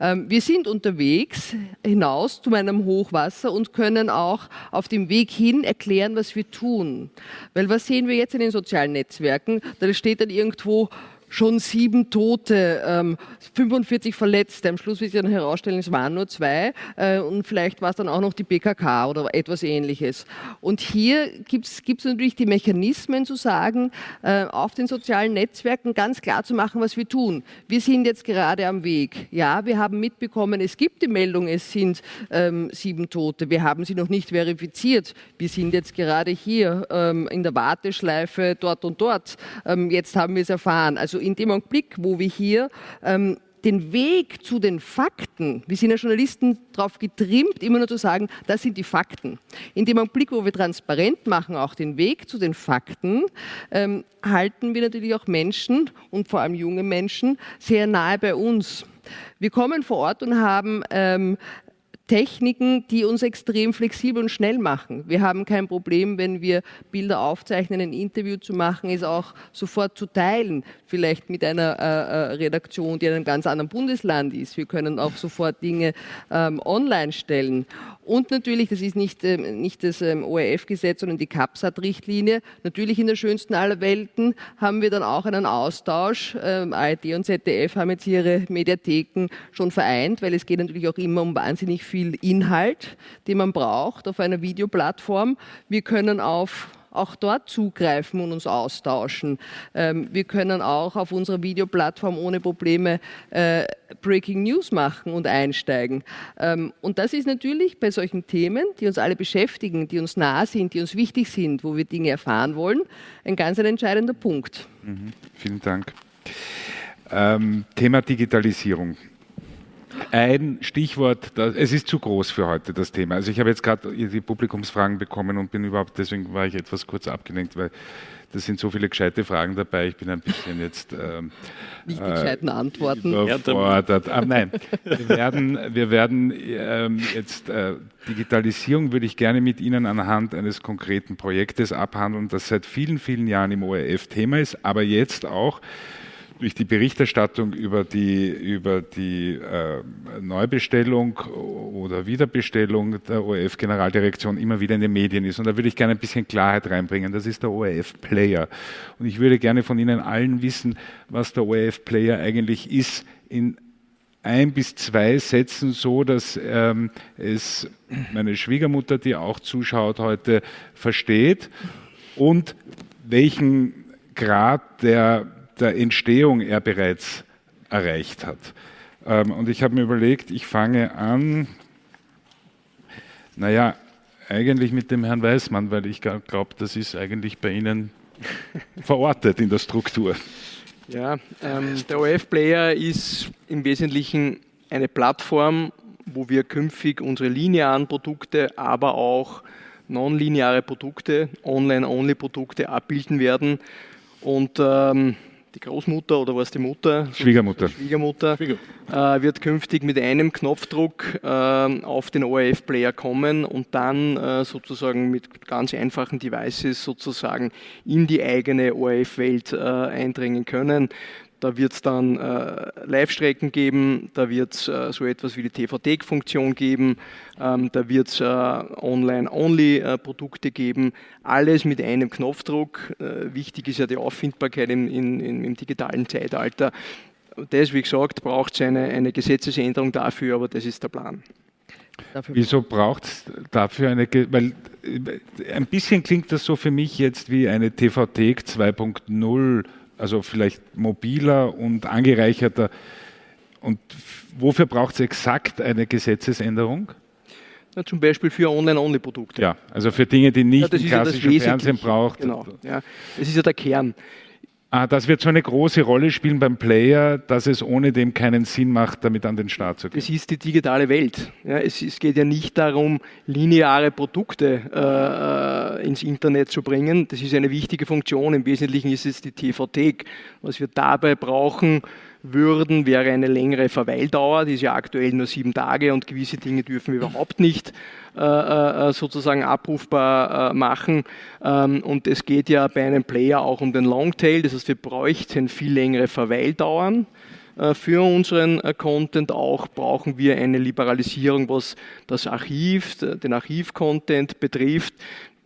Ähm, wir sind unterwegs hinaus zu einem Hochwasser und können auch auf dem Weg hin erklären, was wir tun. Weil was sehen wir jetzt in den sozialen Netzwerken? Da steht dann irgendwo, schon sieben Tote, ähm, 45 Verletzte. Am Schluss wird sich dann herausstellen, es waren nur zwei äh, und vielleicht war es dann auch noch die BKK oder etwas ähnliches. Und hier gibt es natürlich die Mechanismen zu sagen, äh, auf den sozialen Netzwerken ganz klar zu machen, was wir tun. Wir sind jetzt gerade am Weg. Ja, wir haben mitbekommen, es gibt die Meldung, es sind ähm, sieben Tote. Wir haben sie noch nicht verifiziert. Wir sind jetzt gerade hier ähm, in der Warteschleife dort und dort. Ähm, jetzt haben wir es erfahren. Also in dem Augenblick, wo wir hier ähm, den Weg zu den Fakten, wir sind ja Journalisten darauf getrimmt, immer nur zu sagen, das sind die Fakten. In dem Augenblick, wo wir transparent machen, auch den Weg zu den Fakten, ähm, halten wir natürlich auch Menschen und vor allem junge Menschen sehr nahe bei uns. Wir kommen vor Ort und haben ähm, Techniken, die uns extrem flexibel und schnell machen. Wir haben kein Problem, wenn wir Bilder aufzeichnen, ein Interview zu machen, es auch sofort zu teilen, vielleicht mit einer äh, äh Redaktion, die in einem ganz anderen Bundesland ist. Wir können auch sofort Dinge ähm, online stellen. Und natürlich, das ist nicht, ähm, nicht das ähm, ORF-Gesetz, sondern die CAPSAT-Richtlinie. Natürlich in der schönsten aller Welten haben wir dann auch einen Austausch. Ähm, ARD und ZDF haben jetzt ihre Mediatheken schon vereint, weil es geht natürlich auch immer um wahnsinnig viel viel Inhalt, den man braucht auf einer Videoplattform. Wir können auf auch dort zugreifen und uns austauschen. Ähm, wir können auch auf unserer Videoplattform ohne Probleme äh, Breaking News machen und einsteigen. Ähm, und das ist natürlich bei solchen Themen, die uns alle beschäftigen, die uns nah sind, die uns wichtig sind, wo wir Dinge erfahren wollen, ein ganz ein entscheidender Punkt. Mhm. Vielen Dank. Ähm, Thema Digitalisierung. Ein Stichwort, das, es ist zu groß für heute, das Thema. Also ich habe jetzt gerade die Publikumsfragen bekommen und bin überhaupt, deswegen war ich etwas kurz abgelenkt, weil da sind so viele gescheite Fragen dabei. Ich bin ein bisschen jetzt ähm, nicht die gescheiten Antworten überfordert. Ah, nein, wir werden, wir werden ähm, jetzt äh, Digitalisierung würde ich gerne mit Ihnen anhand eines konkreten Projektes abhandeln, das seit vielen, vielen Jahren im ORF Thema ist, aber jetzt auch durch die Berichterstattung über die, über die äh, Neubestellung oder Wiederbestellung der ORF-Generaldirektion immer wieder in den Medien ist. Und da würde ich gerne ein bisschen Klarheit reinbringen. Das ist der ORF-Player. Und ich würde gerne von Ihnen allen wissen, was der ORF-Player eigentlich ist in ein bis zwei Sätzen so, dass ähm, es meine Schwiegermutter, die auch zuschaut heute, versteht und welchen Grad der der Entstehung er bereits erreicht hat. Ähm, und ich habe mir überlegt, ich fange an, naja, eigentlich mit dem Herrn Weißmann, weil ich glaube, das ist eigentlich bei Ihnen verortet in der Struktur. Ja, ähm, der OF-Player ist im Wesentlichen eine Plattform, wo wir künftig unsere linearen Produkte, aber auch nonlineare Produkte, Online-Only-Produkte abbilden werden. Und ähm, die Großmutter oder was die Mutter? Schwiegermutter. Schwiegermutter äh, wird künftig mit einem Knopfdruck äh, auf den ORF-Player kommen und dann äh, sozusagen mit ganz einfachen Devices sozusagen in die eigene ORF-Welt äh, eindringen können. Da wird es dann äh, Live-Strecken geben, da wird es äh, so etwas wie die TV-Take-Funktion geben, ähm, da wird es äh, Online-Only-Produkte geben, alles mit einem Knopfdruck. Äh, wichtig ist ja die Auffindbarkeit im, in, in, im digitalen Zeitalter. Das, wie gesagt, braucht es eine, eine Gesetzesänderung dafür, aber das ist der Plan. Dafür Wieso braucht es dafür eine, weil äh, ein bisschen klingt das so für mich jetzt wie eine TV-Take 2.0 also vielleicht mobiler und angereicherter. Und wofür braucht es exakt eine Gesetzesänderung? Ja, zum Beispiel für Online-Only-Produkte. Ja, also für Dinge, die nicht ja, klassischen ja Fernsehen braucht. Genau, ja. Das ist ja der Kern. Ah, das wird so eine große Rolle spielen beim Player, dass es ohne dem keinen Sinn macht, damit an den Start zu gehen. Es ist die digitale Welt. Ja, es, es, geht ja nicht darum, lineare Produkte äh, äh ins Internet zu bringen. Das ist eine wichtige Funktion. Im Wesentlichen ist es die TV-Thek. Was wir dabei brauchen, würden, wäre eine längere Verweildauer, die ist ja aktuell nur sieben Tage und gewisse Dinge dürfen wir überhaupt nicht äh, äh, sozusagen abrufbar äh, machen. Ähm, und es geht ja bei einem Player auch um den Longtail, das heißt, wir bräuchten viel längere Verweildauern für unseren Content auch brauchen wir eine Liberalisierung, was das Archiv, den Archivcontent betrifft.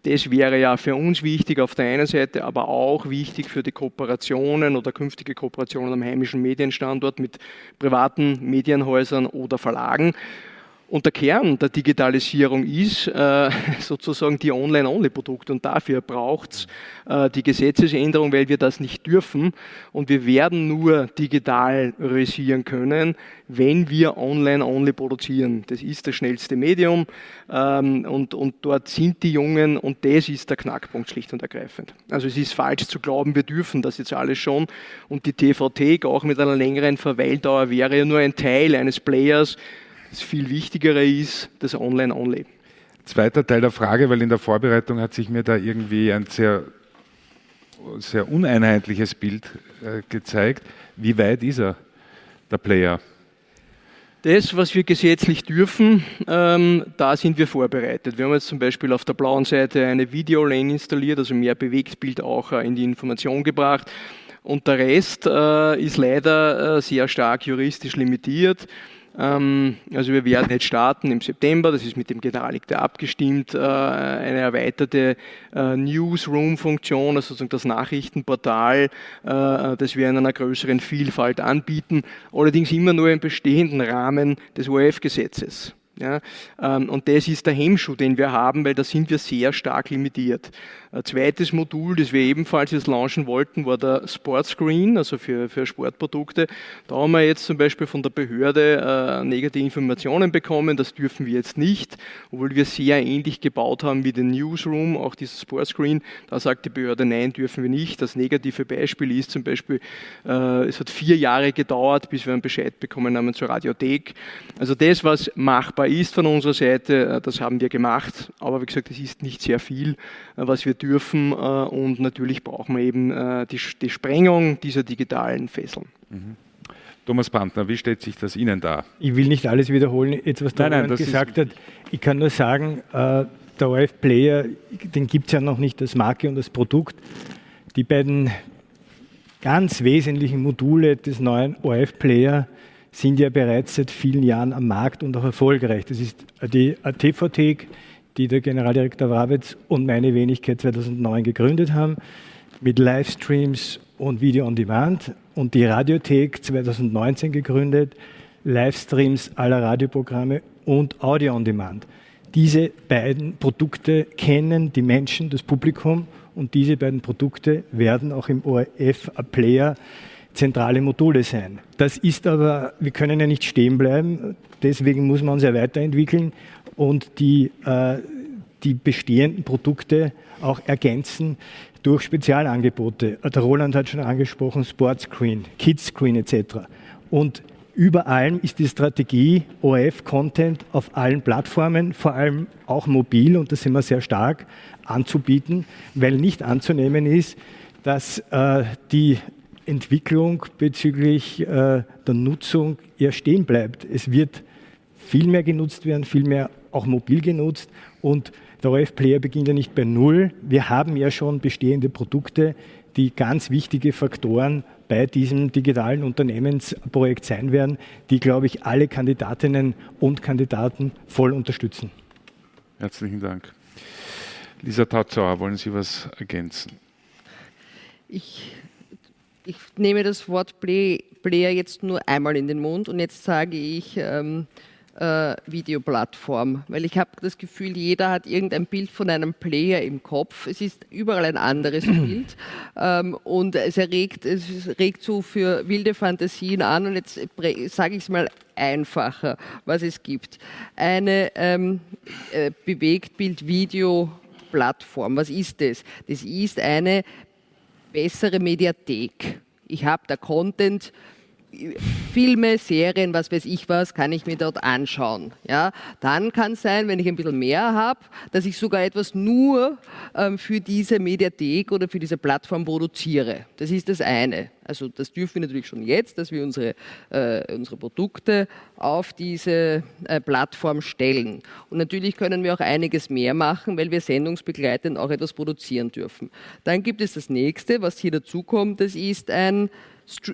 Das wäre ja für uns wichtig auf der einen Seite, aber auch wichtig für die Kooperationen oder künftige Kooperationen am heimischen Medienstandort mit privaten Medienhäusern oder Verlagen. Und der Kern der Digitalisierung ist äh, sozusagen die Online-Only-Produkte. Und dafür braucht es äh, die Gesetzesänderung, weil wir das nicht dürfen. Und wir werden nur digitalisieren können, wenn wir Online-Only produzieren. Das ist das schnellste Medium. Ähm, und, und dort sind die Jungen und das ist der Knackpunkt schlicht und ergreifend. Also es ist falsch zu glauben, wir dürfen das jetzt alles schon. Und die TVT, auch mit einer längeren Verweildauer, wäre ja nur ein Teil eines Players, das viel Wichtigere ist das Online-Only. Zweiter Teil der Frage, weil in der Vorbereitung hat sich mir da irgendwie ein sehr, sehr uneinheitliches Bild äh, gezeigt. Wie weit ist er, der Player? Das, was wir gesetzlich dürfen, ähm, da sind wir vorbereitet. Wir haben jetzt zum Beispiel auf der blauen Seite eine Videolane installiert, also mehr Bewegtbild auch äh, in die Information gebracht. Und der Rest äh, ist leider äh, sehr stark juristisch limitiert. Ähm, also wir werden jetzt starten im September, das ist mit dem Generaldirektor abgestimmt, äh, eine erweiterte äh, Newsroom-Funktion, also sozusagen das Nachrichtenportal, äh, das wir in einer größeren Vielfalt anbieten, allerdings immer nur im bestehenden Rahmen des ORF-Gesetzes. Ja? Ähm, und das ist der Hemmschuh, den wir haben, weil da sind wir sehr stark limitiert. Ein zweites Modul, das wir ebenfalls jetzt launchen wollten, war der Sportscreen, also für, für Sportprodukte. Da haben wir jetzt zum Beispiel von der Behörde äh, negative Informationen bekommen, das dürfen wir jetzt nicht, obwohl wir sehr ähnlich gebaut haben wie den Newsroom, auch dieses Sportscreen. Da sagt die Behörde, nein, dürfen wir nicht. Das negative Beispiel ist zum Beispiel, äh, es hat vier Jahre gedauert, bis wir einen Bescheid bekommen haben zur Radiothek. Also das, was machbar ist von unserer Seite, äh, das haben wir gemacht. Aber wie gesagt, es ist nicht sehr viel, äh, was wir dürfen. Äh, und natürlich brauchen wir eben die, die Sprengung dieser digitalen Fesseln. Mhm. Thomas Brandner, wie stellt sich das Ihnen dar? Ich will nicht alles wiederholen, jetzt was der gesagt hat. Ich kann nur sagen, der ORF-Player, den gibt es ja noch nicht als Marke und als Produkt. Die beiden ganz wesentlichen Module des neuen ORF-Player sind ja bereits seit vielen Jahren am Markt und auch erfolgreich. Das ist die AT-Phothek, die der Generaldirektor Wrawitz und meine Wenigkeit 2009 gegründet haben, mit Livestreams und Video on Demand und die Radiothek 2019 gegründet, Livestreams aller Radioprogramme und Audio on Demand. Diese beiden Produkte kennen die Menschen, das Publikum und diese beiden Produkte werden auch im ORF-Player zentrale Module sein. Das ist aber, wir können ja nicht stehen bleiben, deswegen muss man uns ja weiterentwickeln und die, äh, die bestehenden Produkte auch ergänzen durch Spezialangebote. Der Roland hat schon angesprochen, Sportscreen, Kidscreen etc. Und über allem ist die Strategie ORF-Content auf allen Plattformen, vor allem auch mobil, und da sind wir sehr stark, anzubieten, weil nicht anzunehmen ist, dass äh, die Entwicklung bezüglich äh, der Nutzung eher stehen bleibt. Es wird viel mehr genutzt werden, viel mehr auch mobil genutzt und der ORF-Player beginnt ja nicht bei Null. Wir haben ja schon bestehende Produkte, die ganz wichtige Faktoren bei diesem digitalen Unternehmensprojekt sein werden, die, glaube ich, alle Kandidatinnen und Kandidaten voll unterstützen. Herzlichen Dank. Lisa Tauzauer, wollen Sie was ergänzen? Ich, ich nehme das Wort Play, Player jetzt nur einmal in den Mund und jetzt sage ich, ähm, äh, Videoplattform, weil ich habe das Gefühl, jeder hat irgendein Bild von einem Player im Kopf. Es ist überall ein anderes Bild ähm, und es erregt, es regt so für wilde Fantasien an und jetzt sage ich es mal einfacher, was es gibt. Eine ähm, äh, Bewegtbild-Video-Plattform, was ist das? Das ist eine bessere Mediathek. Ich habe da Content Filme, Serien, was weiß ich was, kann ich mir dort anschauen. Ja, dann kann es sein, wenn ich ein bisschen mehr habe, dass ich sogar etwas nur ähm, für diese Mediathek oder für diese Plattform produziere. Das ist das eine. Also das dürfen wir natürlich schon jetzt, dass wir unsere, äh, unsere Produkte auf diese äh, Plattform stellen. Und natürlich können wir auch einiges mehr machen, weil wir sendungsbegleitend auch etwas produzieren dürfen. Dann gibt es das nächste, was hier dazu kommt, das ist ein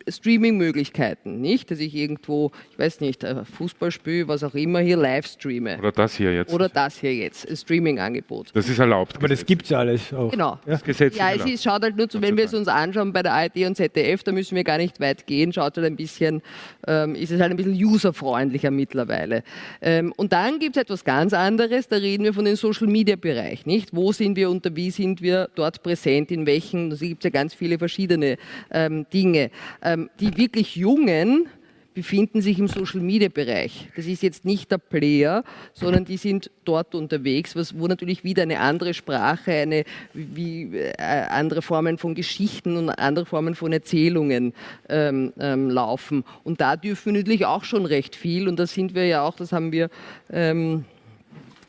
Streaming-Möglichkeiten, nicht? Dass ich irgendwo, ich weiß nicht, Fußball spiele, was auch immer, hier live streame. Oder das hier jetzt. Oder das hier jetzt, ein Streaming-Angebot. Das ist erlaubt. Aber das gibt es ja alles auch. Genau. Das Gesetz ja, es ist, schaut halt nur zu, wenn wir es uns anschauen bei der ARD und ZDF, da müssen wir gar nicht weit gehen, schaut halt ein bisschen, ähm, ist es halt ein bisschen userfreundlicher mittlerweile. Ähm, und dann gibt es etwas ganz anderes, da reden wir von dem Social-Media-Bereich, nicht? Wo sind wir und wie sind wir dort präsent, in welchen, da gibt es ja ganz viele verschiedene ähm, Dinge. Ähm, die wirklich Jungen befinden sich im Social-Media-Bereich. Das ist jetzt nicht der Player, sondern die sind dort unterwegs, was, wo natürlich wieder eine andere Sprache, eine, wie, äh, andere Formen von Geschichten und andere Formen von Erzählungen ähm, ähm, laufen. Und da dürfen wir natürlich auch schon recht viel und da sind wir ja auch, das haben wir ähm,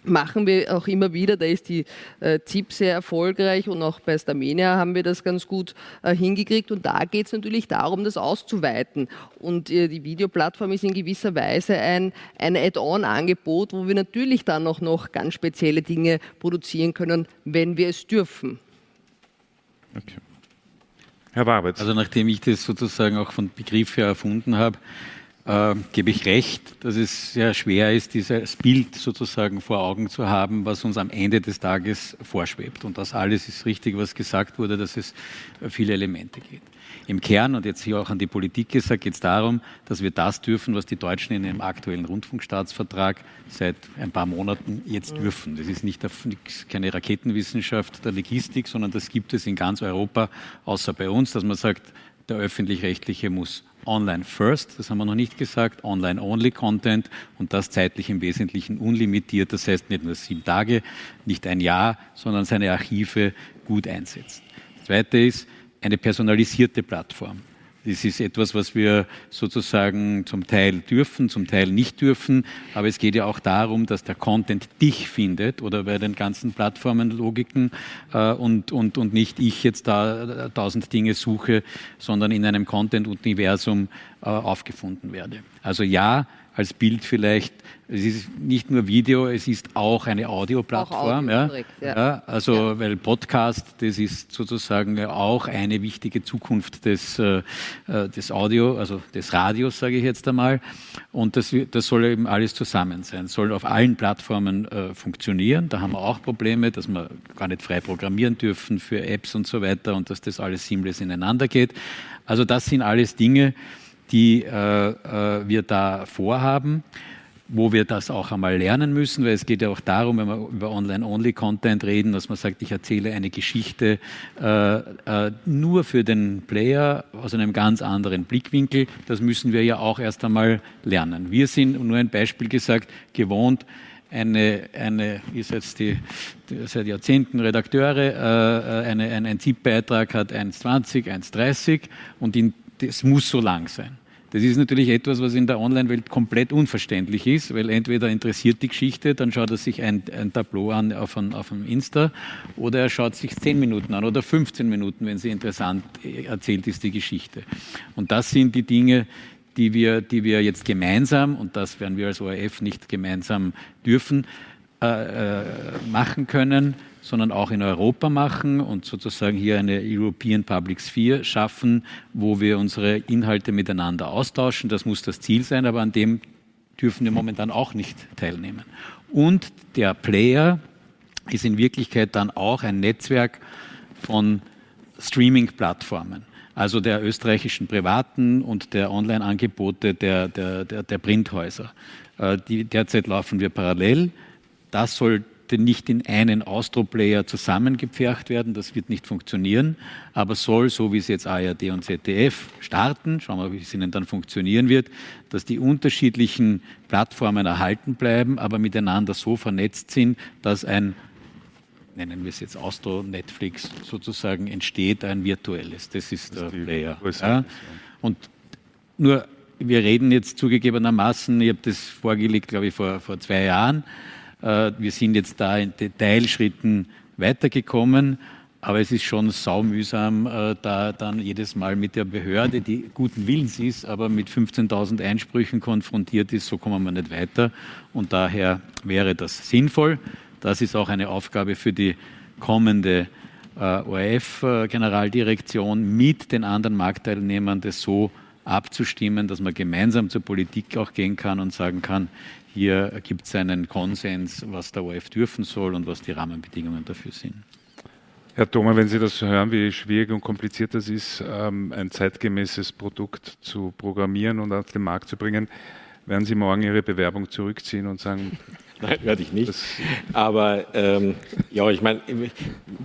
machen wir auch immer wieder. Da ist die äh, ZIP sehr erfolgreich und auch bei Stamenia haben wir das ganz gut äh, hingekriegt. Und da geht es natürlich darum, das auszuweiten. Und äh, die Videoplattform ist in gewisser Weise ein, ein Add-on-Angebot, wo wir natürlich dann auch noch ganz spezielle Dinge produzieren können, wenn wir es dürfen. Okay. Herr Warbitz. Also nachdem ich das sozusagen auch von Begriff her erfunden habe, äh, gebe ich recht, dass es sehr schwer ist, dieses Bild sozusagen vor Augen zu haben, was uns am Ende des Tages vorschwebt. Und das alles ist richtig, was gesagt wurde, dass es viele Elemente gibt. Im Kern, und jetzt hier auch an die Politik gesagt, geht es darum, dass wir das dürfen, was die Deutschen in dem aktuellen Rundfunkstaatsvertrag seit ein paar Monaten jetzt dürfen. Das ist nicht keine Raketenwissenschaft der Logistik, sondern das gibt es in ganz Europa, außer bei uns, dass man sagt, der öffentlich-rechtliche muss Online First, das haben wir noch nicht gesagt, Online Only Content und das zeitlich im Wesentlichen unlimitiert, das heißt nicht nur sieben Tage, nicht ein Jahr, sondern seine Archive gut einsetzen. Das Zweite ist eine personalisierte Plattform. Das ist etwas, was wir sozusagen zum Teil dürfen, zum Teil nicht dürfen. Aber es geht ja auch darum, dass der Content dich findet oder bei den ganzen Plattformenlogiken äh, und, und, und nicht ich jetzt da tausend Dinge suche, sondern in einem Content-Universum äh, aufgefunden werde. Also ja, als Bild vielleicht. Es ist nicht nur Video, es ist auch eine Audioplattform. Audio ja. Ja. ja. also, ja. weil Podcast, das ist sozusagen auch eine wichtige Zukunft des, äh, äh, des Audio, also des Radios, sage ich jetzt einmal. Und das, das soll eben alles zusammen sein, soll auf allen Plattformen äh, funktionieren. Da haben wir auch Probleme, dass wir gar nicht frei programmieren dürfen für Apps und so weiter und dass das alles seamless ineinander geht. Also das sind alles Dinge, die äh, äh, wir da vorhaben, wo wir das auch einmal lernen müssen, weil es geht ja auch darum, wenn wir über Online-Only-Content reden, dass man sagt, ich erzähle eine Geschichte äh, äh, nur für den Player aus einem ganz anderen Blickwinkel. Das müssen wir ja auch erst einmal lernen. Wir sind, nur ein Beispiel gesagt, gewohnt, eine, eine ist jetzt die, die seit Jahrzehnten Redakteure, äh, äh eine, ein, ein ZIP-Beitrag hat 1,20, 1,30 und in das muss so lang sein. Das ist natürlich etwas, was in der Online-Welt komplett unverständlich ist, weil entweder interessiert die Geschichte, dann schaut er sich ein, ein Tableau an auf, ein, auf Insta, oder er schaut sich 10 Minuten an oder 15 Minuten, wenn sie interessant erzählt ist, die Geschichte. Und das sind die Dinge, die wir, die wir jetzt gemeinsam, und das werden wir als ORF nicht gemeinsam dürfen, äh, äh, machen können sondern auch in Europa machen und sozusagen hier eine European Public Sphere schaffen, wo wir unsere Inhalte miteinander austauschen. Das muss das Ziel sein, aber an dem dürfen wir momentan auch nicht teilnehmen. Und der Player ist in Wirklichkeit dann auch ein Netzwerk von Streaming-Plattformen, also der österreichischen Privaten und der Online-Angebote der, der, der, der Printhäuser. Äh, die, derzeit laufen wir parallel. Das soll nicht in einen Austro-Player zusammengepfercht werden, das wird nicht funktionieren, aber soll, so wie es jetzt ARD und ZDF starten, schauen wir, wie es ihnen dann funktionieren wird, dass die unterschiedlichen Plattformen erhalten bleiben, aber miteinander so vernetzt sind, dass ein nennen wir es jetzt Austro Netflix sozusagen entsteht, ein virtuelles. Das ist das der Player. Ja. Und nur, wir reden jetzt zugegebenermaßen, ich habe das vorgelegt, glaube ich, vor, vor zwei Jahren, wir sind jetzt da in Detailschritten weitergekommen, aber es ist schon saumühsam, äh, da dann jedes Mal mit der Behörde, die guten Willens ist, aber mit 15.000 Einsprüchen konfrontiert ist, so kommen wir nicht weiter. Und daher wäre das sinnvoll. Das ist auch eine Aufgabe für die kommende äh, ORF-Generaldirektion mit den anderen Marktteilnehmern, das so abzustimmen, dass man gemeinsam zur Politik auch gehen kann und sagen kann, hier gibt es einen Konsens, was der ORF dürfen soll und was die Rahmenbedingungen dafür sind. Herr Thoma, wenn Sie das hören, wie schwierig und kompliziert das ist, ähm, ein zeitgemäßes Produkt zu programmieren und auf den Markt zu bringen, werden Sie morgen Ihre Bewerbung zurückziehen und sagen, Nein, werde ich nicht. Aber ähm, ja, ich meine,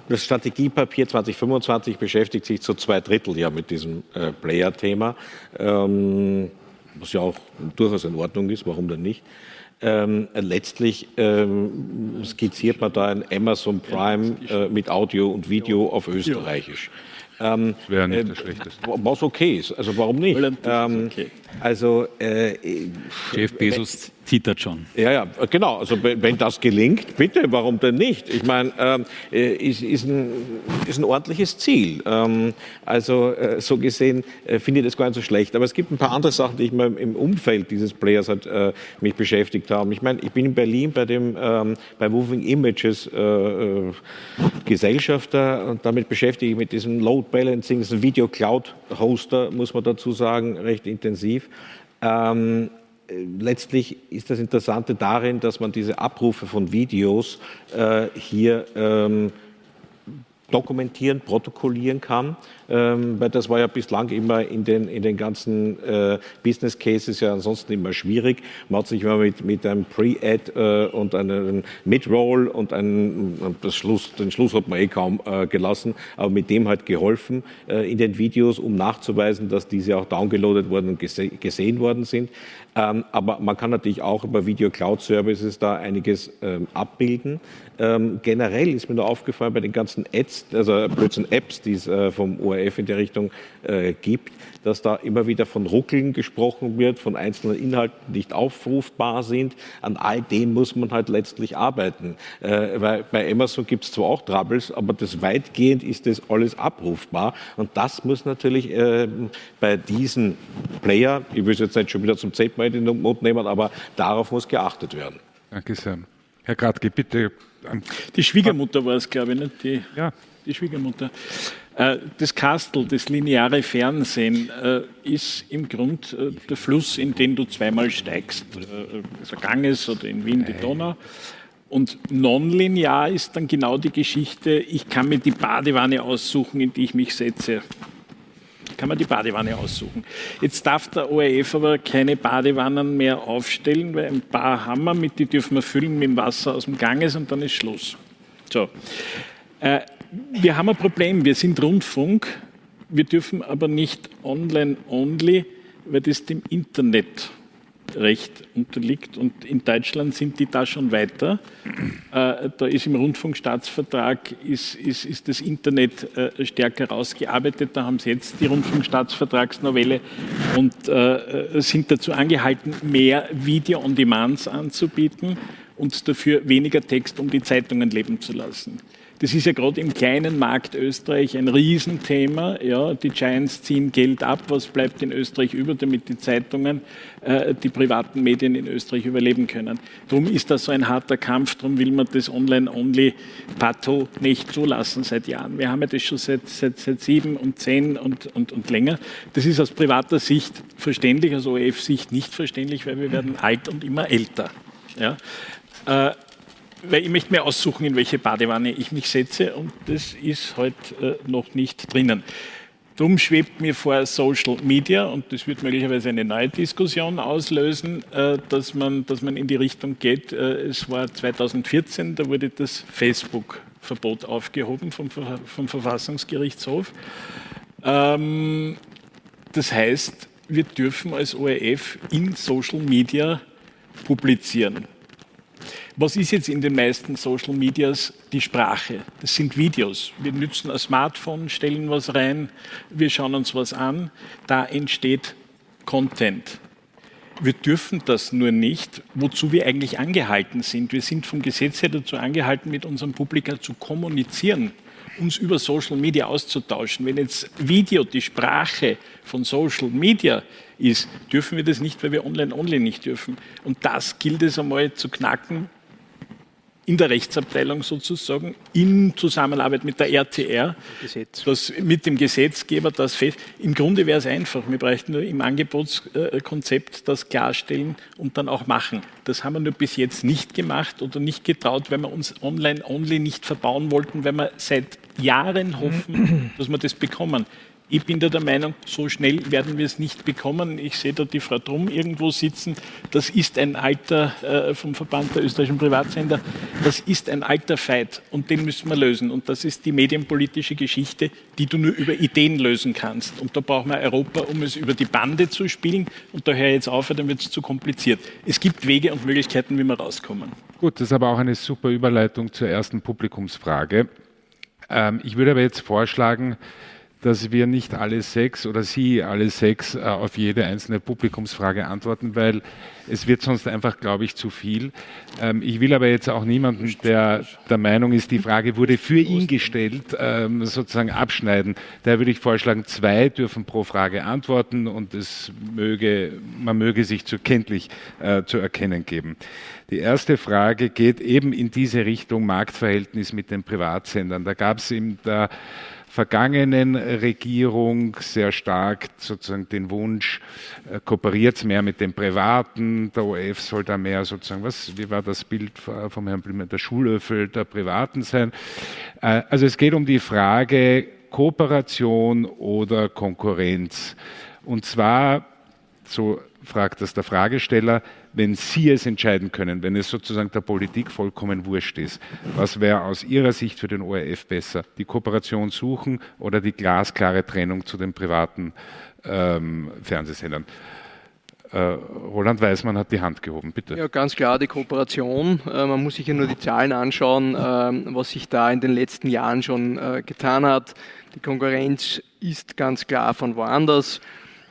das Strategiepapier 2025 beschäftigt sich zu zwei Drittel ja mit diesem äh, Player-Thema, ähm, was ja auch durchaus in Ordnung ist, warum denn nicht? Ähm, letztlich ähm, skizziert man da ein Amazon Prime äh, mit Audio und Video auf Österreichisch. Ähm, das wäre nicht äh, das Schlechteste. Was okay ist, also warum nicht? Ähm, also äh, Jeff Bezos zittert schon. Ja, ja, genau. Also wenn das gelingt, bitte, warum denn nicht? Ich meine, ähm, äh, ist, ist, ein, ist ein ordentliches Ziel. Ähm, also äh, so gesehen äh, finde ich das gar nicht so schlecht. Aber es gibt ein paar andere Sachen, die ich mal im Umfeld dieses Players hat, äh, mich beschäftigt haben. Ich meine, ich bin in Berlin bei dem ähm, bei Moving Images äh, äh, Gesellschafter und damit beschäftige ich mich mit diesem Load Balancing, das ist ein Video Cloud Hoster, muss man dazu sagen, recht intensiv. Ähm, letztlich ist das Interessante darin, dass man diese Abrufe von Videos äh, hier ähm, dokumentieren, protokollieren kann. ähm, weil das war ja bislang immer in den, in den ganzen äh, Business Cases ja ansonsten immer schwierig. Man hat sich immer mit, mit einem Pre-Ad äh, und einem Mid-Roll und einen, das Schluss, den Schluss hat man eh kaum äh, gelassen, aber mit dem halt geholfen äh, in den Videos, um nachzuweisen, dass diese auch downgeloadet wurden und gese gesehen worden sind. Ähm, aber man kann natürlich auch über Video Cloud Services da einiges ähm, abbilden. Ähm, generell ist mir da aufgefallen bei den ganzen Ads, also Blödsinn Apps, die es äh, vom ORF in der Richtung äh, gibt, dass da immer wieder von Ruckeln gesprochen wird, von einzelnen Inhalten, die nicht aufrufbar sind. An all dem muss man halt letztlich arbeiten. Äh, weil bei Amazon gibt es zwar auch Troubles, aber das weitgehend ist das alles abrufbar. Und das muss natürlich äh, bei diesen Player, ich will es jetzt nicht schon wieder zum zehnten Mal in den Mund nehmen, aber darauf muss geachtet werden. Danke sehr. Herr Gradke, bitte. Die Schwiegermutter war es, glaube ich, nicht? Die, ja. die Schwiegermutter. Äh, das Kastel, das lineare Fernsehen, äh, ist im Grund äh, der Fluss, in den du zweimal steigst. Also Ganges oder in Wien die Donau. Und nonlinear ist dann genau die Geschichte, ich kann mir die Badewanne aussuchen, in die ich mich setze. Kann man die Badewanne aussuchen. Jetzt darf der ORF aber keine Badewannen mehr aufstellen, weil ein paar haben wir, mit die dürfen wir füllen mit dem Wasser aus dem Ganges und dann ist Schluss. So wir haben ein Problem. Wir sind Rundfunk. Wir dürfen aber nicht online-only, weil das dem Internetrecht unterliegt. Und in Deutschland sind die da schon weiter. Äh, da ist im Rundfunkstaatsvertrag ist, ist, ist das Internet äh, stärker rausgearbeitet. Da haben sie jetzt die Rundfunkstaatsvertragsnovelle und äh, sind dazu angehalten, mehr Video-on-Demands anzubieten und dafür weniger Text, um die Zeitungen leben zu lassen. Das ist ja gerade im kleinen Markt Österreich ein Riesenthema. Ja, die Giants ziehen Geld ab. Was bleibt in Österreich über, damit die Zeitungen, äh, die privaten Medien in Österreich überleben können? Darum ist das so ein harter Kampf. Darum will man das Online-Only-Pato nicht zulassen seit Jahren. Wir haben ja das schon seit, seit, seit sieben und zehn und, und, und länger. Das ist aus privater Sicht verständlich, aus ORF-Sicht nicht verständlich, weil wir werden alt und immer älter. Ja? Äh, weil ich möchte mir aussuchen, in welche Badewanne ich mich setze und das ist heute äh, noch nicht drinnen. Darum schwebt mir vor Social Media, und das wird möglicherweise eine neue Diskussion auslösen, äh, dass, man, dass man in die Richtung geht. Äh, es war 2014, da wurde das Facebook-Verbot aufgehoben vom, vom Verfassungsgerichtshof. Ähm, das heißt, wir dürfen als ORF in Social Media publizieren. Was ist jetzt in den meisten Social Medias die Sprache? Das sind Videos. Wir nutzen ein Smartphone, stellen was rein, wir schauen uns was an. Da entsteht Content. Wir dürfen das nur nicht, wozu wir eigentlich angehalten sind. Wir sind vom Gesetz her dazu angehalten, mit unserem Publikum zu kommunizieren, uns über Social Media auszutauschen. Wenn jetzt Video die Sprache von Social Media ist, dürfen wir das nicht, weil wir online-only nicht dürfen. Und das gilt es einmal zu knacken, in der Rechtsabteilung sozusagen in Zusammenarbeit mit der RTR, das, mit dem Gesetzgeber das fest. Im Grunde wäre es einfach. Wir bräuchten nur im Angebotskonzept das klarstellen und dann auch machen. Das haben wir nur bis jetzt nicht gemacht oder nicht getraut, weil wir uns online-only nicht verbauen wollten, weil wir seit Jahren hoffen, dass wir das bekommen. Ich bin da der Meinung, so schnell werden wir es nicht bekommen. Ich sehe da die Frau Drum irgendwo sitzen. Das ist ein alter, äh, vom Verband der österreichischen Privatsender, das ist ein alter Fight und den müssen wir lösen. Und das ist die medienpolitische Geschichte, die du nur über Ideen lösen kannst. Und da brauchen wir Europa, um es über die Bande zu spielen. Und da höre ich jetzt auf, dann wird es zu kompliziert. Es gibt Wege und Möglichkeiten, wie wir rauskommen. Gut, das ist aber auch eine super Überleitung zur ersten Publikumsfrage. Ähm, ich würde aber jetzt vorschlagen, dass wir nicht alle sechs oder Sie alle sechs äh, auf jede einzelne Publikumsfrage antworten, weil es wird sonst einfach, glaube ich, zu viel. Ähm, ich will aber jetzt auch niemanden, der der Meinung ist, die Frage wurde für ihn gestellt, ähm, sozusagen abschneiden. Daher würde ich vorschlagen, zwei dürfen pro Frage antworten und es möge, man möge sich zur kenntlich äh, zu erkennen geben. Die erste Frage geht eben in diese Richtung Marktverhältnis mit den Privatsendern. Da gab es in der vergangenen Regierung sehr stark sozusagen den Wunsch, äh, kooperiert mehr mit den Privaten, der ORF soll da mehr sozusagen, was, wie war das Bild vom Herrn Blümer, der Schulöffel der Privaten sein. Äh, also es geht um die Frage, Kooperation oder Konkurrenz? Und zwar, so fragt das der Fragesteller, wenn Sie es entscheiden können, wenn es sozusagen der Politik vollkommen wurscht ist, was wäre aus Ihrer Sicht für den ORF besser? Die Kooperation suchen oder die glasklare Trennung zu den privaten ähm, Fernsehsendern? Äh, Roland Weismann hat die Hand gehoben, bitte. Ja, ganz klar die Kooperation. Äh, man muss sich ja nur die Zahlen anschauen, äh, was sich da in den letzten Jahren schon getan hat. Die Konkurrenz ist ganz klar von woanders.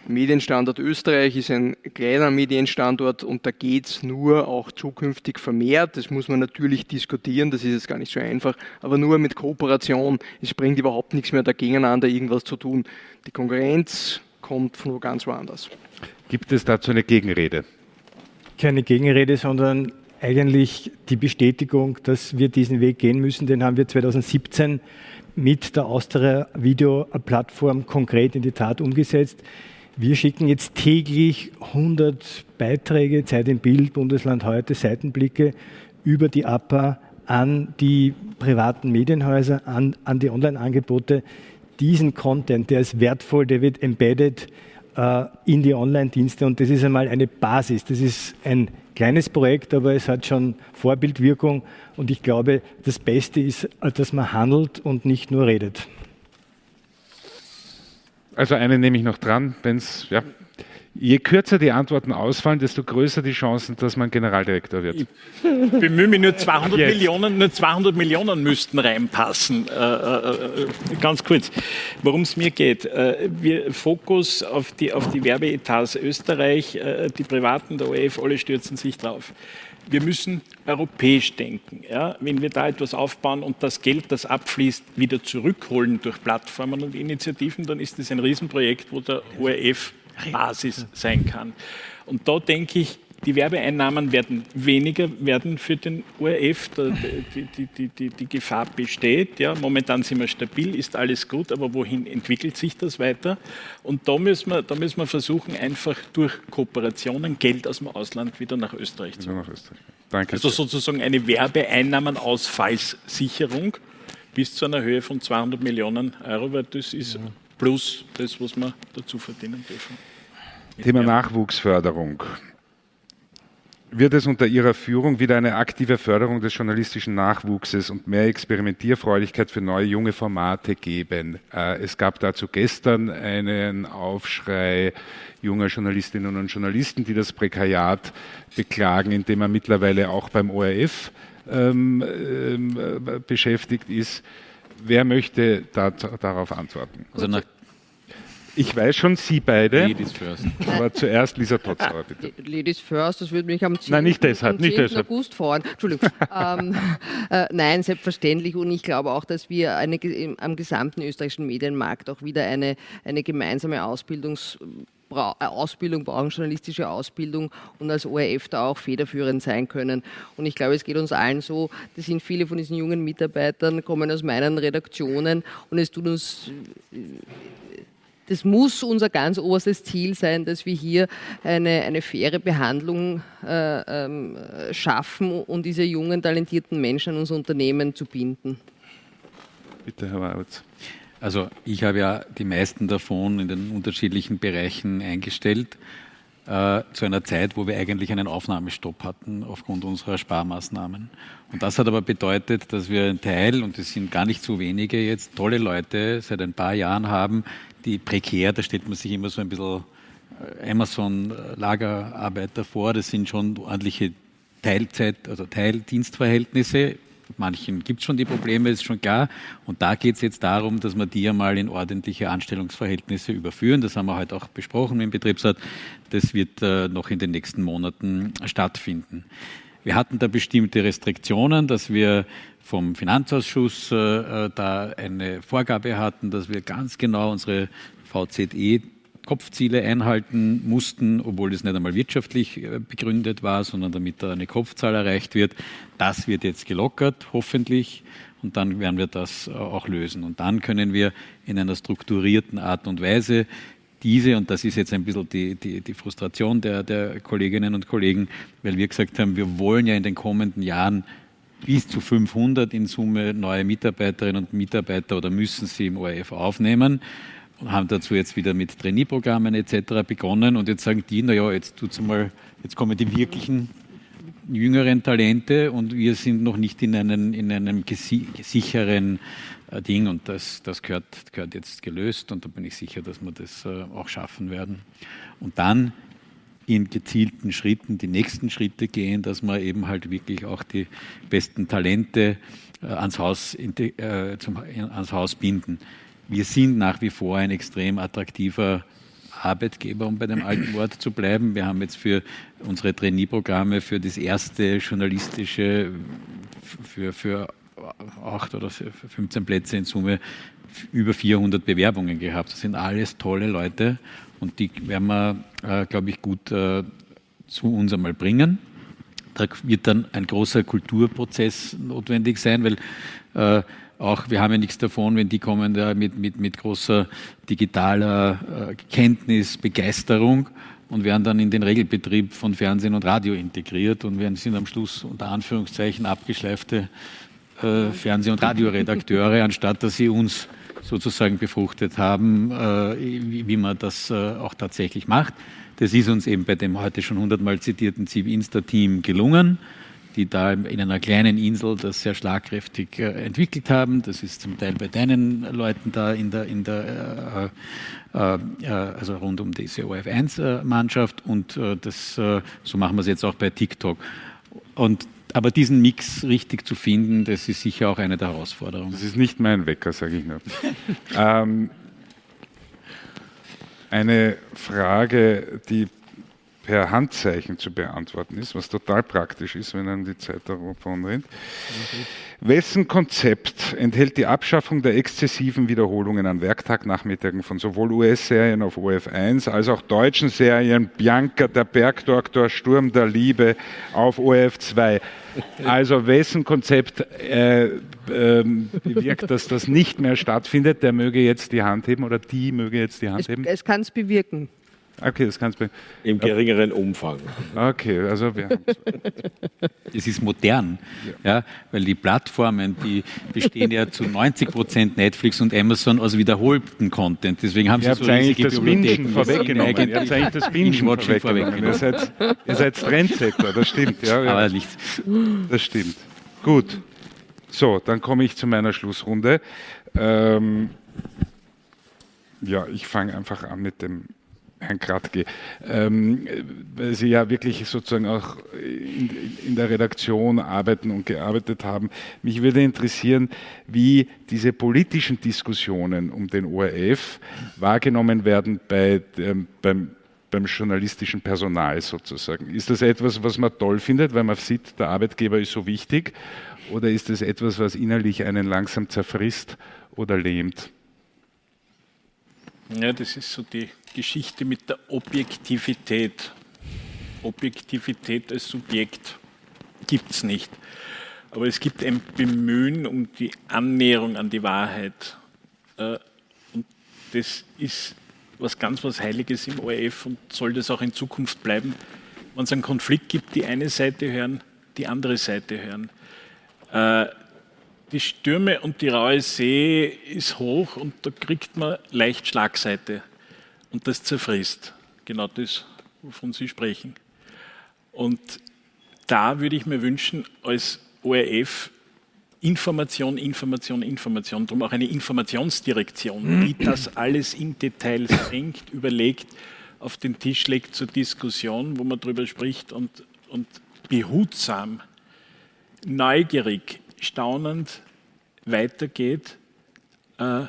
Medienstandort Österreich ist ein kleiner Medienstandort und da geht es nur auch zukünftig vermehrt. Das muss man natürlich diskutieren, das ist jetzt gar nicht so einfach, aber nur mit Kooperation. Es bringt überhaupt nichts mehr, da gegeneinander irgendwas zu tun. Die Konkurrenz kommt von ganz woanders. Gibt es dazu eine Gegenrede? Keine Gegenrede, sondern eigentlich die Bestätigung, dass wir diesen Weg gehen müssen. Den haben wir 2017 mit der Austria Video Plattform konkret in die Tat umgesetzt. Wir schicken jetzt täglich 100 Beiträge, Zeit im Bild, Bundesland heute, Seitenblicke über die APA an die privaten Medienhäuser, an, an die Online-Angebote. Diesen Content, der ist wertvoll, der wird embedded äh, in die Online-Dienste und das ist einmal eine Basis. Das ist ein kleines Projekt, aber es hat schon Vorbildwirkung und ich glaube, das Beste ist, dass man handelt und nicht nur redet. Also eine nehme ich noch dran, wenn es, ja. Je kürzer die Antworten ausfallen, desto größer die Chancen, dass man Generaldirektor wird. Ich bemühe mich, nur 200 Jetzt. Millionen, nur 200 Millionen müssten reinpassen. Äh, äh, äh ganz kurz, worum es mir geht. Äh, wir Fokus auf die, auf die Werbeetats Österreich, äh, die Privaten, der ORF, alle stürzen sich drauf wir müssen europäisch denken. Ja? Wenn wir da etwas aufbauen und das Geld, das abfließt, wieder zurückholen durch Plattformen und Initiativen, dann ist das ein Riesenprojekt, wo der ORF Basis sein kann. Und da denke ich, die Werbeeinnahmen werden weniger werden für den ORF. Die, die, die, die, Gefahr besteht. Ja. Momentan sind wir stabil, ist alles gut, aber wohin entwickelt sich das weiter? Und da müssen wir, da müssen wir versuchen, einfach durch Kooperationen Geld aus dem Ausland wieder nach Österreich zu. Danke. Also sozusagen eine Werbeeinnahmenausfallssicherung bis zu einer Höhe von 200 Millionen Euro, weil das ist plus das, was wir dazu verdienen dürfen. Thema Nachwuchsförderung wird es unter Ihrer Führung wieder eine aktive Förderung des journalistischen Nachwuchses und mehr Experimentierfreudigkeit für neue junge Formate geben. Äh, es gab dazu gestern einen Aufschrei junger Journalistinnen und Journalisten, die das Prekariat beklagen, indem er mittlerweile auch beim ORF ähm, äh, beschäftigt ist. Wer möchte da, darauf antworten? Also nach ich weiß schon, Sie beide. Ladies first. Aber zuerst Lisa Totzauer, bitte. Ladies first, das würde mich am 10. Nein, nicht deshalb, nicht deshalb. August fahren. Entschuldigung. ähm, äh, nein, selbstverständlich. Und ich glaube auch, dass wir eine, am gesamten österreichischen Medienmarkt auch wieder eine, eine gemeinsame Ausbildungs Ausbildung brauchen, journalistische Ausbildung und als ORF da auch federführend sein können. Und ich glaube, es geht uns allen so, das sind viele von diesen jungen Mitarbeitern, kommen aus meinen Redaktionen und es tut uns das muss unser ganz oberstes Ziel sein, dass wir hier eine, eine faire Behandlung äh, ähm, schaffen und diese jungen, talentierten Menschen an unser Unternehmen zu binden. Bitte, Herr Warwitz. Also ich habe ja die meisten davon in den unterschiedlichen Bereichen eingestellt, äh, zu einer Zeit, wo wir eigentlich einen Aufnahmestopp hatten aufgrund unserer Sparmaßnahmen. Und das hat aber bedeutet, dass wir einen Teil, und es sind gar nicht so wenige jetzt, tolle Leute seit ein paar Jahren haben, die prekär, da stellt man sich immer so ein bisschen äh, Amazon-Lagerarbeiter vor, das sind schon ordentliche Teilzeit, also Teildienstverhältnisse. Manchen gibt es schon die Probleme, ist schon klar. Und da geht es jetzt darum, dass wir die einmal in ordentliche Anstellungsverhältnisse überführen. Das haben wir heute auch besprochen im Betriebsrat. Das wird äh, noch in den nächsten Monaten stattfinden. Wir hatten da bestimmte Restriktionen, dass wir vom Finanzausschuss äh, da eine Vorgabe hatten, dass wir ganz genau unsere VZE Kopfziele einhalten mussten, obwohl das nicht einmal wirtschaftlich äh, begründet war, sondern damit da eine Kopfzahl erreicht wird. Das wird jetzt gelockert, hoffentlich, und dann werden wir das äh, auch lösen. Und dann können wir in einer strukturierten Art und Weise diese, und das ist jetzt ein bisschen die, die, die Frustration der, der Kolleginnen und Kollegen, weil wir gesagt haben, wir wollen ja in den kommenden Jahren bis zu 500 in Summe neue Mitarbeiterinnen und Mitarbeiter oder müssen sie im ORF aufnehmen und haben dazu jetzt wieder mit Trainee-Programmen etc. begonnen und jetzt sagen die, naja, jetzt tut's mal, jetzt kommen die wirklichen jüngeren Talente und wir sind noch nicht in, einen, in einem sicheren äh, Ding und das, das gehört, gehört jetzt gelöst und da bin ich sicher, dass wir das äh, auch schaffen werden. Und dann in gezielten Schritten die nächsten Schritte gehen, dass wir eben halt wirklich auch die besten Talente äh, ans, Haus, äh, zum, ans Haus binden. Wir sind nach wie vor ein extrem attraktiver Arbeitgeber, um bei dem alten Wort zu bleiben. Wir haben jetzt für unsere Trainee-Programme für das erste journalistische, für, für acht oder 15 Plätze in Summe über 400 Bewerbungen gehabt. Das sind alles tolle Leute und die werden wir, äh, glaube ich, gut äh, zu uns einmal bringen. Da wird dann ein großer Kulturprozess notwendig sein, weil äh, auch wir haben ja nichts davon, wenn die kommen da mit, mit, mit großer digitaler Kenntnis, Begeisterung und werden dann in den Regelbetrieb von Fernsehen und Radio integriert und wir sind am Schluss unter Anführungszeichen abgeschleifte äh, Fernseh- und Radioredakteure, anstatt dass sie uns sozusagen befruchtet haben, äh, wie, man das äh, auch tatsächlich macht. Das ist uns eben bei dem heute schon hundertmal zitierten ZIP-Insta-Team gelungen, die da in einer kleinen Insel das sehr schlagkräftig äh, entwickelt haben. Das ist zum Teil bei deinen Leuten da in der, in der also rund um diese OF1-Mannschaft und das, so machen wir es jetzt auch bei TikTok. Und aber diesen Mix richtig zu finden, das ist sicher auch eine der Herausforderungen. Das ist nicht mein Wecker, sage ich nur. ähm, eine Frage, die per Handzeichen zu beantworten ist, was total praktisch ist, wenn dann die Zeit davon rennt. Wessen Konzept enthält die Abschaffung der exzessiven Wiederholungen an Werktagnachmittagen von sowohl US-Serien auf OF1 als auch deutschen Serien Bianca, der Bergdoktor, Sturm der Liebe auf OF2? Also wessen Konzept äh, äh, bewirkt, dass das nicht mehr stattfindet, der möge jetzt die Hand heben oder die möge jetzt die Hand es, heben? Es kann es bewirken. Okay, das kannst du. Im geringeren Umfang. Okay, also wir Das ist modern, ja. ja. weil die Plattformen, die bestehen ja zu 90 Prozent Netflix und Amazon aus wiederholten Content. Deswegen haben ihr sie so eigentlich das Bingen vorweggenommen. Ihr habt eigentlich das Bingen vorweggenommen. Ihr seid, ihr seid Trendsetter, das stimmt. Ja, Aber nicht. Das stimmt. Gut. So, dann komme ich zu meiner Schlussrunde. Ähm, ja, ich fange einfach an mit dem Herrn Kratke, ähm, weil Sie ja wirklich sozusagen auch in, in, der Redaktion arbeiten und gearbeitet haben. Mich würde interessieren, wie diese politischen Diskussionen um den ORF wahrgenommen werden bei, ähm, beim, beim journalistischen Personal sozusagen. Ist das etwas, was man toll findet, weil man sieht, der Arbeitgeber ist so wichtig, oder ist es etwas, was innerlich einen langsam zerfrisst oder lähmt? Ja, das ist so die Geschichte mit der Objektivität. Objektivität als Subjekt gibt es nicht. Aber es gibt ein Bemühen um die Annäherung an die Wahrheit. Äh, und das ist was ganz was Heiliges im ORF und soll das auch in Zukunft bleiben. Wenn es einen Konflikt gibt, die eine Seite hören, die andere Seite hören. Äh, die Stürme und die raue See ist hoch und da kriegt man leicht Schlagseite. Und das zerfrisst. Genau das, wovon Sie sprechen. Und da würde ich mir wünschen, als ORF Information, Information, Information, darum auch eine Informationsdirektion, die das alles in Details denkt, überlegt, auf den Tisch legt zur Diskussion, wo man darüber spricht und, und behutsam, neugierig, staunend weitergeht äh,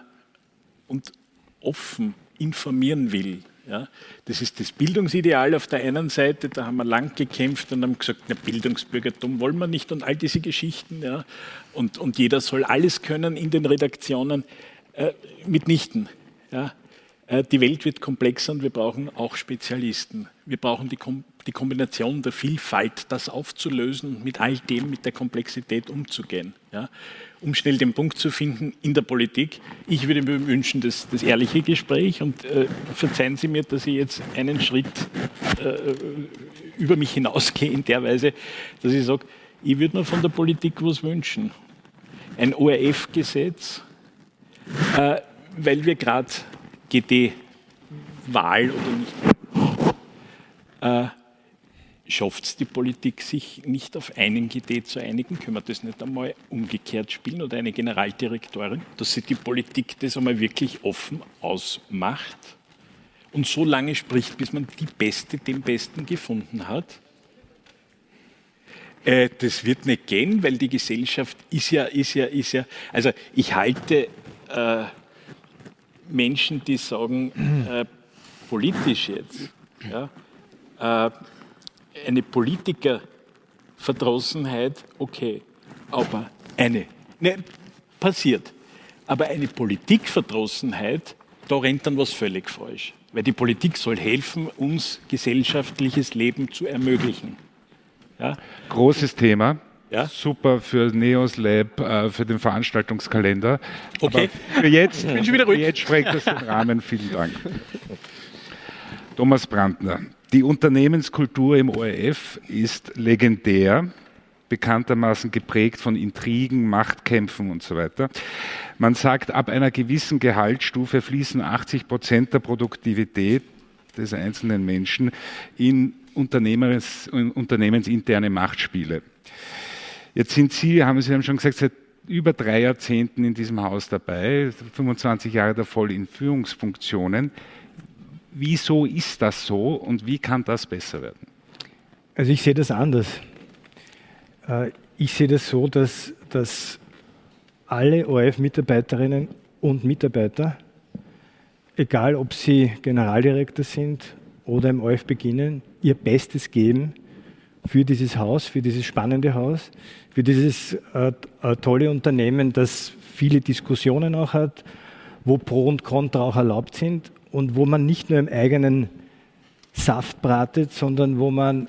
und offen informieren will. Ja, das ist das Bildungsideal auf der einen Seite, da haben wir lang gekämpft und haben gesagt, na, Bildungsbürgertum wollen wir nicht und all diese Geschichten. Ja, und, und jeder soll alles können in den Redaktionen, äh, mitnichten. Ja, äh, die Welt wird komplexer und wir brauchen auch Spezialisten. Wir brauchen die, Kom die Kombination der Vielfalt, das aufzulösen und mit all dem, mit der Komplexität umzugehen. Ja um schnell den Punkt zu finden in der Politik. Ich würde mir wünschen, dass das ehrliche Gespräch und äh, verzeihen Sie mir, dass ich jetzt einen Schritt äh, über mich hinausgehe in der Weise, dass ich sage, Ich würde mir von der Politik was wünschen. Ein ORF-Gesetz, äh, weil wir gerade GD-Wahl oder nicht, äh, schafft es die Politik, sich nicht auf einen GD zu einigen? Können wir das nicht einmal umgekehrt spielen oder eine Generaldirektorin, dass sich die Politik das einmal wirklich offen ausmacht und so lange spricht, bis man die Beste, den Besten gefunden hat? Äh, das wird nicht gehen, weil die Gesellschaft ist ja, ist ja, ist ja, also ich halte äh, Menschen, die sagen, äh, politisch jetzt, ja, äh, eine Politikerverdrossenheit, okay, aber eine, ne, passiert, aber eine Politikverdrossenheit, da rennt dann was völlig falsch. Weil die Politik soll helfen, uns gesellschaftliches Leben zu ermöglichen. Ja? Großes Thema. Ja? Super für Neos Lab, äh, für den Veranstaltungskalender. Okay. Aber für jetzt, ich bin schon wieder ruhig. jetzt sprengt das den Rahmen. Vielen Dank. Thomas Brandner. Die Unternehmenskultur im ORF ist legendär, bekanntermaßen geprägt von Intrigen, Machtkämpfen und so weiter. Man sagt, ab einer gewissen Gehaltsstufe fließen 80 Prozent der Produktivität des einzelnen Menschen in Unternehmens, unternehmensinterne Machtspiele. Jetzt sind Sie, haben Sie haben schon gesagt, seit über drei Jahrzehnten in diesem Haus dabei, 25 Jahre da voll in Führungsfunktionen. Wieso ist das so und wie kann das besser werden? Also ich sehe das anders. Äh, ich sehe das so, dass, dass alle ORF-Mitarbeiterinnen und Mitarbeiter, egal ob sie Generaldirektor sind oder im ORF beginnen, ihr Bestes geben für dieses Haus, für dieses spannende Haus, für dieses äh, äh, tolle Unternehmen, das viele Diskussionen auch hat, wo Pro und Contra auch erlaubt sind und wo man nicht nur im eigenen Saft bratet, sondern wo man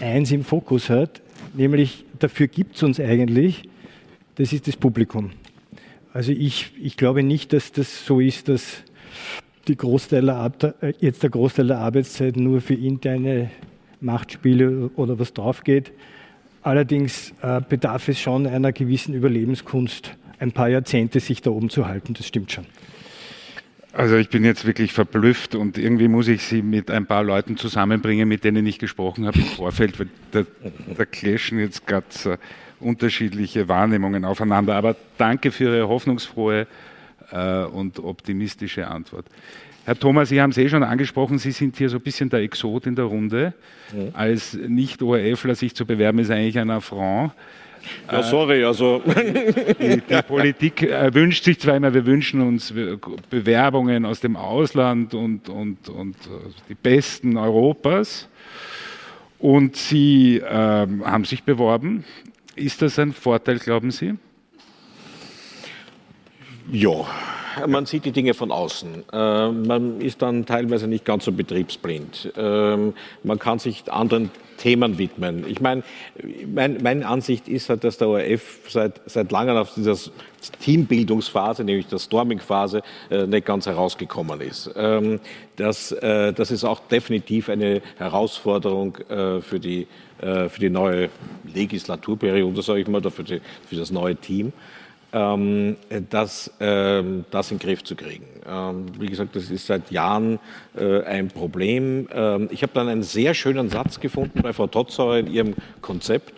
eins im Fokus hat, nämlich dafür gibt es uns eigentlich, das ist das Publikum. Also ich, ich glaube nicht, dass das so ist, dass die Großteil der, äh, jetzt der Großteil der Arbeitszeit nur für interne Machtspiele oder was drauf geht. Allerdings äh, bedarf es schon einer gewissen Überlebenskunst, ein paar Jahrzehnte sich da oben zu halten. Das stimmt schon. Also ich bin jetzt wirklich verblüfft und irgendwie muss ich Sie mit ein paar Leuten zusammenbringen, mit denen ich gesprochen habe im Vorfeld, weil da, da clashen jetzt gerade äh, unterschiedliche Wahrnehmungen aufeinander. Aber danke für Ihre hoffnungsfrohe äh, und optimistische Antwort. Herr Thomas, Sie haben es eh schon angesprochen, Sie sind hier so ein bisschen der Exot in der Runde. Mhm. Als Nicht-ORFler sich zu bewerben, ist eigentlich ein Affront. Ja, sorry, also. Die, die Politik äh, wünscht sich zwar immer, wir wünschen uns Bewerbungen aus dem Ausland und, und, und äh, die Besten Europas. Und Sie ähm, haben sich beworben. Ist das ein Vorteil, glauben Sie? Ja, man sieht die Dinge von außen. Äh, man ist dann teilweise nicht ganz so betriebsblind. Ähm, man kann sich anderen Themen widmen. Ich meine, mein, meine Ansicht ist halt, dass der ORF seit, seit langem auf dieser Teambildungsphase, nämlich der Storming-Phase, äh, nicht ganz herausgekommen ist. Ähm, das, äh, das ist auch definitiv eine Herausforderung äh, für, die, für die neue Legislaturperiode, sage ich mal, für, die, für das neue Team ähm, das, ähm, das in den Griff zu kriegen. Ähm, wie gesagt, das ist seit Jahren äh, ein Problem. Ähm, ich habe dann einen sehr schönen Satz gefunden bei Frau Totzauer in ihrem Konzept.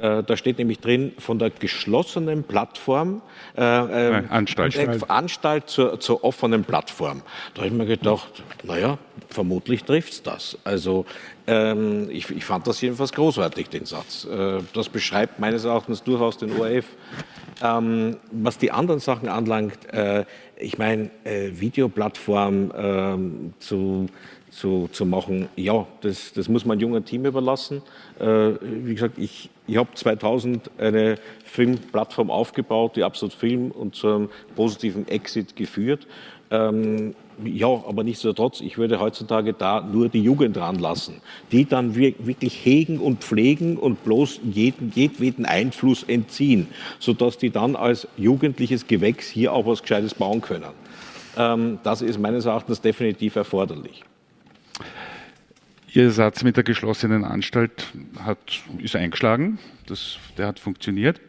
Äh, da steht nämlich drin, von der geschlossenen Plattform, äh, äh, Anstalt, Anstalt zur, zur, offenen Plattform. Da habe ich mir gedacht, naja, vermutlich trifft es das. Also ähm, ich, ich, fand das jedenfalls großartig, den Satz. Äh, das beschreibt meines Erachtens durchaus den ORF. Ähm, was die anderen Sachen anlangt, äh, ich meine, äh, Videoplattform ähm, zu, zu, zu machen, ja, das, das muss man jungen Team überlassen. Äh, wie gesagt, ich, ich habe 2000 eine Filmplattform aufgebaut, die Absolut Film, und zu einem positiven Exit geführt. Ähm, ja, aber nichtsdestotrotz, ich würde heutzutage da nur die Jugend ranlassen, die dann wirklich hegen und pflegen und bloß jeden, jedweden Einfluss entziehen, sodass die dann als jugendliches Gewächs hier auch was Gescheites bauen können. Ähm, das ist meines Erachtens definitiv erforderlich. Ihr Satz mit der geschlossenen Anstalt hat, ist eingeschlagen. Das, der hat funktioniert.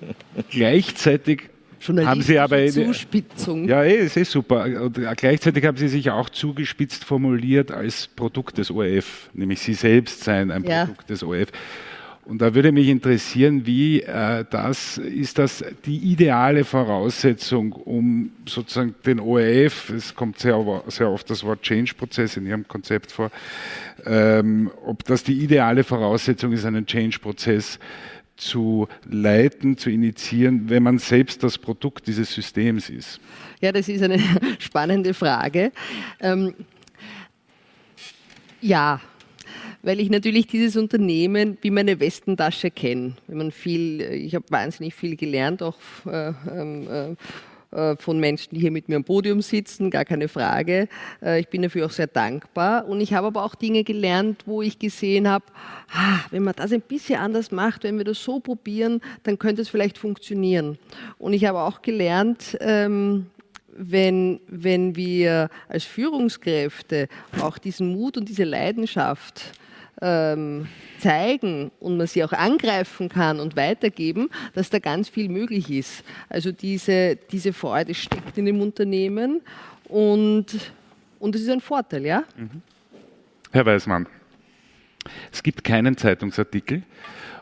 Gleichzeitig haben Sie aber eine, Zuspitzung. Ja, eh, es ist super. Und gleichzeitig haben Sie sich auch zugespitzt formuliert als Produkt des ORF, nämlich Sie selbst seien ein ja. Produkt des ORF. Und da würde mich interessieren, wie äh, das ist das die ideale Voraussetzung, um sozusagen den ORF, es kommt sehr, sehr oft das Wort Change-Prozess in Ihrem Konzept vor, ähm, ob das die ideale Voraussetzung ist, einen Change-Prozess zu leiten, zu initiieren, wenn man selbst das Produkt dieses Systems ist? Ja, das ist eine spannende Frage. Ähm, ja, weil ich natürlich dieses Unternehmen wie meine Westentasche kenne. Wenn man viel, ich habe wahnsinnig viel gelernt, auch äh, ähm, äh, von Menschen, die hier mit mir am Podium sitzen, gar keine Frage. Äh, ich bin dafür auch sehr dankbar. Und ich habe aber auch Dinge gelernt, wo ich gesehen habe, ah, wenn man das ein bisschen anders macht, wenn wir das so probieren, dann könnte es vielleicht funktionieren. Und ich habe auch gelernt, ähm, wenn, wenn wir als Führungskräfte auch diesen Mut und diese Leidenschaft ähm, zeigen und man sie auch angreifen kann und weitergeben, dass da ganz viel möglich ist. Also diese, diese Freude steckt in dem Unternehmen und, und ist ein Vorteil, ja? Mhm. Herr Weismann, es gibt keinen Zeitungsartikel,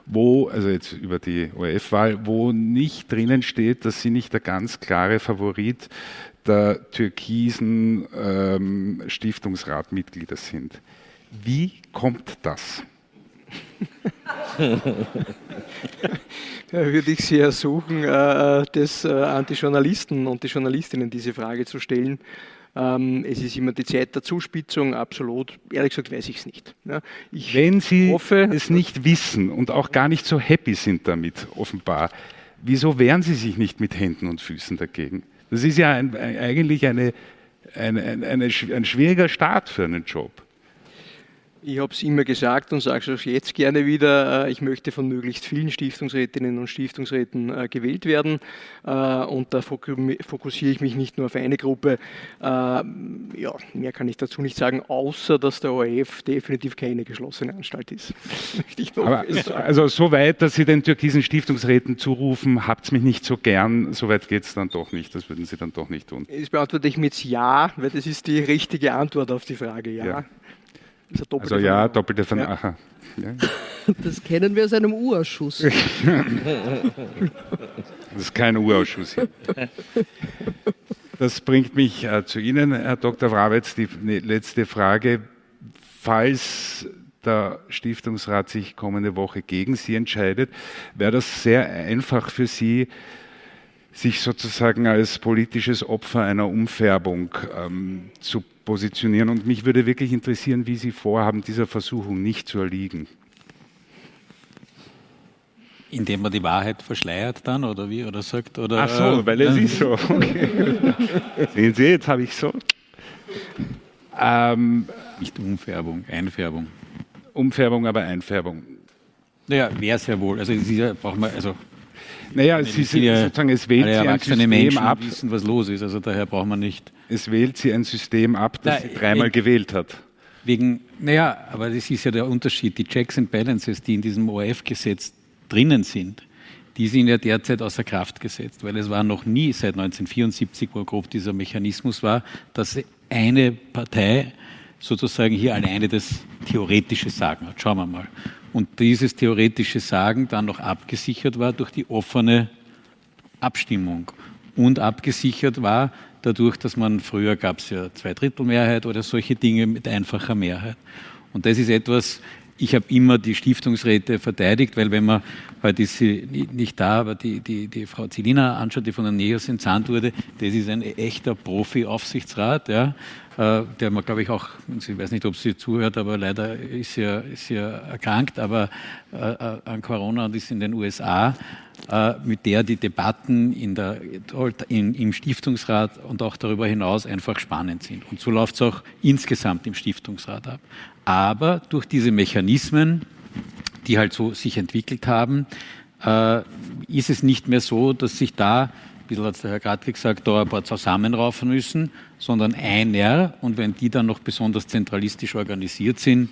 wo, also jetzt über die ORF-Wahl, wo nicht drinnen steht, dass Sie nicht der ganz klare Favorit der türkisen ähm, Stiftungsratmitglieder sind. Wie kommt das? da würde ich Sie ersuchen, äh, das äh, an die Journalisten und die Journalistinnen diese Frage zu stellen. Ähm, es ist immer die Zeit der Zuspitzung, absolut. Ehrlich gesagt weiß ich es nicht. Ich Wenn Sie hoffe, es nicht wissen und auch gar nicht so happy sind damit, offenbar, wieso wehren Sie sich nicht mit Händen und Füßen dagegen? Das ist ja ein, eigentlich eine, eine, eine, ein schwieriger Start für einen Job. Ich habe es immer gesagt und sage es auch jetzt gerne wieder, äh, ich möchte von möglichst vielen Stiftungsrätinnen und Stiftungsräten äh, gewählt werden. Äh, und da fokussiere ich mich nicht nur auf eine Gruppe. Ja, mehr kann ich dazu nicht sagen, außer dass der ORF definitiv keine geschlossene Anstalt ist. Aber, also so weit, dass Sie den türkisen Stiftungsräten zurufen, habt mich nicht so gern, so weit geht es dann doch nicht. Das würden Sie dann doch nicht tun. Das beantworte ich mit Ja, weil das ist die richtige Antwort auf die Frage. ja. ja also ja, doppelte Vernachher. Ja. Das kennen wir aus einem Urausschuss. das ist kein Urausschuss. Hier. Das bringt mich äh, zu Ihnen, Herr Dr. Wrawetz, die ne, letzte Frage. Falls der Stiftungsrat sich kommende Woche gegen Sie entscheidet, wäre das sehr einfach für Sie, sich sozusagen als politisches Opfer einer Umfärbung ähm, zu positionieren. Und mich würde wirklich interessieren, wie Sie vorhaben, dieser Versuchung nicht zu erliegen. Indem man die Wahrheit verschleiert dann oder wie oder sagt oder Ach so, weil es ist so. Okay. Sehen Sie, jetzt habe ich so. Ähm, Nicht Umfärbung, Einfärbung. Umfärbung, aber Einfärbung. Naja, wäre es ja wohl. Also, braucht man, also naja, sie, sie, sozusagen, es wählt sie ein System Menschen ab. wissen, was los ist. Also daher braucht man nicht. Es wählt sie ein System ab, das Na, sie dreimal gewählt hat. Wegen, naja, aber das ist ja der Unterschied. Die Checks and Balances, die in diesem ORF-Gesetz drinnen sind, die sind ja derzeit außer Kraft gesetzt, weil es war noch nie seit 1974, wo grob dieser Mechanismus war, dass eine Partei sozusagen hier alleine das theoretische Sagen hat. Schauen wir mal und dieses theoretische Sagen dann noch abgesichert war durch die offene Abstimmung und abgesichert war dadurch, dass man früher gab es ja Zweidrittelmehrheit oder solche Dinge mit einfacher Mehrheit. Und das ist etwas, ich habe immer die Stiftungsräte verteidigt, weil wenn man, heute ist sie nicht da, aber die, die, die Frau Zilina anschaut, die von der NEOS entsandt wurde, das ist ein echter Profi-Aufsichtsrat, ja, äh, der man, glaube ich, auch, ich weiß nicht, ob sie zuhört, aber leider ist sie, ist sie erkrankt, aber äh, äh, an Corona und ist in den USA, mit der die Debatten in der, in, im Stiftungsrat und auch darüber hinaus einfach spannend sind. Und so läuft es auch insgesamt im Stiftungsrat ab. Aber durch diese Mechanismen, die halt so sich entwickelt haben, ist es nicht mehr so, dass sich da bisschen hat der Herr Gradke gesagt, da ein paar zusammenraufen müssen, sondern einer und wenn die dann noch besonders zentralistisch organisiert sind,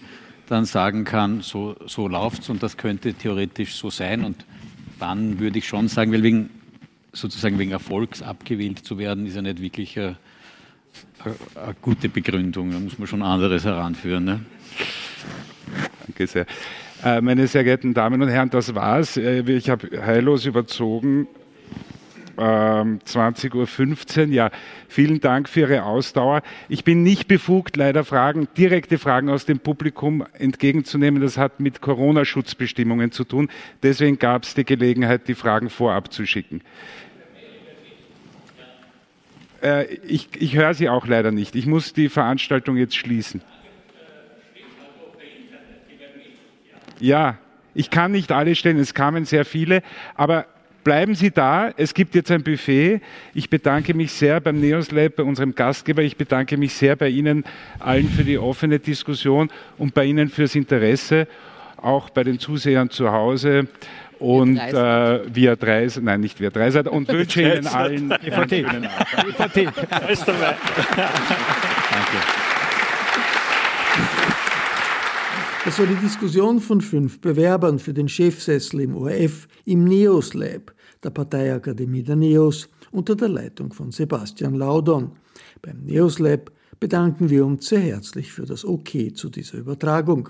dann sagen kann, so, so es und das könnte theoretisch so sein. Und dann würde ich schon sagen, weil wegen, sozusagen wegen Erfolgs abgewählt zu werden, ist ja nicht wirklich eine, eine gute Begründung. Da muss man schon anderes heranführen. Ne? Danke sehr. Äh, meine sehr geehrten Damen und Herren, das war's. Äh, ich habe heillos überzogen. 20.15 ähm, Uhr. Ja, vielen Dank für Ihre Ausdauer. Ich bin nicht befugt, leider Fragen, direkte Fragen aus dem Publikum entgegenzunehmen. Das hat mit Corona-Schutzbestimmungen zu tun. Deswegen gab es die Gelegenheit, die Fragen vorab zu schicken. Äh, ich, ich höre Sie auch leider nicht. Ich muss die Veranstaltung jetzt schließen. Ja, ich kann nicht alle stellen, es kamen sehr viele, aber Bleiben Sie da, es gibt jetzt ein Buffet. Ich bedanke mich sehr beim Neos Lab, bei unserem Gastgeber. Ich bedanke mich sehr bei Ihnen allen für die offene Diskussion und bei Ihnen fürs Interesse, auch bei den Zusehern zu Hause und äh, via Dreis, nein, nicht via Dreisat und wünsche Ihnen allen einen schönen Abend. Danke. Das war die Diskussion von fünf Bewerbern für den Chefsessel im ORF im NEOS Lab, der Parteiakademie der NEOS, unter der Leitung von Sebastian Laudon. Beim NEOS Lab bedanken wir uns sehr herzlich für das OK zu dieser Übertragung.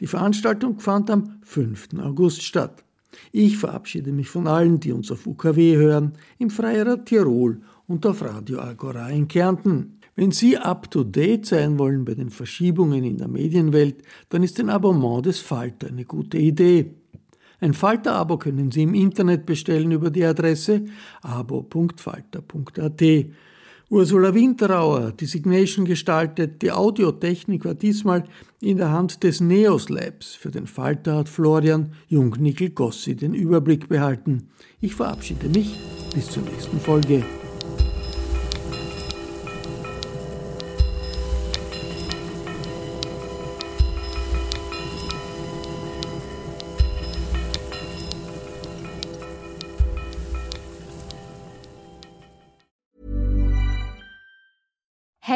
Die Veranstaltung fand am 5. August statt. Ich verabschiede mich von allen, die uns auf UKW hören, im Freirad Tirol und auf Radio Agora in Kärnten. Wenn Sie up-to-date sein wollen bei den Verschiebungen in der Medienwelt, dann ist ein Abonnement des Falter eine gute Idee. Ein Falter-Abo können Sie im Internet bestellen über die Adresse abo.falter.at. Ursula Winterauer, die Signation gestaltet, die Audiotechnik war diesmal in der Hand des Neos Labs. Für den Falter hat Florian Jungnickel-Gossi den Überblick behalten. Ich verabschiede mich bis zur nächsten Folge.